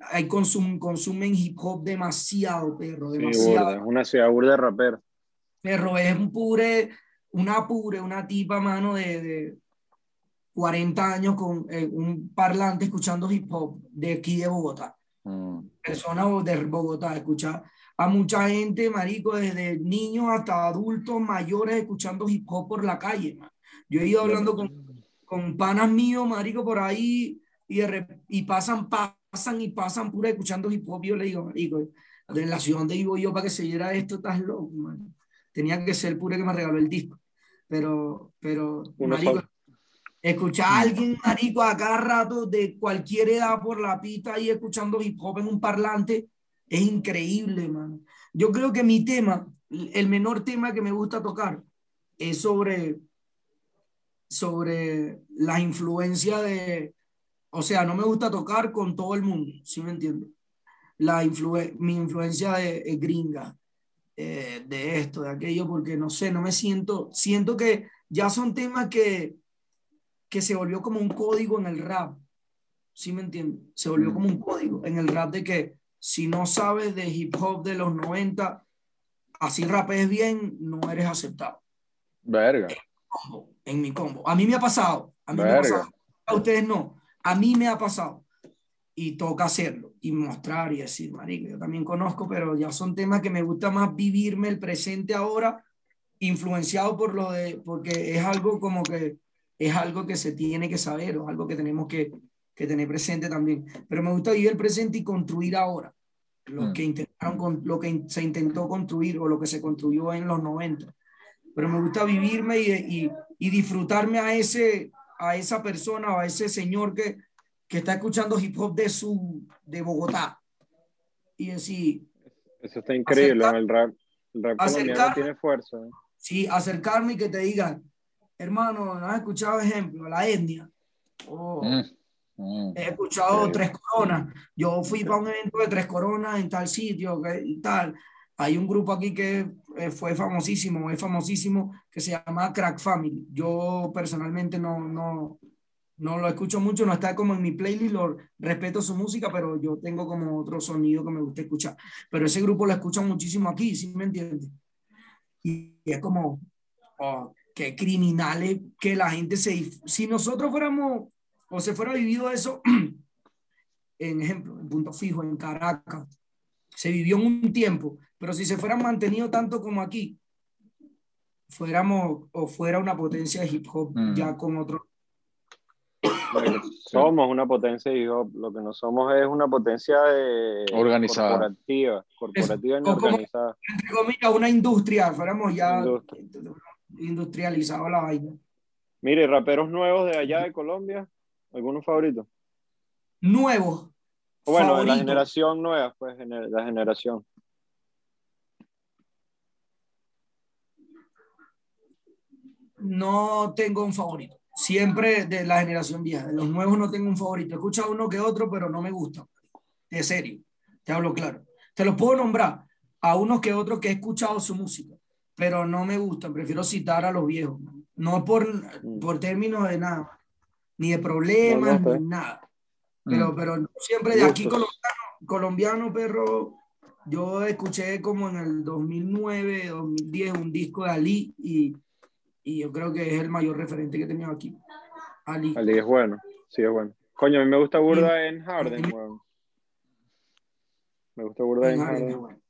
hay consum, consumen hip hop demasiado, perro, Sí, demasiado. burda, es una ciudad burda de rapero. Perro, es un pure, una pure, una tipa, mano, de, de 40 años con eh, un parlante escuchando hip hop de aquí de Bogotá. Mm. Persona de Bogotá, escuchar a mucha gente, marico, desde niños hasta adultos mayores escuchando hip hop por la calle, man. Yo he ido hablando con, con panas míos, marico, por ahí, y, de y pasan, pasan y pasan pura escuchando hip hop. Yo le digo, marico, de la ciudad donde vivo yo para que se diera esto, estás loco, man. Tenía que ser pura que me regaló el disco. Pero, pero, Uno marico, escuchar a alguien, marico, a cada rato de cualquier edad por la pista ahí escuchando hip hop en un parlante, es increíble, mano. Yo creo que mi tema, el menor tema que me gusta tocar, es sobre, sobre la influencia de, o sea, no me gusta tocar con todo el mundo, ¿sí me entiendes? La influ- mi influencia de, eh, gringa, eh, de esto, de aquello, porque no sé, no me siento, siento que ya son temas que, que se volvió como un código en el rap, ¿sí me entiendes? Se volvió Mm. como un código en el rap de que si no sabes de hip hop de los 90, así rapees bien, no eres aceptado Verga. en mi combo. A mí me ha pasado, a mí me ha Verga. pasado. A ustedes no, a mí me ha pasado. Y toca hacerlo y mostrar y decir, marico, yo también conozco, pero ya son temas que me gusta más vivirme el presente ahora influenciado por lo de, porque es algo como que es algo que se tiene que saber o algo que tenemos que, que tener presente también. Pero me gusta vivir el presente y construir ahora lo, Mm. que intentaron con, lo que se intentó construir o lo que se construyó en los 90. Pero me gusta vivirme y, y, y disfrutarme a, ese, a esa persona o a ese señor que, que está escuchando hip hop de, su, de Bogotá. Y decir, Eso está increíble, Acercar- el rap, el rap acercar- tiene fuerza. ¿eh? sí, acercarme y que te digan, hermano, ¿no has escuchado ejemplo? La etnia. Oh, Mm, mm. He escuchado Sí. Tres Coronas. Yo fui para un evento de Tres Coronas en tal sitio que- y tal. Hay un grupo aquí que eh, fue famosísimo, es famosísimo, que se llama Crack Family. Yo personalmente no, no, no lo escucho mucho, no está como en mi playlist, lo, respeto su música, pero yo tengo como otro sonido que me gusta escuchar. Pero ese grupo lo escuchan muchísimo aquí, ¿sí me entiendes? Y es como, oh, qué criminales que la gente se... Si nosotros fuéramos, o se fuera vivido eso, en ejemplo, en Punto Fijo, en Caracas, se vivió en un tiempo, pero si se fueran mantenido tanto como aquí, fuéramos o fuera una potencia de hip hop Mm. ya con otro. Somos una potencia de hip hop, lo que no somos es una potencia de Organizada. corporativa, corporativa y o como- organizada. entre comillas, una industria, fuéramos ya Industria. industrializado la vaina. Mire, raperos nuevos de allá de Colombia, ¿algunos favoritos? Nuevo. O bueno, de la generación nueva, pues, la generación. No tengo un favorito. Siempre de la generación vieja. De los nuevos no tengo un favorito. He escuchado uno que otro, pero no me gusta. De serio. Te hablo claro. Te los puedo nombrar a unos que otros que he escuchado su música, pero no me gustan. Prefiero citar a los viejos. No por, por términos de nada. Ni de problemas, No, no ni nada. Pero, Mm. pero siempre de aquí colombiano, colombiano, perro. Yo escuché como en el 2009, 2010 un disco de Ali y, y yo creo que es el mayor referente que he tenido aquí. Ali. Ali es bueno, sí es bueno. Coño, a mí me gusta burda en Harden, weón. Me gusta burda en En Harden, Harden. bueno.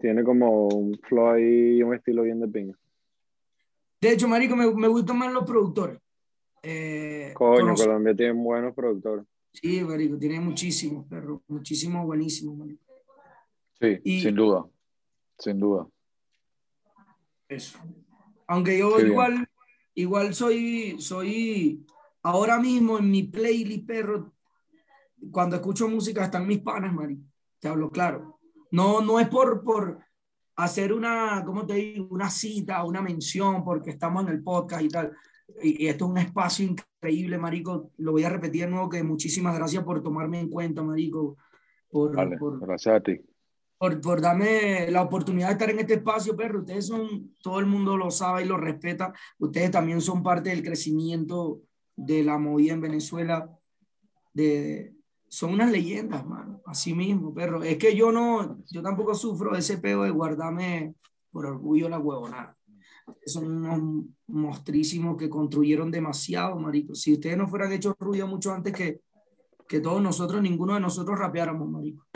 Tiene como un flow ahí y un estilo bien de pinga. De hecho, marico, me, me gustan más los productores. Eh, Coño, conocí- Colombia tiene buenos productores. Sí, marico, tiene muchísimos, perro. Muchísimos buenísimos, marico. Sí, Y- sin duda. Sin duda. Eso. Aunque yo Qué bien. igual, igual soy, soy ahora mismo en mi playlist, perro, cuando escucho música están mis panas, marico. Te hablo claro. No, no es por, por hacer una, ¿cómo te digo? Una cita, una mención, porque estamos en el podcast y tal. Y, y esto es un espacio increíble, marico. Lo voy a repetir de nuevo, que muchísimas gracias por tomarme en cuenta, marico. Por, Vale, por, gracias a ti. Por, por darme la oportunidad de estar en este espacio, perro. Ustedes son, todo el mundo lo sabe y lo respeta. Ustedes también son parte del crecimiento de la movida en Venezuela. De, son unas leyendas, mano. Así mismo, perro. Es que yo no, yo tampoco sufro ese peo de guardarme por orgullo la huevonada. Son unos monstrísimos que construyeron demasiado, marico. Si ustedes no fueran hechos ruido mucho antes que, que todos nosotros, ninguno de nosotros rapeáramos, marico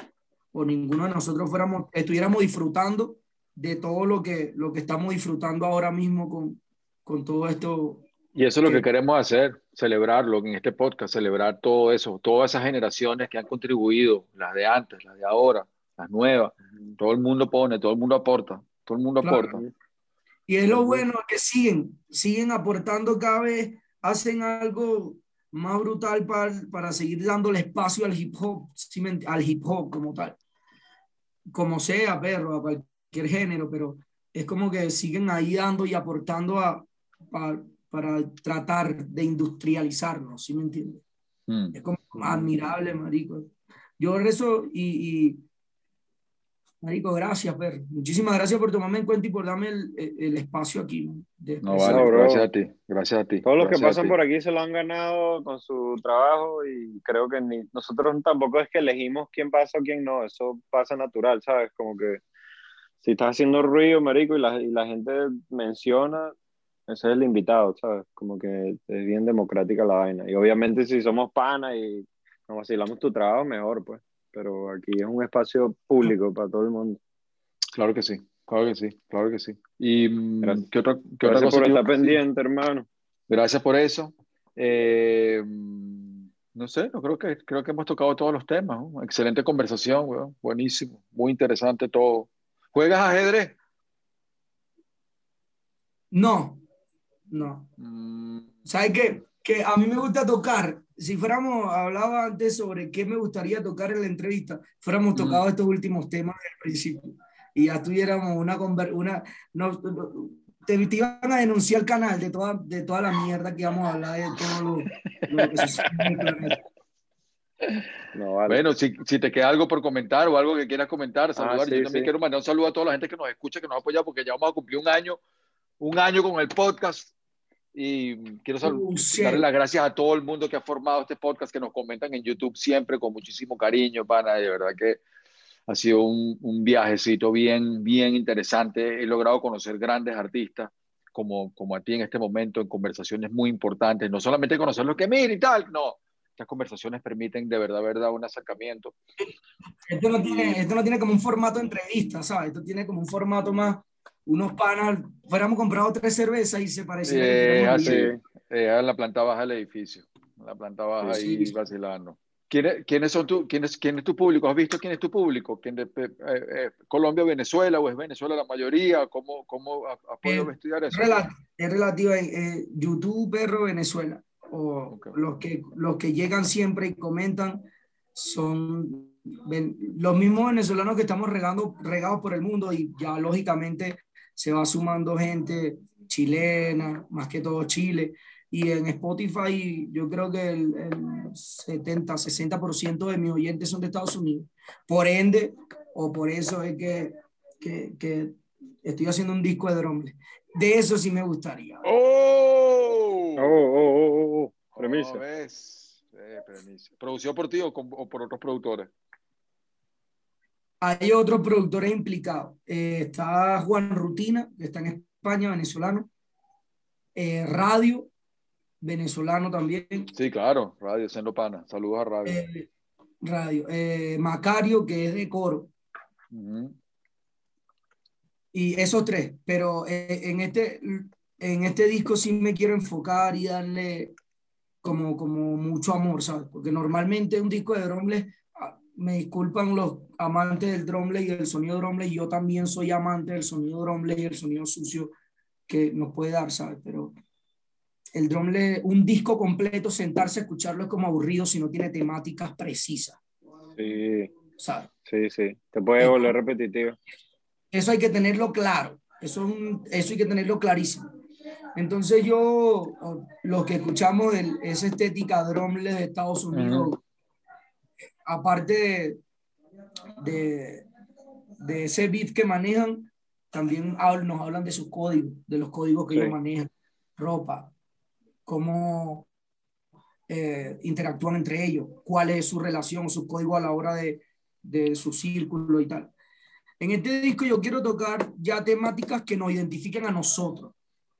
o ninguno de nosotros fuéramos, estuviéramos disfrutando de todo lo que, lo que estamos disfrutando ahora mismo con, con todo esto. Y eso es lo que- que queremos hacer, celebrarlo en este podcast, celebrar todo eso, todas esas generaciones que han contribuido, las de antes, las de ahora, las nuevas. Todo el mundo pone, todo el mundo aporta, todo el mundo Claro. aporta. Y es lo bueno que siguen, siguen aportando cada vez, hacen algo más brutal para, para seguir dándole espacio al hip hop, ¿sí me ent- al hip hop como tal. Como sea, perro, a cualquier género, pero es como que siguen ahí dando y aportando a, pa- para tratar de industrializarnos, ¿sí me entiendes? Mm. Es como admirable, marico. Yo rezo y, y marico, gracias, perro. Muchísimas gracias por tomarme en cuenta y por darme el, espacio aquí. de No vale, bro. gracias a ti, gracias a ti. Todos los que pasan por aquí se lo han ganado con su trabajo y creo que ni, nosotros tampoco es que elegimos quién pasa o quién no, eso pasa natural, ¿sabes? Como que si estás haciendo ruido, marico, y la, y la gente menciona, ese es el invitado, ¿sabes? Como que es bien democrática la vaina. Y obviamente si somos panas y nos vacilamos tu trabajo, mejor, pues. Pero aquí es un espacio público para todo el mundo. Claro que sí, Claro que sí, claro que sí. ¿Y mm, Gracias. qué otra, qué otra Gracias cosa? por estar pendiente, hermano. Gracias por eso. Eh, no sé, no creo que creo que hemos tocado todos los temas. ¿no? Excelente conversación, weón. Buenísimo, muy interesante todo. ¿Juegas ajedrez? No, no. Mm, ¿Sabes qué? Que a mí me gusta tocar. Si fuéramos, hablaba antes sobre qué me gustaría tocar en la entrevista, fuéramos Mm. tocado estos últimos temas del principio y ya tuviéramos una una no, te, te iban a denunciar el canal de toda, de toda la mierda que íbamos a hablar de todo lo, lo que sucede en el planeta. No, vale. Bueno, si, si te queda algo por comentar o algo que quieras comentar, saludar. Ah, sí, Yo también sí. quiero mandar un saludo a toda la gente que nos escucha, que nos apoya, porque ya vamos a cumplir un año, un año con el podcast. Y quiero sal- Oh, shit. darle las gracias a todo el mundo que ha formado este podcast, que nos comentan en YouTube siempre con muchísimo cariño, pana. De verdad que ha sido un, un viajecito bien, bien interesante. He logrado conocer grandes artistas como, como a ti en este momento en conversaciones muy importantes. No solamente conocer lo que mira y tal, no. Estas conversaciones permiten de verdad, verdad, un acercamiento. Esto no, tiene, esto no tiene como un formato de entrevista, ¿sabes? Esto tiene como un formato más, unos panas, fuéramos comprado tres cervezas y se parecía Eh, tuviéramos eh, en la planta baja del edificio, en la planta baja Sí, ahí sí. vacilando. ¿Quiénes, quiénes son tu, quiénes, quién es tu público? ¿Has visto quién es tu público? ¿Quién de, eh, eh, ¿Colombia, Venezuela o es Venezuela la mayoría? ¿Cómo, cómo has has podido Eh, estudiar eso? Es relativo en eh, YouTube, perro, Venezuela. O Ok. los, que, los que llegan siempre y comentan son los mismos venezolanos que estamos regando, regados por el mundo y ya lógicamente se va sumando gente chilena, más que todo Chile. Y en Spotify yo creo que el, el 70, 60% de mis oyentes son de Estados Unidos. Por ende, o por eso es que, que, que estoy haciendo un disco de drumle. De eso sí me gustaría. ¡Oh! Oh, oh, oh, oh, oh. Premisa. ¿ves? Eh, premisa. ¿Producido por ti o, con- o por otros productores? Hay otros productores implicados. Eh, está Juan Rutina, que está en España, venezolano. Eh, Radio, venezolano también. Sí, claro, Radio Sendo Pana. Saludos a Radio. Eh, radio. Eh, Macario, que es de coro. Ujú. Y esos tres. Pero eh, en, este, en este disco sí me quiero enfocar y darle como, como mucho amor, ¿sabes? Porque normalmente un disco de drumle, ah, me disculpan los amantes del drumle y del sonido drumle, yo también soy amante del sonido drumle y el sonido sucio que nos puede dar, ¿sabes? Pero el drumle, un disco completo, sentarse a escucharlo es como aburrido si no tiene temáticas precisas, Sí, ¿sabes? sí, sí. Te puede volver repetitivo. Eso hay que tenerlo claro, eso, es un- eso hay que tenerlo clarísimo. Entonces yo, los que escuchamos el- esa estética drumle de Estados Unidos, aparte de, de, de ese beat que manejan, también hab- nos hablan de sus códigos, de los códigos que Sí. ellos manejan, ropa, cómo eh, interactúan entre ellos, cuál es su relación, su código a la hora de, de su círculo y tal. En este disco yo quiero tocar ya temáticas que nos identifiquen a nosotros,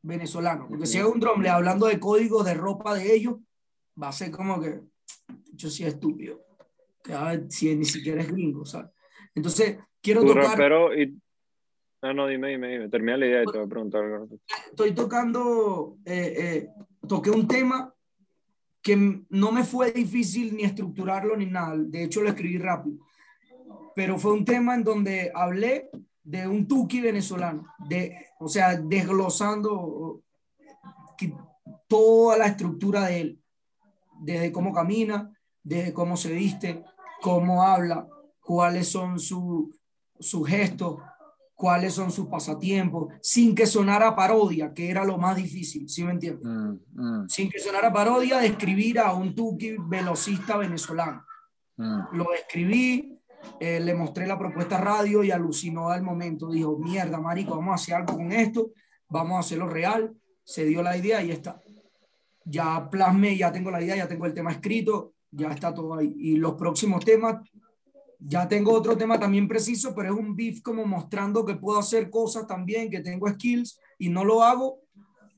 venezolanos, porque si hago un drumle hablando de códigos de ropa de ellos, va a ser como que, yo sí estúpido, que a ver, si ni siquiera es gringo, ¿sabes? Entonces, quiero Tu tocar, rapero y... No, no, dime, dime, dime. Termina la idea y te voy a preguntar algo. estoy tocando, eh, eh, toqué un tema que no me fue difícil ni estructurarlo ni nada, de hecho lo escribí rápido, pero fue un tema en donde hablé de un tuki venezolano, de, o sea, desglosando que- toda la estructura de él, desde cómo camina, desde cómo se viste, cómo habla, cuáles son su- sus gestos, cuáles son sus pasatiempos, sin que sonara parodia, que era lo más difícil, ¿sí me entiendes? Mm, mm, Sin que sonara parodia, describir a un tuki velocista venezolano. mm. Lo escribí, eh, le mostré la propuesta radio y alucinó al momento. Dijo, mierda, marico, vamos a hacer algo con esto, vamos a hacerlo real. Se dio la idea y ya está. Ya plasmé, ya tengo la idea, ya tengo el tema escrito, ya está todo ahí. Y los próximos temas, ya tengo otro tema también preciso, pero es un beef como mostrando que puedo hacer cosas también, que tengo skills y no lo hago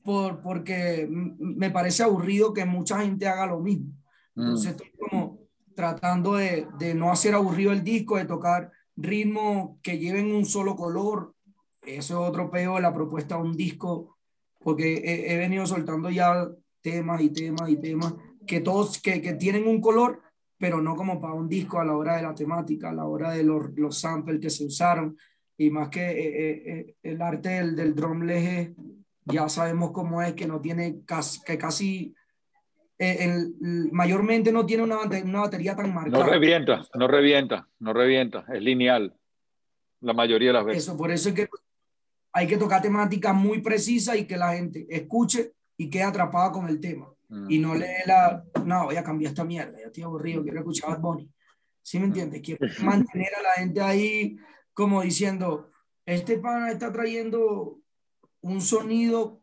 por, porque me parece aburrido que mucha gente haga lo mismo. Entonces estoy como tratando de, de no hacer aburrido el disco, de tocar ritmos que lleven un solo color, eso es otro peo, la propuesta de un disco, porque he, he venido soltando ya temas y temas y temas que todos, que, que tienen un color, pero no como para un disco a la hora de la temática, a la hora de los, los samples que se usaron, y más que eh, eh, el arte del, del drum leje, ya sabemos cómo es, que no tiene casi, que casi, eh, el, mayormente no tiene una, una batería tan marcada. No revienta, no revienta, no revienta, es lineal la mayoría de las veces. Eso, por eso es que hay que tocar temáticas muy precisas y que la gente escuche y quede atrapada con el tema. Mm. Y no lee la, no, voy a cambiar esta mierda, ya estoy aburrido, quiero escuchar a Bad Bunny. ¿Sí me entiendes? Quiero mantener a la gente ahí como diciendo, este pana está trayendo un sonido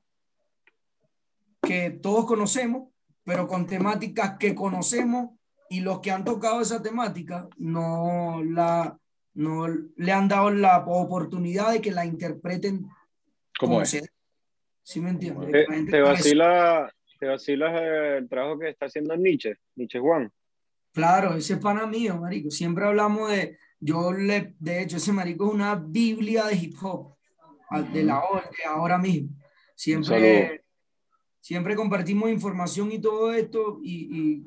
que todos conocemos, pero con temáticas que conocemos y los que han tocado esa temática no la no le han dado la oportunidad de que la interpreten ¿Cómo es? sea. ¿Sí me entiendes? ¿Te, te parece- vacila, te vacilas el trabajo que está haciendo Nietzsche, Nietzsche Juan? Claro, ese es pana mío, marico. Siempre hablamos de, yo le, de hecho, ese marico es una biblia de hip hop, a- de la hora, de ahora mismo. Siempre, siempre compartimos información y todo esto y, y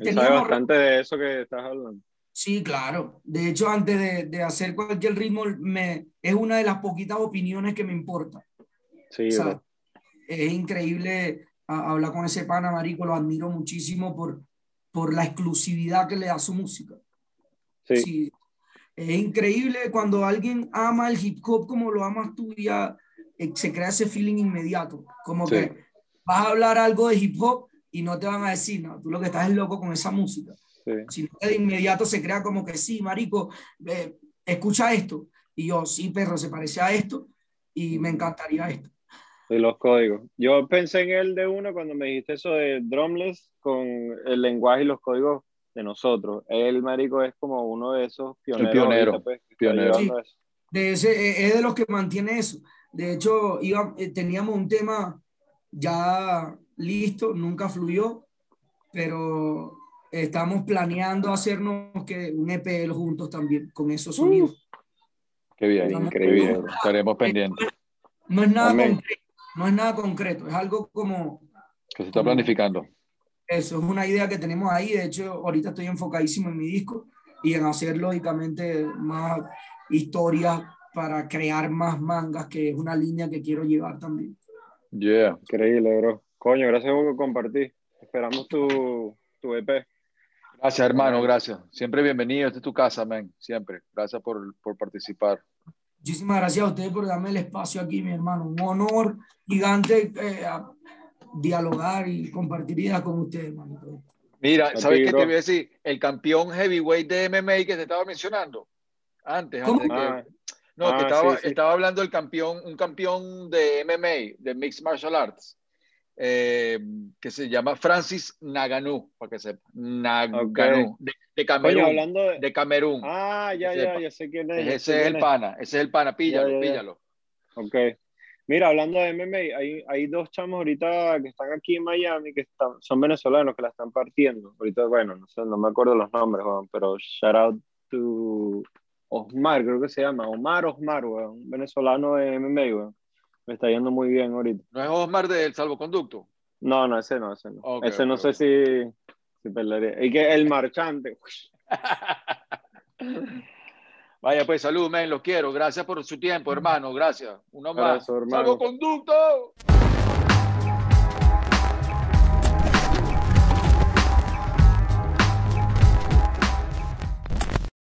Él sabe bastante de eso que estás hablando. Sí, claro. De hecho, antes de, de hacer cualquier ritmo, me, es una de las poquitas opiniones que me importa. Sí, O sea. Es increíble a- hablar con ese pana, marico, lo admiro muchísimo por, por la exclusividad que le da su música. sí. Sí. Es increíble cuando alguien ama el hip hop como lo amas tú, ya eh, se crea ese feeling inmediato. Como Sí. que vas a hablar algo de hip hop y no te van a decir, no, tú lo que estás es loco con esa música. sí. Sino que de inmediato se crea como que sí, marico, eh, escucha esto. Y yo, sí, perro, se parece a esto y me encantaría esto. De los códigos. Yo pensé en él de uno cuando me dijiste eso de drumless con el lenguaje y los códigos de nosotros. Él, marico, es como uno de esos pioneros. pionero, ahorita, pues, pionero. De ese, eh, es de los que mantiene eso. De hecho, iba, eh, teníamos un tema ya listo, nunca fluyó, pero estamos planeando hacernos que un EP juntos también con esos sonidos. Qué bien, Vamos. qué bien. Estaremos pendientes. No es nada Amén. concreto, no es nada concreto, es algo como Que se está planificando. eso, es una idea que tenemos ahí. De hecho, ahorita estoy enfocadísimo en mi disco y en hacer lógicamente más historias para crear más mangas, que es una línea que quiero llevar también. Yeah. Increíble, bro. Coño, gracias por compartir. Esperamos tu, tu EP. Gracias, hermano, gracias. Siempre bienvenido. Esta es tu casa, man. Siempre. Gracias por, por participar. Muchísimas gracias a ustedes por darme el espacio aquí, mi hermano. Un honor gigante eh, a dialogar y compartir ideas con ustedes, hermano. Mira, ¿sabes qué te voy a decir? El campeón heavyweight de MMA que te estaba mencionando. Antes, ¿Cómo? antes de que- Ah, No, Ah, que estaba, sí, sí. estaba hablando del campeón, un campeón de MMA, de Mixed Martial Arts, eh, que se llama Francis Naganu, para que sepa. Naganu, de, de Camerún. coño, hablando de. De Camerún. Ah, ya, ya, ya sé quién es. ese es el es. pana, ese es el pana, píllalo, Ya, ya, ya. píllalo. Ok. Mira, hablando de MMA, hay, hay dos chamos ahorita que están aquí en Miami que están, son venezolanos que la están partiendo. Ahorita, bueno, no sé, no me acuerdo los nombres, weón, pero shout out to Osmar, creo que se llama. Omar Osmar, weón, un venezolano de MMA, weón. Me está yendo muy bien ahorita. ¿No es Osmar del salvoconducto? No, no, ese no, ese no. Ese no sé si, si pelearía. Y que el marchante. Vaya, pues salud, men, los quiero. Gracias por su tiempo, hermano. Gracias. Uno más. Abrazo, hermano. ¡Salvoconducto!